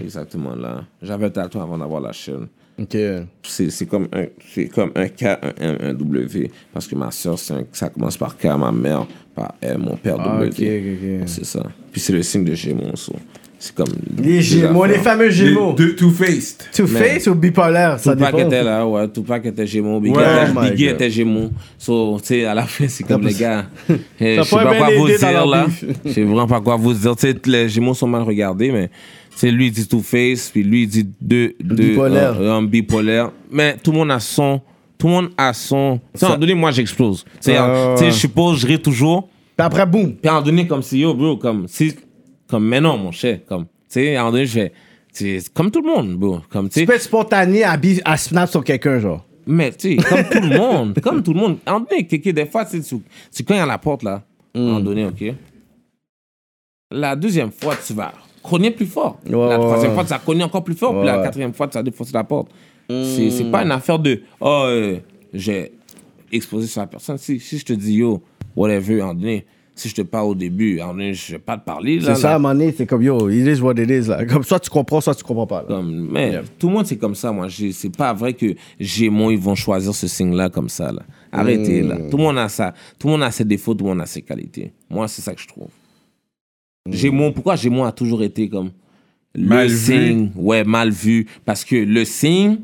Exactement là. J'avais un tatou avant d'avoir la chaîne. Ok. C'est c'est comme un c'est comme un K, un M, un W. Parce que ma soeur, ça commence par K, ma mère par M, mon père Ah, W. ok, ok, ok. C'est ça. Puis c'est le signe de Gémeaux. C'est comme. Les Gémeaux, les fameux Gémeaux. Two-Faced. Two-Face ou bipolaire Ça Tupac dépend. était là, ouais. Tupac était Gémeaux. Biggie, Ouais. était, Oh my Biggie God. était Gémeaux. So, tu sais, à la fin, c'est comme les gars. Je sais pas quoi vous dire là. Je sais vraiment pas quoi vous dire. Tu sais, les Gémeaux sont mal regardés, mais. Tu sais, lui, il dit Two-Face, puis lui, il dit deux. deux Bipolaire. euh, un bipolaire. Mais tout le monde a son. Tout le monde a son. Tu sais, donné, moi, j'explose. Tu sais, je suppose, je ris toujours. Puis après, boum. Puis moment donné, comme si, yo, bro, comme, si, comme, mais non, mon cher, comme, tu sais, à un moment donné, je fais, tu sais, comme tout le monde, bro, comme, tu Tu sais, peux être spontané à, bif- à snap sur quelqu'un, genre. mais tu sais, comme tout le monde, comme tout le monde, à un moment donné, des fois, tu sais, tu, tu cognes à la porte, là, à un moment donné, ok, la deuxième fois, tu vas cogner plus fort, la ouais, troisième ouais. fois, tu vas cogner encore plus fort, puis la Ouais. quatrième fois, tu vas défoncer la porte. C'est, c'est pas une affaire de, oh, euh, j'ai exposé sur la personne, si, si je te dis, yo, whatever, à un moment donné, si je te parle au début, à un moment donné, je vais pas te parler, là, C'est ça, à là. un moment donné, c'est comme yo, it is what it is, là. Comme soit tu comprends, soit tu comprends pas, là. Comme, mais Yeah. tout le monde, c'est comme ça, moi. C'est pas vrai que Gémeaux, ils vont choisir ce signe-là comme ça, là. Arrêtez, là. Tout le monde a ça. Tout le monde a ses défauts, tout le monde a ses qualités. Moi, c'est ça que je trouve. Gémeaux, pourquoi Gémeaux a toujours été comme le Mal vu. signe, ouais, mal vu. Parce que le signe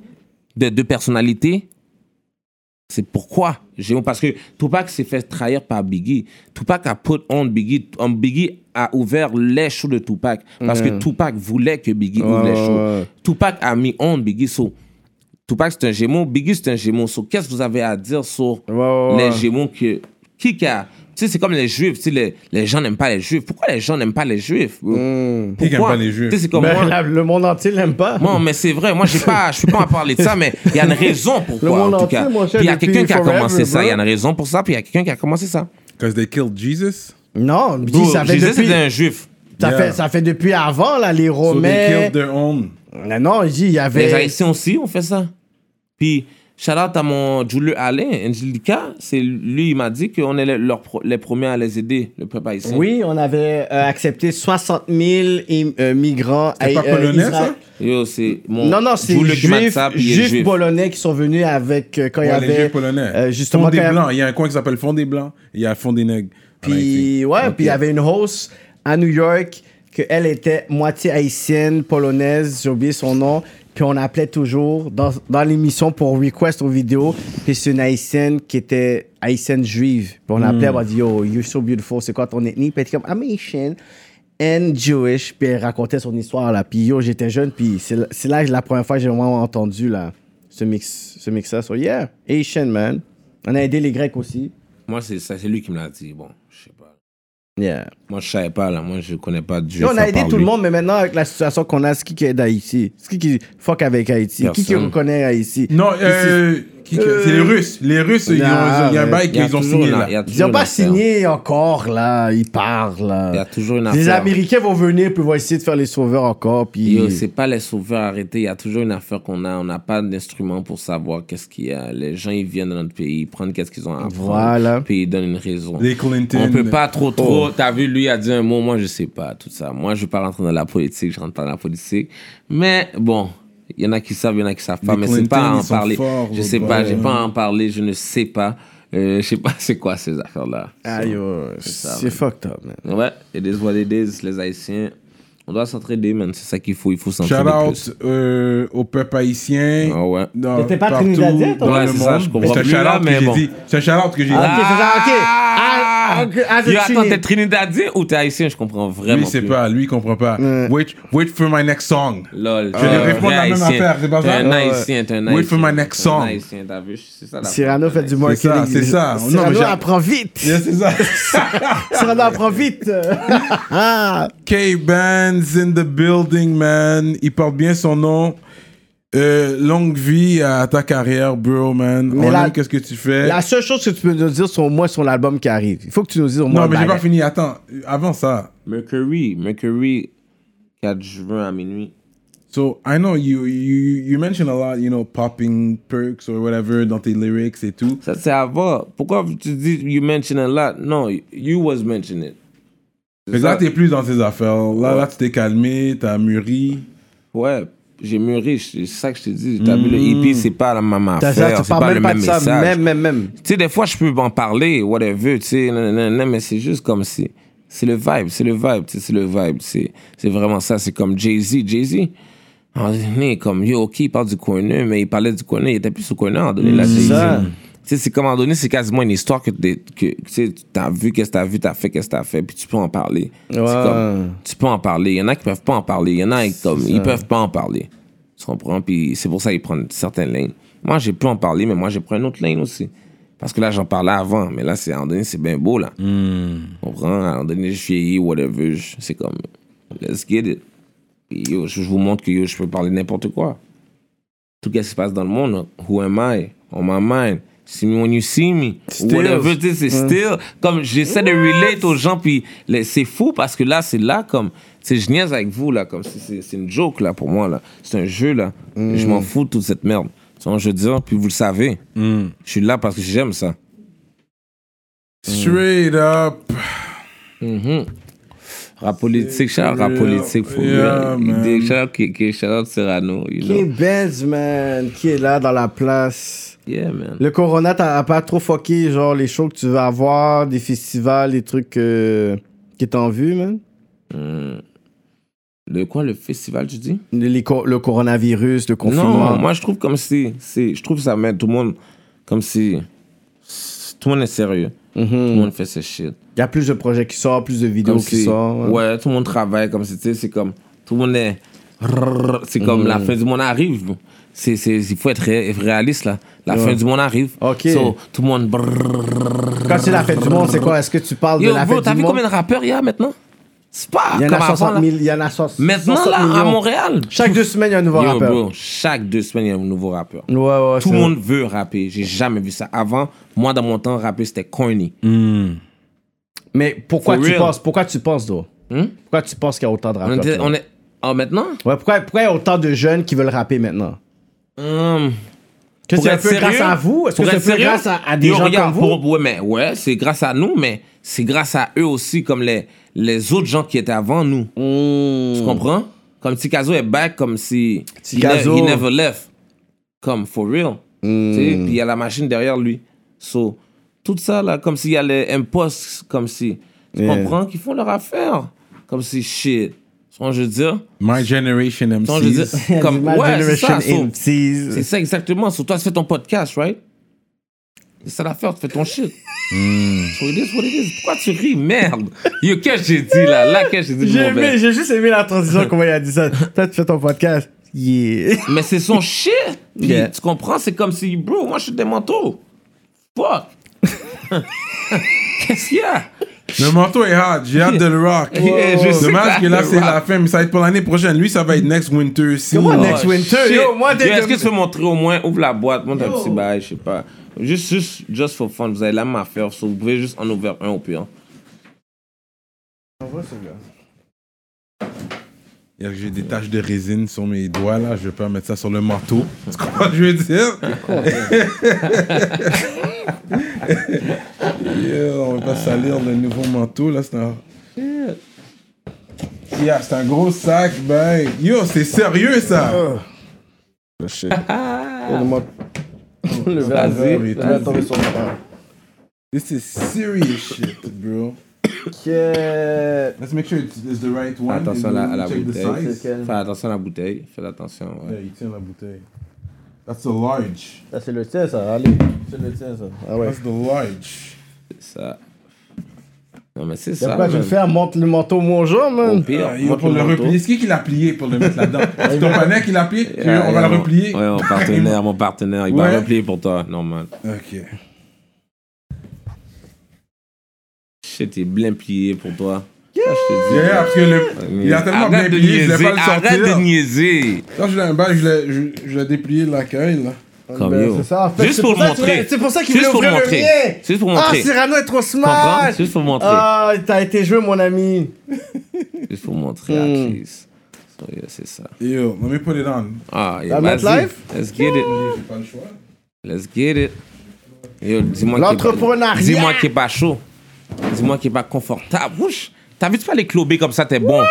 de deux personnalités, c'est pourquoi Gémeaux. Parce que Tupac s'est fait trahir par Biggie. Tupac a put on Biggie. On Biggie a ouvert les shows de Tupac. Parce que Tupac voulait que Biggie ouvre les shows. ouais. Tupac a mis on Biggie. So, Tupac c'est un gémeau, Biggie c'est un gémeau. So, qu'est-ce que vous avez à dire sur Ouais, ouais, les gémeaux que, qui qui a. Tu sais, c'est comme les juifs. Tu sais, les, les gens n'aiment pas les juifs. Pourquoi les gens n'aiment pas les juifs? Hmm. Qui aime pas les Juifs? Tu sais, c'est comme Mais moi. la- le monde entier l'aime pas. Non, mais c'est vrai. Moi, je suis pas à parler de ça, mais il y a une raison pourquoi, monde en tout cas. il y a quelqu'un qui a commencé ça. Il y a une raison pour ça, puis il y a quelqu'un qui a commencé ça. Because they killed Jesus? Non, Bro, ça fait Jésus, depuis. c'était un juif. Ça, Yeah. fait, ça fait depuis avant, là, les So they Romains. killed their own. Mais non, il dit, il y Les avait. Haïtiens aussi ont fait ça. Puis shout out à mon Julio Alain, Angelica. C'est lui, il m'a dit qu'on est les, premiers à les aider, le peuple haïtien. Oui, on avait euh, accepté 60 000 im- euh, migrants C'est pas euh, polonais, Isra- ça? Yo, c'est mon. Non, non, c'est est juifs juif. polonais qui sont venus avec euh, quand il y Ouais, les avait Juifs polonais. euh, justement Fond des quand il y avait- Blancs. Il y a un coin qui s'appelle Fond des Blancs. Il y a Fond des Nègres. Puis, ouais, puis il y avait une host à New York, qu'elle était moitié haïtienne, polonaise, j'ai oublié son nom. Puis on appelait toujours dans, dans l'émission pour request aux vidéos. Puis c'est une haïtienne qui était haïtienne juive. Puis on appelait, on dit Yo, you're so beautiful, c'est quoi ton ethnie? Puis elle était comme I'm Haitian and Jewish. Puis elle racontait son histoire là. Puis yo, j'étais jeune, puis c'est là- c'est là que la première fois que j'ai vraiment entendu là, ce mix, ce mix-là. So yeah, Haitian man. On a aidé les Grecs aussi. Moi, c'est ça, c'est lui qui me l'a dit. Bon, je sais pas. Yeah. Moi, je savais pas, là. Moi, je connais pas. Yo, on a aidé tout le monde, mais maintenant, avec la situation qu'on a, c'est qui qui aide Haïti? C'est qui qui fuck avec Haïti? Qui qui Personne. reconnaît Haïti? Non, euh, qui- qui- c'est les Euh, Russes. Les Russes, ils ont- il y a un mais bail Il y a qu'ils ont toujours signé une- là. il y a Ils toujours n'ont une pas affaire. signé encore, là. Ils parlent, Il y a toujours une Les affaire. Américains vont venir, puis vont essayer de faire les sauveurs encore, puis... Yo, c'est pas les sauveurs arrêtés. Il y a toujours une affaire qu'on a. On n'a pas d'instrument pour savoir qu'est-ce qu'il y a. Les gens, ils viennent dans notre pays, ils prennent qu'est-ce qu'ils ont à apprendre. Voilà. Puis ils donnent une raison. Les Clinton. On peut pas trop, trop. T'as vu, lui a dit un mot. Moi, je sais pas tout ça. Moi, je veux pas rentrer dans la politique. Je rentre pas dans la politique. Mais bon, il y en a qui savent, il y en a qui savent pas. Les mais c'est pas à en parler. forts, je sais pas. J'ai pas à en parler. Je ne sais pas. Euh, je sais pas c'est quoi ces affaires-là. Ah, yo, ça, c'est fucked up, man. Ouais, it is what it is, les Haïtiens. On doit s'entraider, man. C'est ça qu'il faut. Il faut Shout s'entraider plus. out euh, au peuple haïtien. Ah ouais. T'étais pas trinidadien, toi? Ouais, c'est ça, je comprends C'est un plus, là, shout-out que j'ai dit. C'est un shout-out que j'ai dit. Ah, ok, c'est ça, ok. Ah, ok, ah, c'est Yo, attends, t'es Trinidadien ou t'es Haïtien? Je comprends vraiment Lui, c'est plus. pas. Lui, il comprend pas. Wait, wait for my next song. Lol. Je vais répondre la même affaire, c'est pas T'es ça? un Ouais. Haïtien, t'es un Wait Haïtien. for my next T'es un song. Haïtien, t'as vu? C'est ça la Cyrano fait du marketing. ça, c'est ça. Non, mais Cyrano apprend vite. Yeah, c'est ça. Cyrano apprend vite. K-Bands in the building, man. Il porte bien son nom. Euh, longue vie à ta carrière, bro, man. Mais On la- aime qu'est-ce que tu fais? La seule chose que tu peux nous dire sur moi, sur l'album qui arrive. Il faut que tu nous dises au moins. Non, mais j'ai pas fini. Attends, avant ça. Mercury, Mercury, 4 juin à minuit. So I know you you you mention a lot, you know, popping perks or whatever dans tes lyrics et tout. Ça, c'est avant. Pourquoi tu dis you mention a lot? Non, you was mentioning it. Que là, t'es plus dans tes affaires. Là, là, tu t'es calmé, t'as mûri. Ouais, j'ai mûri, c'est ça que je te dis. T'as vu, le EP, c'est pas la même affaire, c'est pas même le pas même message. Même, même, même. Tu sais, des fois, je peux en parler, whatever, tu sais, mais c'est juste comme si. C'est le vibe, c'est le vibe, c'est le vibe. C'est vraiment ça, c'est comme Jay-Z. Jay-Z, moment donné, comme, yo, ok, il parle du corner, mais il parlait du corner, il était plus au un moment donné, là, c'est Jay-Z. Tu sais, c'est comme à un donné, c'est quasiment une histoire que, t'es- que tu sais, t'as vu, qu'est-ce que t'as vu, t'as fait, qu'est-ce que t'as fait, puis tu peux en parler. C'est Ouais. comme, tu peux en parler. Il y en a qui peuvent pas en parler. Il y en a qui, comme, ils peuvent pas en parler. Tu comprends? Puis c'est pour ça qu'ils prennent certaines lignes. Moi, j'ai pu en parler, mais moi, j'ai pris une autre ligne aussi. Parce que là, j'en parlais avant, mais là, c'est, à un donné, c'est bien beau, là. Tu comprends? À un donné, je vieillis, whatever. je- C'est comme, let's get it. Puis, yo, je je vous montre que yo, je peux parler de n'importe quoi. Tout ce qui se passe dans le monde, who am I? On my mind. See me when you see me. Still. Whatever, tu sais, c'est still. Comme j'essaie de relate aux gens, puis c'est fou parce que là, c'est là comme. Tu sais, je niaise avec vous, là, comme c'est c'est une joke, là, pour moi, là. C'est un jeu, là. Je m'en fous de toute cette merde. Tu vois, je veux dire, puis vous le savez. Je suis là parce que j'aime ça. Straight up. Rap politique, shout out rap politique, faut yeah. Des- Shout out Cyrano, you Qui est know. Benz, man, qui est là dans la place? Yeah, man. Le Corona, t'as pas trop fucké, genre, les shows que tu veux avoir, des festivals, les trucs euh, qui t'en vue, man? Le quoi, le festival, tu dis? Les- les le coronavirus, le confinement. Non, moi je trouve comme si, je trouve ça met tout le monde comme si tout le monde est sérieux, tout le monde fait ses shit. Il y a plus de projets qui sortent, plus de vidéos Comme qui si, sortent. ouais, tout le monde travaille comme si, tu sais, c'est comme tout le monde est, c'est comme la fin du monde arrive. C'est, c'est, il faut être ré- réaliste là. La fin du monde arrive. Ok. So, tout le monde. Quand c'est la fête du monde, c'est quoi? Est-ce que tu parles Yo, de la bro, fête t'as du vu monde? combien de rappeurs il y a maintenant? C'est pas Il y en a avant, 60 là. 000. Il y en a so- Maintenant 60 là, à. Montréal. Chaque deux semaines, il y a un nouveau Yo, rappeur. bro, chaque deux semaines, il y a un nouveau rappeur. Ouais, ouais, Tout le monde veut rapper. J'ai jamais vu ça. Avant, moi, dans mon temps, rapper, c'était corny. Mais pourquoi For tu real. penses, pourquoi tu penses, toi? Hmm? Pourquoi tu penses qu'il y a autant de On, rappeurs? était- on est. Oh, maintenant? Ouais, pourquoi, pourquoi il y a autant de jeunes qui veulent rapper maintenant? Hum, Que Pour être sérieux, grâce à vous? Est-ce que c'est un être peu sérieux, grâce à, à des gens regarde, comme vous? pour- ouais, mais ouais, c'est grâce à nous, mais c'est grâce à eux aussi, comme les, les autres gens qui étaient avant nous. Hmm. Tu comprends? Comme Tikazo est back, comme si Tikazo. he, ne- he never left. Comme for real. Tu sais, puis il y a la machine derrière lui. So, tout ça là, comme s'il y a les impostes, comme si. Tu Yeah. comprends? Qu'ils font leur affaire. Comme si shit. Tu vois, je veux dire. My Generation vois, je veux MCs. dire. Comme, My ouais, c'est ça. Generation so- MCs. c'est ça exactement. So, toi, tu fais ton podcast, right? C'est ça l'affaire, tu fais ton shit. Hmm. So it is what it is. Pourquoi tu ris? Merde. Yo, qu'est-ce que j'ai dit là? Là, qu'est-ce que j'ai dit? J'ai aimé, j'ai juste aimé la transition, comment il a dit ça. Toi, tu fais ton podcast. Yeah. Mais c'est son shit. Yeah. Tu comprends? C'est comme si, bro, moi, je suis des manteaux. Fuck. Qu'est-ce qu'il y a? Le manteau est hot, j'ai hâte de le rock. Yeah, je sais Dommage que là, c'est la fin, mais ça va être pour l'année prochaine. Lui, ça va être next winter aussi. Comment là. next winter? shit. Yo, moi, dès Yo, Est-ce que- que tu peux montrer au moins, ouvre la boîte, montre un petit bail, je sais pas. Juste, juste, just for fun, vous avez la même affaire, so vous pouvez juste en ouvrir un au pire. Il y a- J'ai des taches de résine sur mes doigts, là. Je vais pas mettre ça sur le manteau. Tu comprends ce que je veux dire? Yeah, on va pas salir le nouveau manteau, là. C'est un... Yeah, c'est un gros sac, ben. Yo, c'est sérieux, ça! Le shit. Le verre Vas-y. le sur moi. This is serious shit, bro. Ok. Let's make sure it's, it's the right Fais one. attention à la, à la bouteille. Fais attention à la bouteille. Fais attention. ouais. Yeah, il tient la bouteille. That's the large. Ça, c'est le tien, ça. Allez. C'est le tien, ça. Ah ouais. That's the large. C'est ça. Non, mais c'est ça. pas, je vais man. le faire, monte le manteau, mon jour, Au man. pire, Ah, yo, montre pour le manteau. replier, c'est qui qui l'a plié pour le mettre là-dedans? C'est ton panneau qui l'a plié? On va yeah, le mon- replier? Ouais, mon partenaire, mon partenaire. Il Ouais. va replier pour toi, normal. Ok. Shit, il est bien plié pour toi. Dis. Yeah, parce que le, il a tellement Arrête bien de plié, je niaiser, voulais pas le Arrête de niaiser. Quand je l'ai un bail, je l'ai- je- je l'ai déplié de l'accueil, là. Comme Ben, yo. c'est ça, en fait, Juste pour montrer. c'est pour ça qu'il voulait ouvrir le montrer. mien. Juste pour Ah. Cyrano est trop Comprends? smart. Juste pour montrer. Ah, t'as été joué, mon ami. Juste pour montrer à Hmm. Chris. So, yeah, c'est ça. Yo, let me put it on. Ah, yeah, live? Let's get it. J'ai pas le choix. Let's get it. Yo, dis-moi qu'il est pas- L'entrepreneuriat. Dis-moi qu'il est pas chaud. Dis-moi qu'il est pas confortable. Ouch. T'as vu, tu peux aller clober comme ça, t'es bon.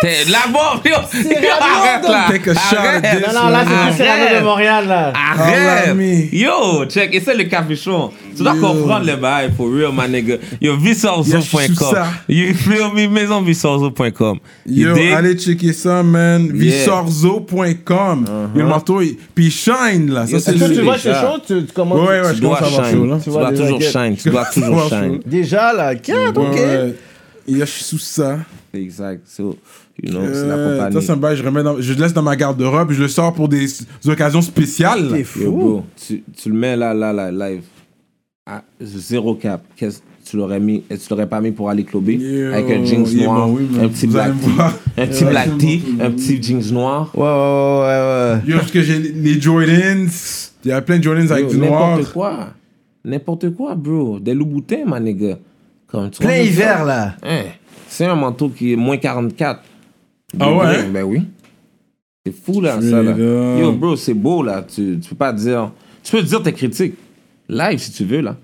T'es là-bas, yo. Arrête là. Take a shot at Arrête. this. Non, non, là, c'est. Cyrano de Montréal, là. Arrête! Me. Yo, check, essaie le capuchon. Tu dois comprendre le bail, for real, my nigga. Yo, visorzo.com. ça. You feel me? Maisonvisorzo.com. You Yo, dig? allez checker ça, man. Yeah. Visorzo.com. Le manteau, il- puis shine, là. Ça, c'est Est-ce que le... tu vois, c'est chaud? Tu, tu commences? Ouais, ouais, Tu je commence à avoir chaud, là. shine. Tu vois dois toujours shine. Tu dois toujours shine. Déjà, là, 4, ok. Là, je suis sous ça. Exact. So, you know, c'est la Euh, compagnie. ça, c'est un bail, je, remets dans- je le laisse dans ma garde-robe, je le sors pour des, des occasions spéciales. T'es Yo, fou. bro, tu, tu le mets là, là, là, live. À zéro cap. Qu'est-ce tu l'aurais mis, tu l'aurais pas mis pour aller clubber Yo, avec un jeans yeah, noir, bah oui, un petit black voir. un petit black bon. un petit jeans noir. Ouais, ouais, ouais, ouais. Yo, parce que j'ai les Jordans, il y a plein de Jordans avec Yo, du noir. N'importe quoi. N'importe quoi, bro. Des Louboutins, ma nigga. Comme, tu Plein hiver, ça? là. Hein, C'est un manteau qui est moins 44. Ah ouais? Ben oui. C'est fou, là, ça, là. Yo, bro, c'est beau, là. Tu, tu peux pas dire... Tu peux dire tes critiques. Live, si tu veux, là.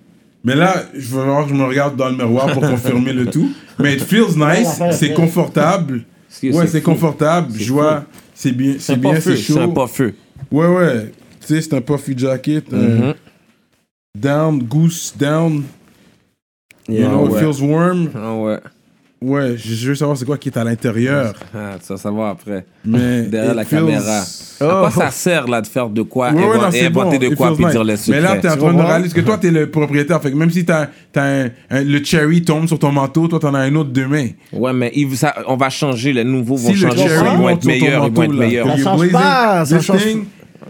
Mais là, je veux voir que je me regarde dans le miroir pour confirmer le tout. Mais it feels nice, c'est confortable. C'est- Ouais, c'est c'est confortable. C'est Je vois, c'est bien, C'est c'est bien, pas feu. c'est C'est un chaud. pas feu. Ouais, ouais. Tu sais, c'est un puffy jacket. un Mhm. Down, goose down. You Yeah. know, it ouais. feels warm. Ah ouais. Ouais, je veux savoir c'est quoi qui est à l'intérieur. Ah, tu vas savoir après. Mais Derrière la feels- caméra. À quoi ça sert, là, de faire de quoi, Ouais, ouais, inventer- non, c'est inventer bon. de quoi, puis nice. dire les secrets. Mais là, t'es en train de réaliser que toi, t'es le propriétaire. Fait que même si t'as, t'as un, un- le cherry tombe sur ton manteau, toi, t'en as un autre demain. Ouais, mais il- ça- on va changer, les nouveaux vont Si le changer, cherry ils vont être sur ton meilleurs, ils vont manteau, être meilleurs. Ça change pas, ça change thing,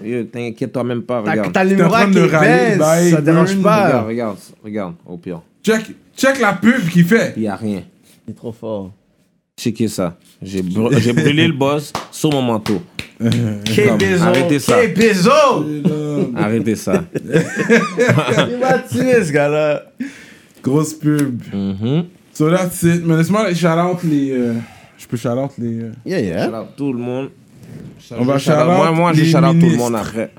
Yo, T'inquiète-toi même pas, regarde. t'as le T'es en numéro train qui baisse, ça dérange pas. Regarde, regarde, regarde, au pire. Check, check la pub qu'il fait. Il y a rien. Il est trop fort. Checkez ça. J'ai br- j'ai brûlé le boss sur mon manteau. Quel arrêtez ça. Quel. Arrêtez ça. Il m'a tué, ce gars-là. Grosse pub. Mhm. So that's it. Mais laisse-moi shout out les. euh, je peux shout out les. euh, Yeah, yeah. Shout out tout le monde. On va Shout out- shout out Moi, moi, je les shout out tout le ministres. monde après.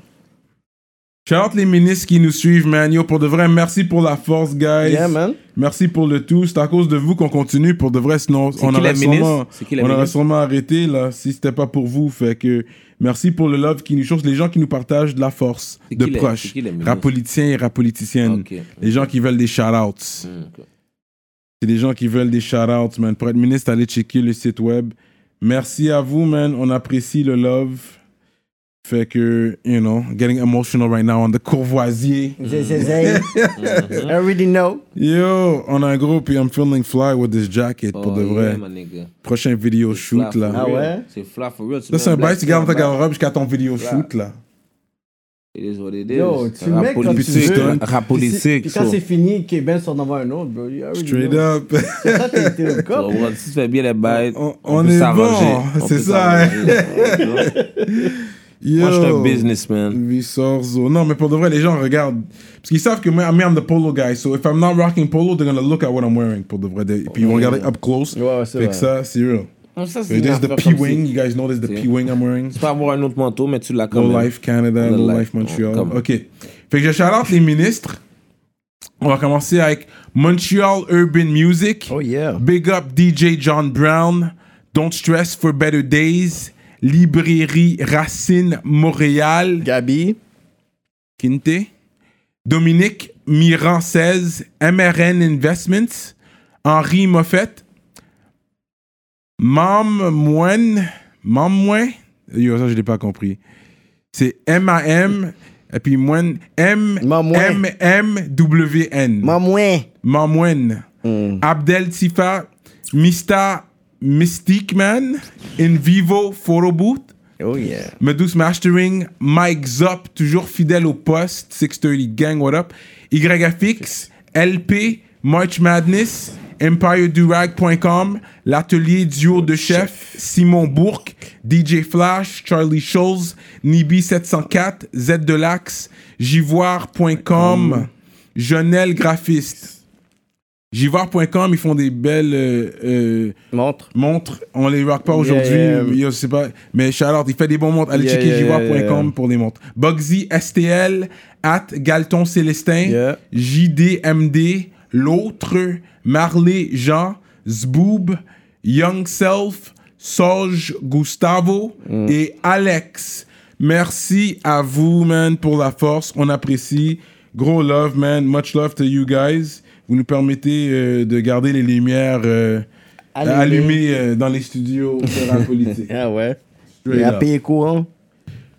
Shout out les ministres qui nous suivent, man. Yo, pour de vrai, merci pour la force, guys. Yeah, man. Merci pour le tout. C'est à cause de vous qu'on continue. Pour de vrai, sinon, on aurait, sûrement, on aurait sûrement arrêté, là, si c'était pas pour vous. Fait que merci pour le love qui nous chose. Les gens qui nous partagent de la force, de proches. Rap politiciens et rap politiciennes. Ok. Les gens qui veulent des shout-outs. Hmm. C'est des gens qui veulent des shout-outs, man. Pour être ministre, allez checker le site web. Merci à vous, man. On apprécie le love. Fait que, you know, getting emotional right now on the Courvoisier. Zay. I already know. Yo, on a un groupe et I'm feeling fly with this jacket, pour Oh, de vrai. yeah, my nigga. Prochain vidéo shoot, Fly là. Ah ouais? C'est flat for real. Tu Ça, c'est un bail, tu gardes ta garde-robe jusqu'à ton vidéo shoot, là. It is what it Yo, is. tu le Rap mets quand tu veux. Rap politique. Puis quand so- c'est fini, Keben s'en envoie un autre, bro. You already Straight know. up. C'est ça, t'es cop. ouais, Si tu fais bien les bails, On- on, on peut est s'arranger. bon, On c'est ça. Yo. Moi, je suis un businessman. Visorzo. Non, mais pour de vrai, les gens regardent. Parce qu'ils savent que moi, I mean, I'm the polo guy. So if I'm not rocking polo, they're gonna look at what I'm wearing. Pour de vrai. They- Puis ils vont regarder up close. Ouais, c'est Fait que vrai. ça, c'est real. Ça, c'est there's the P-Wing. si- You guys know there's the C'est- P-Wing I'm wearing? Tu peux avoir un autre manteau, mais tu l'as quand Low. Life Canada, Low Life, Life Montreal. OK. Fait que je shout out les ministres. On va commencer avec Montreal Urban Music. Oh yeah. Big up DJ John Brown. Don't Stress for Better Days. Librairie Racine Montréal. Gabi. Quinte. Dominique Miran 16. MRN Investments. Henri Moffett. Mam Moine. Mam Moine. Yo, ça, je l'ai pas compris. C'est M-A-M. Et puis Moine. Mamoine. M-M-M-W-N. Mamouin. Mamwen, Abdel Tifa, Mista Mystique Man, In Vivo Photo Booth, Oh yeah. Medus Mastering, Mike Zop, toujours fidèle au poste, 630 Gang, what up, YFX, LP, March Madness, EmpireDurag.com, l'atelier duo de chef, Simon Bourque, DJ Flash, Charlie Scholes, Nibi704, Z de l'Axe, Jivoire.com, Jonel Graphiste. Jivoire.com, ils font des belles euh, euh, Montre. montres. On les rock pas aujourd'hui. Yeah, yeah. Je sais pas. Mais Charlotte, il fait des bons montres. Allez Yeah, checker yeah. pour les montres. Bugsy STL, at Galton Célestin. JDMD, L'autre, Marley Jean, Zboob, Young Self, Soj Gustavo Mm. et Alex. Merci à vous, man, pour la force. On apprécie. Gros love, man. Much love to you guys. Vous nous permettez euh, de garder les lumières euh, Allumées. euh, dans les studios de la politique. Ah ouais. A up. payé courant.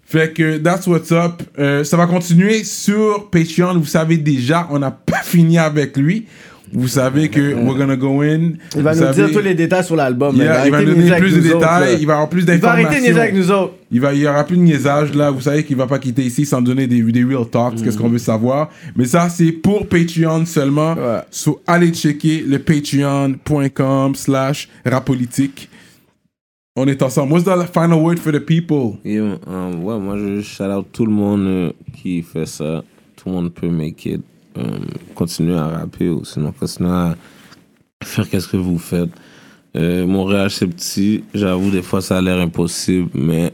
Fait que that's what's up. Ça va continuer sur Patreon. Vous savez déjà, on n'a pas fini avec lui. Vous savez que we're gonna go in. Il va Vous nous savez- dire tous les détails sur l'album. Yeah, il va nous donner plus de autres, détails. il va avoir plus Il va d'informations. arrêter de niaiser avec nous autres. Il va, il y aura plus de niaisage là. Vous savez qu'il va pas quitter ici sans donner des, des real talks. Qu'est-ce qu'on veut savoir. Mais ça, c'est pour Patreon seulement. Ouais. So, allez checker le patreon.com slash rapolitique. On est ensemble. What's the final word for the people? Et, euh, ouais, moi, je shout out tout le monde euh, qui fait ça. Tout le monde peut make it. Euh, continuer à rapper ou sinon continuer à faire qu'est-ce que vous faites. Euh, Montréal, c'est petit. J'avoue, des fois, ça a l'air impossible, mais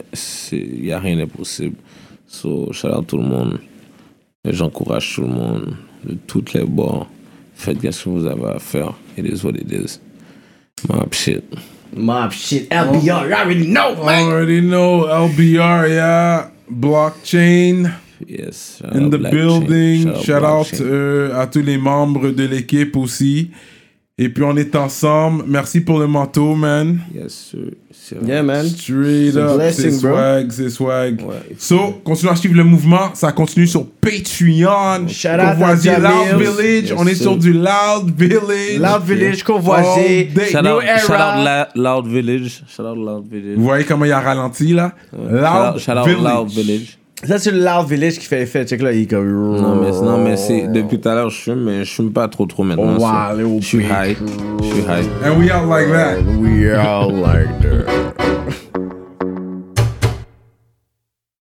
il n'y a rien d'impossible. So, shout out tout le monde. Et J'encourage tout le monde de toutes les bords. Faites qu'est-ce que vous avez à faire. It is what it is. Mob shit. Mob shit. LBR, you already know, man. Already know LBR, yeah. Blockchain Yes. shout in the Black Chain. building. Shout out Shout euh, à tous les membres de l'équipe aussi. Et puis on est ensemble. Merci pour le manteau, man. Yes, sir. Yeah, man. Straight up, blessing, c'est swag, c'est swag. Ouais. So, continuez à suivre le mouvement. Ça continue sur Patreon. Shout out à. Loud Village. Yes, on est sir. sur du Loud Village. Loud Village, day. Shout New out, shout out Loud Village. Shout out Loud Village. Vous voyez comment il a ralenti là? Loud, shout out, shout out Village. Loud Village. Ça, c'est le Loud Village qui fait effet. Check là, il est comme. Non, mais, non, mais c'est depuis tout à l'heure, je fume, mais je fume pas trop trop maintenant. On va so Je suis high. Je suis high. And we out like that. We are like that.